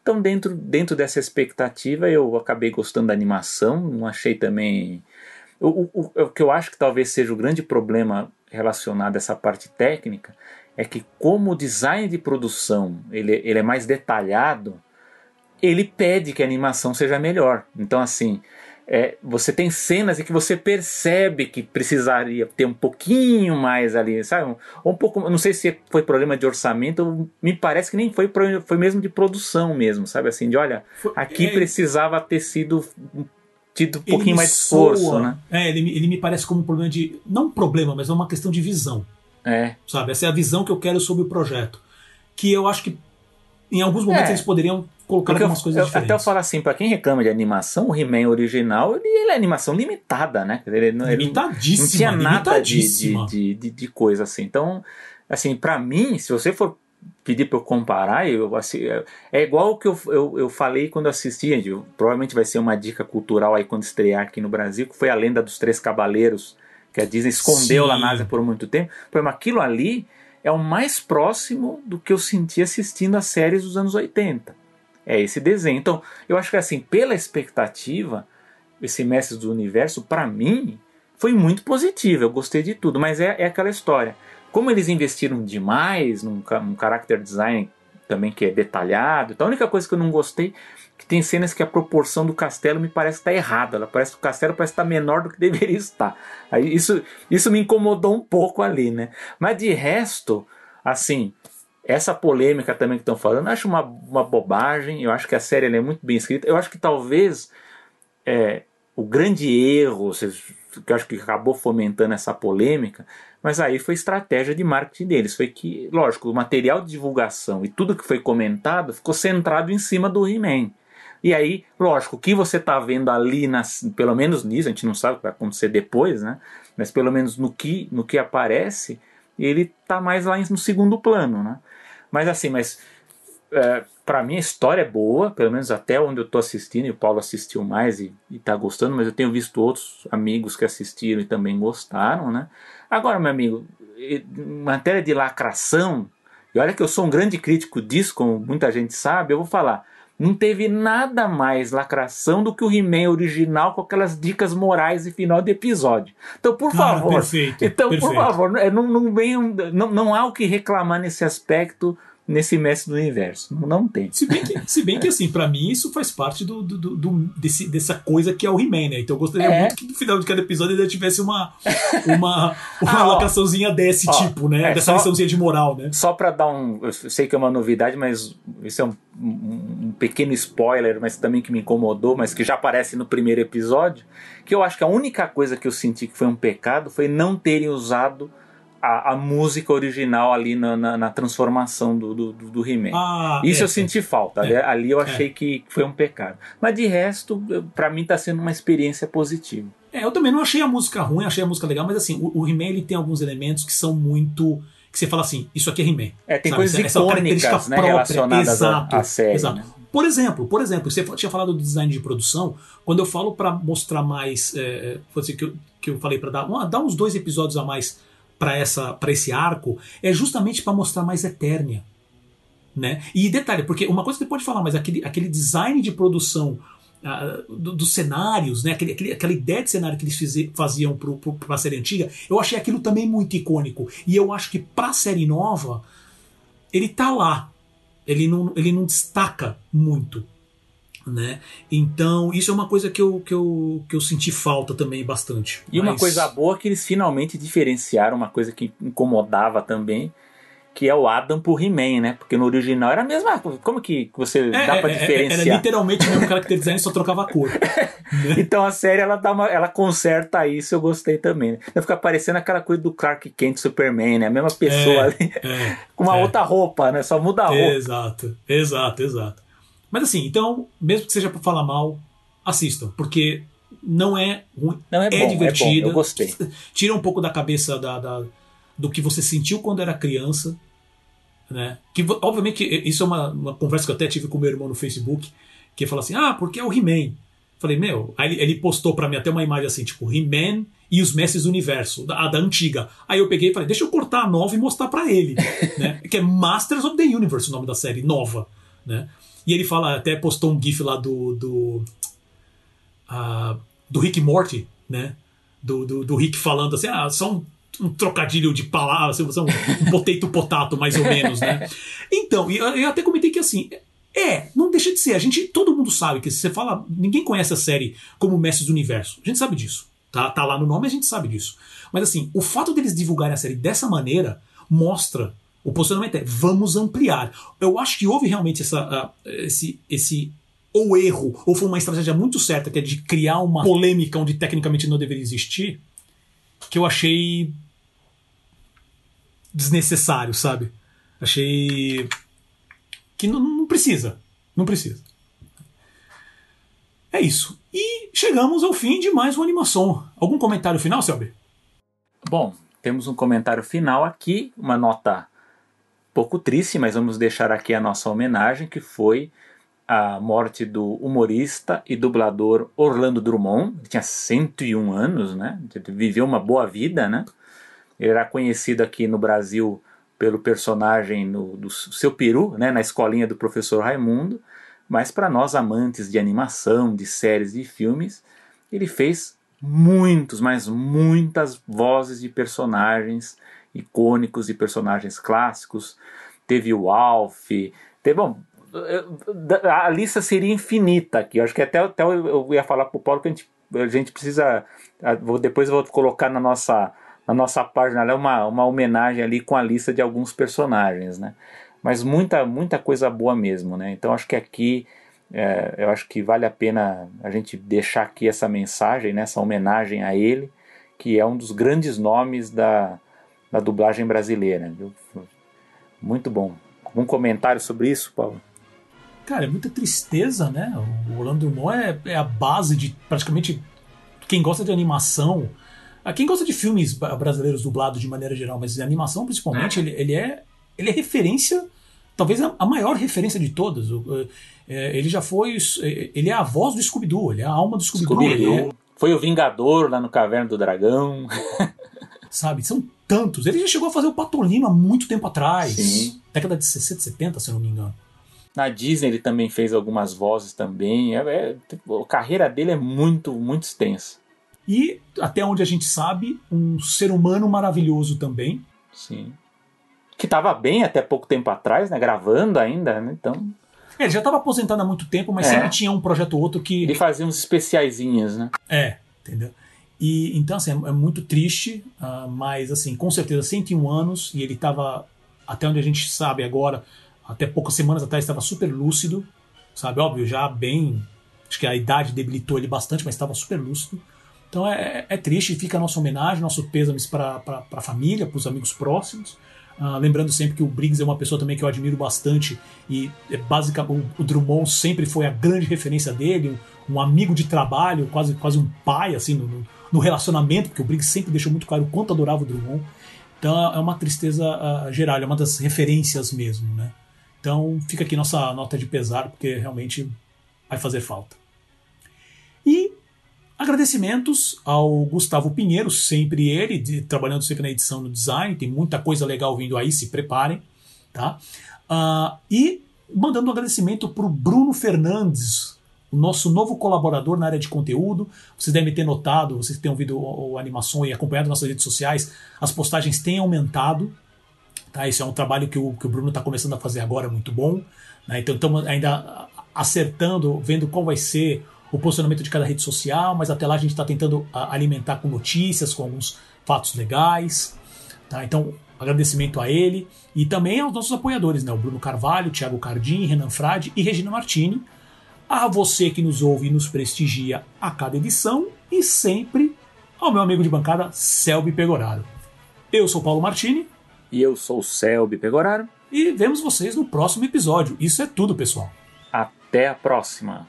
Então, dentro, dentro dessa expectativa, eu acabei gostando da animação, não achei também. O, o, o- que eu acho que talvez seja o grande problema relacionado a essa parte técnica é que, como o design de produção ele, ele é mais detalhado, ele pede que a animação seja melhor. Então, assim, é, você tem cenas em que você percebe que precisaria ter um pouquinho mais ali, sabe? Ou um pouco, não sei se foi problema de orçamento, me parece que nem foi, foi mesmo de produção mesmo, sabe? Assim, de olha, Foi- aqui é, precisava ter sido tido um pouquinho mais de esforço, soa- né? É, ele, me- ele me parece como um problema de. Não um problema, mas é uma questão de visão. É, Sabe? Essa é a visão que eu quero sobre o projeto. Que eu acho que em alguns momentos É. eles poderiam porque eu, algumas coisas eu- diferentes. até eu falo assim, pra quem reclama de animação, o He-Man original, ele, ele é animação limitada, né? Ele, não- limitadíssima. não tinha nada de, de, de, de, coisa assim. Então, assim, pra mim, se você for pedir pra eu comparar, eu, assim, é, é igual o que eu, eu, eu falei quando assisti, gente, provavelmente vai ser uma dica cultural aí quando estrear aqui no Brasil, que foi a lenda dos Três Cavaleiros, que a Disney escondeu Sim. lá na Ásia por muito tempo. Por exemplo, aquilo ali é o mais próximo do que eu senti assistindo as séries dos anos 80. É esse desenho. Então, eu acho que assim, pela expectativa, esse Mestres do Universo, pra mim, foi muito positivo. Eu gostei de tudo, mas é, é aquela história. Como eles investiram demais num, num character design também que é detalhado, então a única coisa que eu não gostei é que tem cenas que a proporção do castelo me parece estar errada. Ela parece que o castelo parece estar menor do que deveria estar. Aí isso, isso me incomodou um pouco ali, né? Mas de resto, assim, essa polêmica também que estão falando, eu acho uma, uma bobagem. Eu acho que a série é muito bem escrita. Eu acho que talvez é, o grande erro, que eu acho que acabou fomentando essa polêmica, mas aí foi estratégia de marketing deles. Foi que, lógico, o material de divulgação e tudo que foi comentado ficou centrado em cima do He-Man. E aí, lógico, o que você está vendo ali, nas, pelo menos nisso, a gente não sabe o que vai acontecer depois, né? Mas pelo menos no que, no que aparece, ele tá mais lá no segundo plano, né? Mas assim, mas é, para mim a história é boa, pelo menos até onde eu tô assistindo, e o Paulo assistiu mais e, e tá gostando, mas eu tenho visto outros amigos que assistiram e também gostaram, né? Agora, meu amigo, matéria de lacração, e olha que eu sou um grande crítico disso, como muita gente sabe, eu vou falar. Não teve nada mais lacração do que o He-Man original com aquelas dicas morais e final de episódio. Então, por Cara, favor, perfeito, então, perfeito. por favor, é, não, não, venham- não, não há o que reclamar nesse aspecto nesse mestre do universo. Não, tem. Se bem que, se bem que assim, pra mim isso faz parte do, do, do- desse, dessa coisa que é o He-Man, né? Então eu gostaria É. muito que no final de cada episódio ainda tivesse uma, uma, uma Ah, ó. locaçãozinha desse Ó, tipo, né? é, Dessa só- liçãozinha de moral, né? Só para dar um. Eu sei que é uma novidade, mas isso é um, um- um pequeno spoiler, mas também que me incomodou, mas que já aparece no primeiro episódio. Que eu acho que a única coisa que eu senti que foi um pecado foi não terem usado a, a música original ali na, na- na transformação do, do, do- He-Man. Ah, Isso é, eu senti falta. Ali, É. ali eu achei que foi um pecado. Mas de resto, pra mim tá sendo uma experiência positiva. É, eu também não achei a música ruim, achei a música legal, mas assim, o, o He-Man ele tem alguns elementos que são muito. que você fala assim, isso aqui é He-Man. É, tem Sabe? coisas Essa- característica icônicas né, própria. relacionadas Exato, à, à série. exato. né? Por exemplo, por exemplo, você tinha falado do design de produção. Quando eu falo pra mostrar mais, é, assim que, eu, que eu falei pra dar, uma- dar uns dois episódios a mais pra essa para esse arco, é justamente pra mostrar mais Eternia, né? E detalhe, porque uma coisa que você pode falar, mas aquele, aquele design de produção ah, do- dos cenários, né? Aquele, aquele- aquela ideia de cenário que eles fize- faziam pro, pra série antiga, eu achei aquilo também muito icônico. E eu acho que pra série nova, ele tá lá. Ele não, ele não destaca muito. Né? Então, isso é uma coisa que eu, que eu, que eu senti falta também bastante. E uma Mas- coisa boa é que eles finalmente diferenciaram uma coisa que incomodava também, que é o Adam pro He-Man, né? Porque no original era a mesma. Como que você É, dá pra é, é, diferenciar? Era literalmente o mesmo character design, só trocava a cor. Então a série ela dá uma, ela conserta isso, eu gostei também. Né? Fica parecendo aquela coisa do Clark Kent Superman, né? A mesma pessoa É, ali, é, com uma é. outra roupa, né? Só muda a roupa. Exato, exato, exato. Mas assim, então, mesmo que seja pra falar mal, assistam, porque não é ruim, Não, é, é, bom, é bom, eu gostei. Tira um pouco da cabeça da, da- do que você sentiu quando era criança. Né? Que, obviamente, isso é uma, uma conversa que eu até tive com meu irmão no Facebook, que ele falou assim: ah, porque é o He-Man. Falei, meu, aí ele, ele postou pra mim até uma imagem assim, tipo, He-Man e os Mestres do Universo, da, a da antiga. Aí eu peguei e falei, deixa eu cortar a nova e mostrar pra ele. né? Que é Masters of the Universe o nome da série, nova. Né? E ele fala, até postou um GIF lá do. do, ah, do Rick Morty, né? Do, do, do Rick falando assim, ah, só um, um trocadilho de palavras, só um, um potato potato, mais ou menos, né? Então, eu, eu até comentei que assim, é, não deixa de ser. A gente, todo mundo sabe que se você fala, ninguém conhece a série como Mestres do Universo. A gente sabe disso. Tá, tá lá no nome, a gente sabe disso. Mas assim, o fato deles divulgarem a série dessa maneira mostra o posicionamento é vamos ampliar. Eu acho que houve realmente essa, ah, esse, esse ou erro, ou foi uma estratégia muito certa, que é de criar uma polêmica onde tecnicamente não deveria existir, que eu achei desnecessário, sabe? Achei que não, não precisa. Não precisa. É isso. E chegamos ao fim de mais uma animação. Algum comentário final, Selby? Bom, temos um comentário final aqui, uma nota pouco triste, mas vamos deixar aqui a nossa homenagem, que foi a morte do humorista e dublador Orlando Drummond. Ele tinha 101 anos, né? Ele viveu uma boa vida, né? Ele era conhecido aqui no Brasil pelo personagem no, do Seu Peru, né? na escolinha do professor Raimundo. Mas para nós amantes de animação, de séries e filmes, ele fez muitos, mas muitas vozes de personagens icônicos e personagens clássicos. Teve o Alf, teve, bom, a lista seria infinita aqui. Eu acho que até, até eu ia falar para o Paulo que a gente, a gente precisa. Depois eu vou colocar na nossa, na nossa página uma, uma homenagem ali com a lista de alguns personagens, né? Mas muita, muita coisa boa mesmo, né? Então acho que aqui é, eu acho que vale a pena a gente deixar aqui essa mensagem, né, essa homenagem a ele, que é um dos grandes nomes da, da dublagem brasileira. Viu? Muito bom. Algum comentário sobre isso, Paulo? Cara, é muita tristeza, né? O Orlando Drummond é, é a base de praticamente quem gosta de animação. Quem gosta de filmes brasileiros dublados de maneira geral, mas de animação principalmente, ele, ele, é, ele é referência, talvez a, maior referência de todas. O, é, ele já foi. Ele é a voz do Scooby-Doo, ele é a alma do Scooby-Doo. Scooby é, foi o Vingador lá no Caverna do Dragão. sabe, são tantos. Ele já chegou a fazer o Patolino há muito tempo atrás. Sim. Década de 60, 70, se eu não me engano. Na Disney ele também fez algumas vozes também. É, é, a carreira dele é muito, muito extensa. E, até onde a gente sabe, um ser humano maravilhoso também. Sim. Que estava bem até pouco tempo atrás, né? Gravando ainda, né? Então. É, ele já estava aposentado há muito tempo, mas É. sempre tinha um projeto ou outro que. Ele fazia uns especiaizinhos, né? É, entendeu? E então, assim, é, é muito triste, ah, mas, assim, com certeza, 101 anos, e ele estava, até onde a gente sabe agora, até poucas semanas atrás, estava super lúcido, sabe? Óbvio, já bem. Acho que a idade debilitou ele bastante, mas estava super lúcido. Então é, é triste, fica a nossa homenagem, nosso pêsames para a família, para os amigos próximos. Ah, lembrando sempre que o Briggs é uma pessoa também que eu admiro bastante e é o, o Drummond sempre foi a grande referência dele, um, um amigo de trabalho, quase, quase um pai assim no, no- no relacionamento, porque o Briggs sempre deixou muito claro o quanto adorava o Drummond. Então é uma tristeza ah, geral, é uma das referências mesmo, né? Então fica aqui nossa nota de pesar, porque realmente vai fazer falta. E agradecimentos ao Gustavo Pinheiro, sempre ele, de- trabalhando sempre na edição no design, tem muita coisa legal vindo aí, se preparem, tá? Ah, e mandando um agradecimento para o Bruno Fernandes, o nosso novo colaborador na área de conteúdo. Vocês devem ter notado, vocês têm ouvido o, o animação e acompanhado nossas redes sociais, as postagens têm aumentado. Tá? Esse é um trabalho que o, que o Bruno está começando a fazer agora, muito bom. né? Então estamos ainda acertando, vendo qual vai ser o posicionamento de cada rede social, mas até lá a gente está tentando alimentar com notícias, com alguns fatos legais. Tá? Então, Agradecimento a ele e também aos nossos apoiadores, né? O Bruno Carvalho, Thiago Cardim, Renan Frade e Regina Martini. A você que nos ouve e nos prestigia a cada edição e sempre ao meu amigo de bancada, Selby Pegoraro. Eu sou Paulo Martini. E eu sou Selby Pegoraro. E vemos vocês no próximo episódio. Isso é tudo, pessoal. Até a próxima.